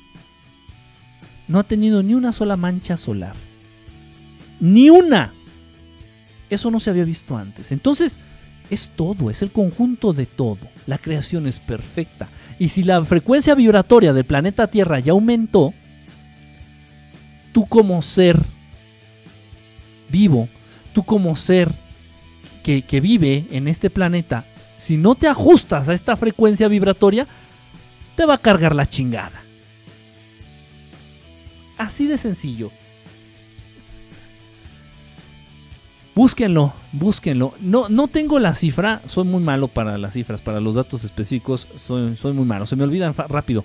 no ha tenido ni una sola mancha solar. Ni una. Eso no se había visto antes. Entonces, es todo, es el conjunto de todo. La creación es perfecta. Y si la frecuencia vibratoria del planeta Tierra ya aumentó, tú como ser vivo, tú como ser que, que, vive en este planeta, si no te ajustas a esta frecuencia vibratoria, te va a cargar la chingada. Así de sencillo. Búsquenlo, búsquenlo. No, no tengo la cifra, soy muy malo para las cifras, para los datos específicos, soy, soy muy malo, se me olvidan rápido.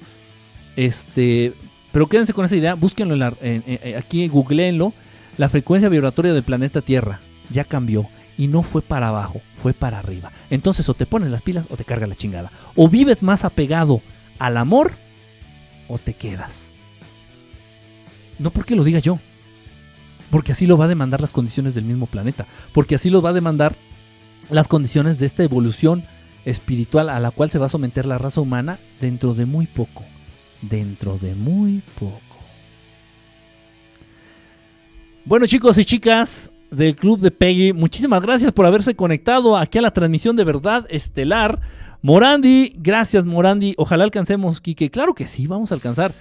Este, pero quédense con esa idea, búsquenlo aquí, googleenlo. La frecuencia vibratoria del planeta Tierra ya cambió y no fue para abajo, fue para arriba. Entonces o te pones las pilas o te carga la chingada. O vives más apegado al amor o te quedas. No porque lo diga yo, porque así lo va a demandar las condiciones del mismo planeta, porque así lo va a demandar las condiciones de esta evolución espiritual a la cual se va a someter la raza humana dentro de muy poco, dentro de muy poco. Bueno chicos y chicas del Club de Peggy, muchísimas gracias por haberse conectado aquí a la transmisión de verdad estelar. Morandi, gracias Morandi, ojalá alcancemos, Kike, claro que sí, vamos a alcanzar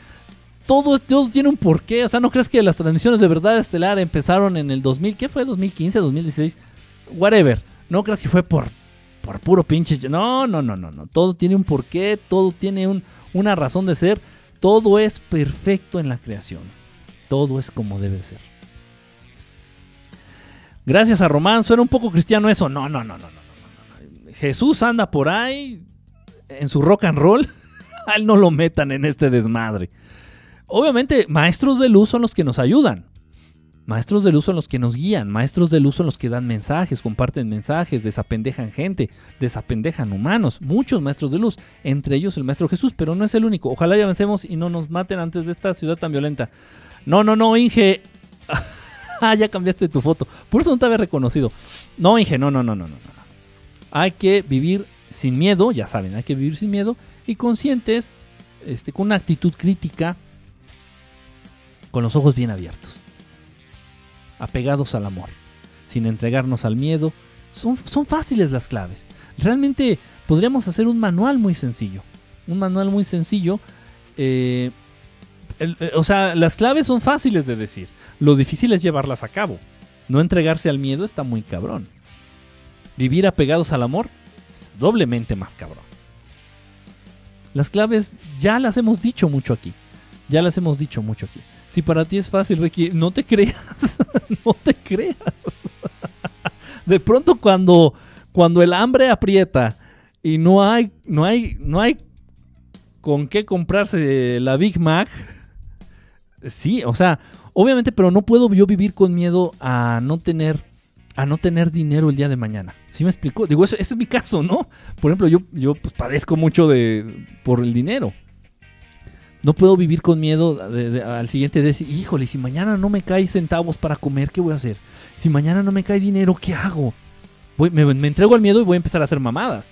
todo, tiene un porqué. O sea, ¿no crees que las transmisiones de verdad estelar empezaron en el 2000? ¿Qué fue? ¿2015? ¿2016? Whatever. No creas que fue por, por puro pinche. No, no, no, no, no. Todo tiene un porqué, todo tiene un, una razón de ser. Todo es perfecto en la creación. Todo es como debe ser. Gracias a Román. Suena un poco cristiano eso. No, no, no, no, no. no, Jesús anda por ahí en su rock and roll. A él no lo metan en este desmadre. Obviamente, maestros de luz son los que nos ayudan. Maestros de luz son los que nos guían, maestros de luz son los que dan mensajes, comparten mensajes, desapendejan gente, desapendejan humanos, muchos maestros de luz, entre ellos el maestro Jesús, pero no es el único. Ojalá ya avancemos y no nos maten antes de esta ciudad tan violenta. No, no, no, Inge. ah, ya cambiaste tu foto. Por eso no te había reconocido. No, Inge, no, no, no, no, no. Hay que vivir sin miedo, ya saben, hay que vivir sin miedo y conscientes, este, con una actitud crítica con los ojos bien abiertos, apegados al amor, sin entregarnos al miedo. Son, son fáciles las claves. Realmente podríamos hacer un manual muy sencillo. Un manual muy sencillo. Eh, eh, o sea, las claves son fáciles de decir. Lo difícil es llevarlas a cabo. No entregarse al miedo está muy cabrón. Vivir apegados al amor es doblemente más cabrón. Las claves ya las hemos dicho mucho aquí. Ya las hemos dicho mucho aquí. Si para ti es fácil, Ricky, no te creas, no te creas. De pronto cuando, cuando el hambre aprieta y no hay, no hay, no hay con qué comprarse la Big Mac, sí, o sea, obviamente, pero no puedo yo vivir con miedo a no tener, a no tener dinero el día de mañana. ¿Sí me explico? Digo, ese, es mi caso, ¿no? Por ejemplo, yo, yo pues, padezco mucho de, por el dinero. No puedo vivir con miedo al siguiente día. Híjole, si mañana no me cae centavos para comer, ¿qué voy a hacer? Si mañana no me cae dinero, ¿qué hago? me, entrego al miedo y voy a empezar a hacer mamadas.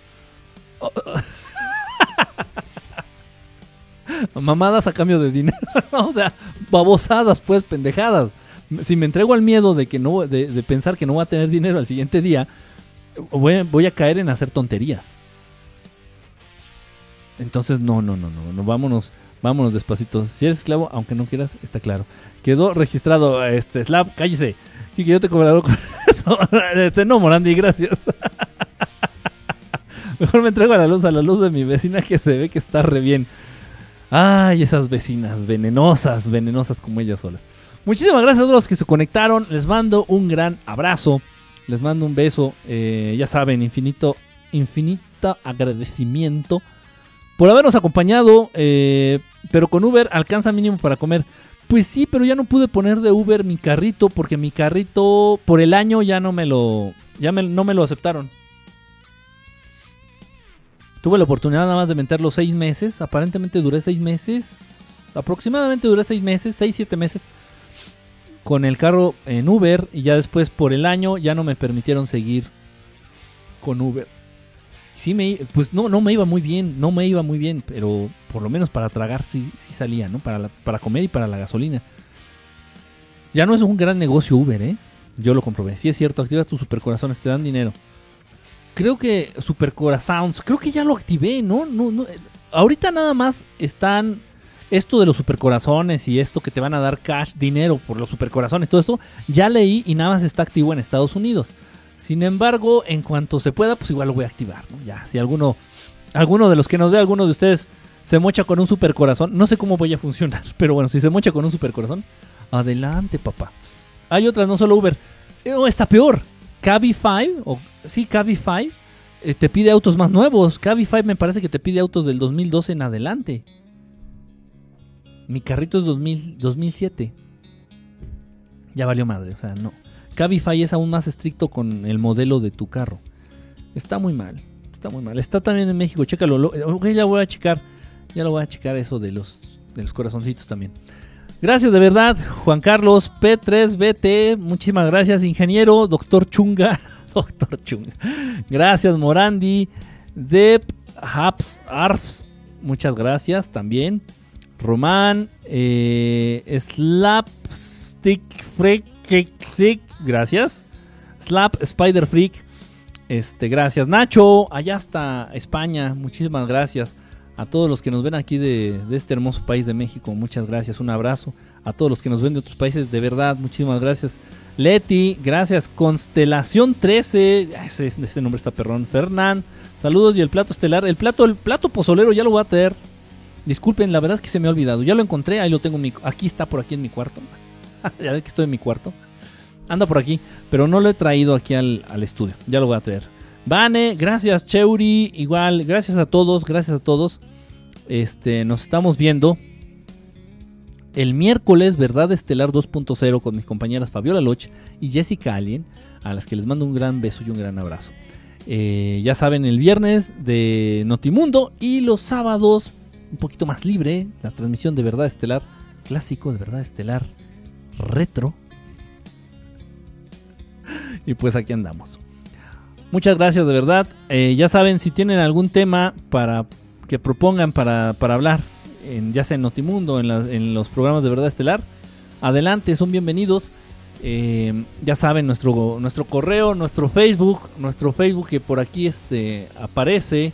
mamadas a cambio de dinero. o sea, babosadas, pues, pendejadas. Si me entrego al miedo de que no, de, pensar que no voy a tener dinero al siguiente día, voy, voy a caer en hacer tonterías. Entonces, no, no, no, no, no, vámonos Vámonos despacito. Si eres esclavo, aunque no quieras, está claro. Quedó registrado este Slap, cállese. Y que yo te cobraré con eso. Este, no, Morandi, gracias. Mejor me entrego a la luz, a la luz de mi vecina que se ve que está re bien. Ay, esas vecinas venenosas, venenosas como ellas solas. Muchísimas gracias a todos los que se conectaron. Les mando un gran abrazo. Les mando un beso. Eh, ya saben, infinito, infinito agradecimiento por habernos acompañado. Eh, pero con Uber alcanza mínimo para comer. Pues sí, pero ya no pude poner de Uber mi carrito porque mi carrito por el año ya no me lo ya no me lo aceptaron. Tuve la oportunidad nada más de meterlo seis meses. Aparentemente duré seis meses. Aproximadamente duré seis meses, seis, siete meses. Con el carro en Uber. Y ya después por el año ya no me permitieron seguir con Uber sí me, pues no, no me iba muy bien, no me iba muy bien, pero por lo menos para tragar sí, sí salía, ¿no? Para, para comer y para la gasolina. Ya no es un gran negocio Uber, ¿eh? Yo lo comprobé. Sí es cierto, activa tus supercorazones, te dan dinero. Creo que supercorazones, creo que ya lo activé, ¿no? No, no ahorita nada más están esto de los supercorazones y esto que te van a dar cash, dinero por los supercorazones, todo esto, ya leí y nada más está activo en Estados Unidos. Sin embargo, en cuanto se pueda, pues igual lo voy a activar, ¿no? Ya, si alguno, alguno de los que nos ve, alguno de ustedes se mocha con un super corazón. No sé cómo voy a funcionar, pero bueno, si se mocha con un super corazón, adelante, papá. Hay otras, no solo Uber. Oh, está peor. Cabify, o sí, Cabify, eh, te pide autos más nuevos. Cabify me parece que te pide autos del 2012 en adelante. Mi carrito es 2000, 2007. Ya valió madre, o sea, no. Cabify es aún más estricto con el modelo de tu carro. Está muy mal, está muy mal. Está también en México, chécalo. Ok, ya voy a checar, ya lo voy a checar eso de los, de los corazoncitos también. Gracias de verdad, Juan Carlos P3BT. Muchísimas gracias, ingeniero, doctor Chunga. doctor Chunga. Gracias, Morandi. Dep Haps Arfs. Muchas gracias también. Román. Eh, Slapstick Freak. Gracias. Slap Spider Freak. Este, gracias. Nacho, allá está España. Muchísimas gracias a todos los que nos ven aquí de, este hermoso país de México, muchas gracias, un abrazo. A todos los que nos ven de otros países, de verdad, muchísimas gracias. Leti, gracias. Constelación 13, ese, nombre está perrón. Fernán, saludos y el plato estelar. El plato, el plato pozolero ya lo voy a traer. Disculpen, la verdad es que se me ha olvidado. Ya lo encontré, ahí lo tengo en mi, aquí está por aquí en mi cuarto. ya ves que estoy en mi cuarto. Anda por aquí, pero no lo he traído aquí al, al estudio. Ya lo voy a traer. Vane, gracias Cheuri, igual, gracias a todos, gracias a todos. Este, nos estamos viendo el miércoles, Verdad Estelar 2.0 con mis compañeras Fabiola Loch y Jessica Alien, a las que les mando un gran beso y un gran abrazo. Eh, ya saben, el viernes de Notimundo y los sábados un poquito más libre, la transmisión de Verdad Estelar clásico, de Verdad Estelar retro. Y pues aquí andamos. Muchas gracias de verdad. Eh, ya saben, si tienen algún tema para que propongan para, hablar, en, ya sea en Notimundo, en, los programas de verdad estelar, adelante, son bienvenidos. Eh, ya saben, nuestro, nuestro correo, nuestro Facebook, nuestro Facebook que por aquí este, aparece,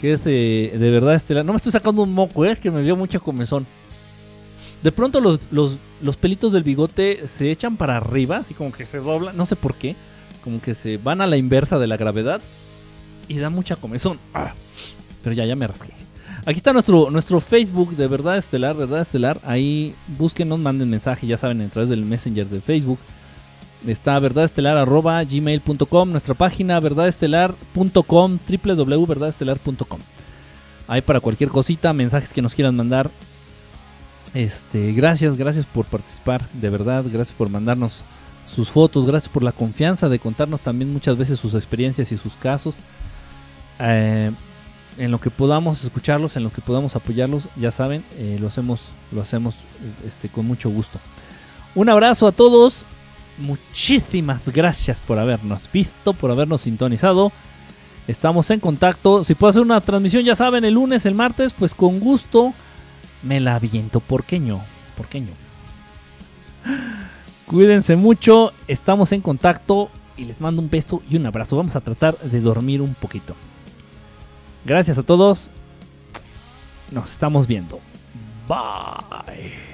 que es eh, de verdad estelar. No me estoy sacando un moco, es que me vio mucha comezón. De pronto los, los, los pelitos del bigote se echan para arriba, así como que se doblan, no sé por qué como que se van a la inversa de la gravedad y da mucha comezón. Ah, pero ya, ya me rasqué. Aquí está nuestro, nuestro Facebook de Verdad Estelar, Verdad Estelar. Ahí búsquenos, manden mensaje, ya saben, a través del Messenger de Facebook. Está verdadestelar.gmail.com, nuestra página verdadestelar.com, www.verdadestelar.com. Ahí para cualquier cosita, mensajes que nos quieran mandar. Este, gracias, gracias por participar, de verdad, gracias por mandarnos sus fotos, gracias por la confianza de contarnos también muchas veces sus experiencias y sus casos. Eh, en lo que podamos escucharlos, en lo que podamos apoyarlos, ya saben, eh, lo hacemos, lo hacemos este, con mucho gusto. Un abrazo a todos, muchísimas gracias por habernos visto, por habernos sintonizado. Estamos en contacto. Si puedo hacer una transmisión, ya saben, el lunes, el martes, pues con gusto me la aviento. ¿Por qué no? ¿Por qué no? Cuídense mucho, estamos en contacto y les mando un beso y un abrazo. Vamos a tratar de dormir un poquito. Gracias a todos. Nos estamos viendo. Bye.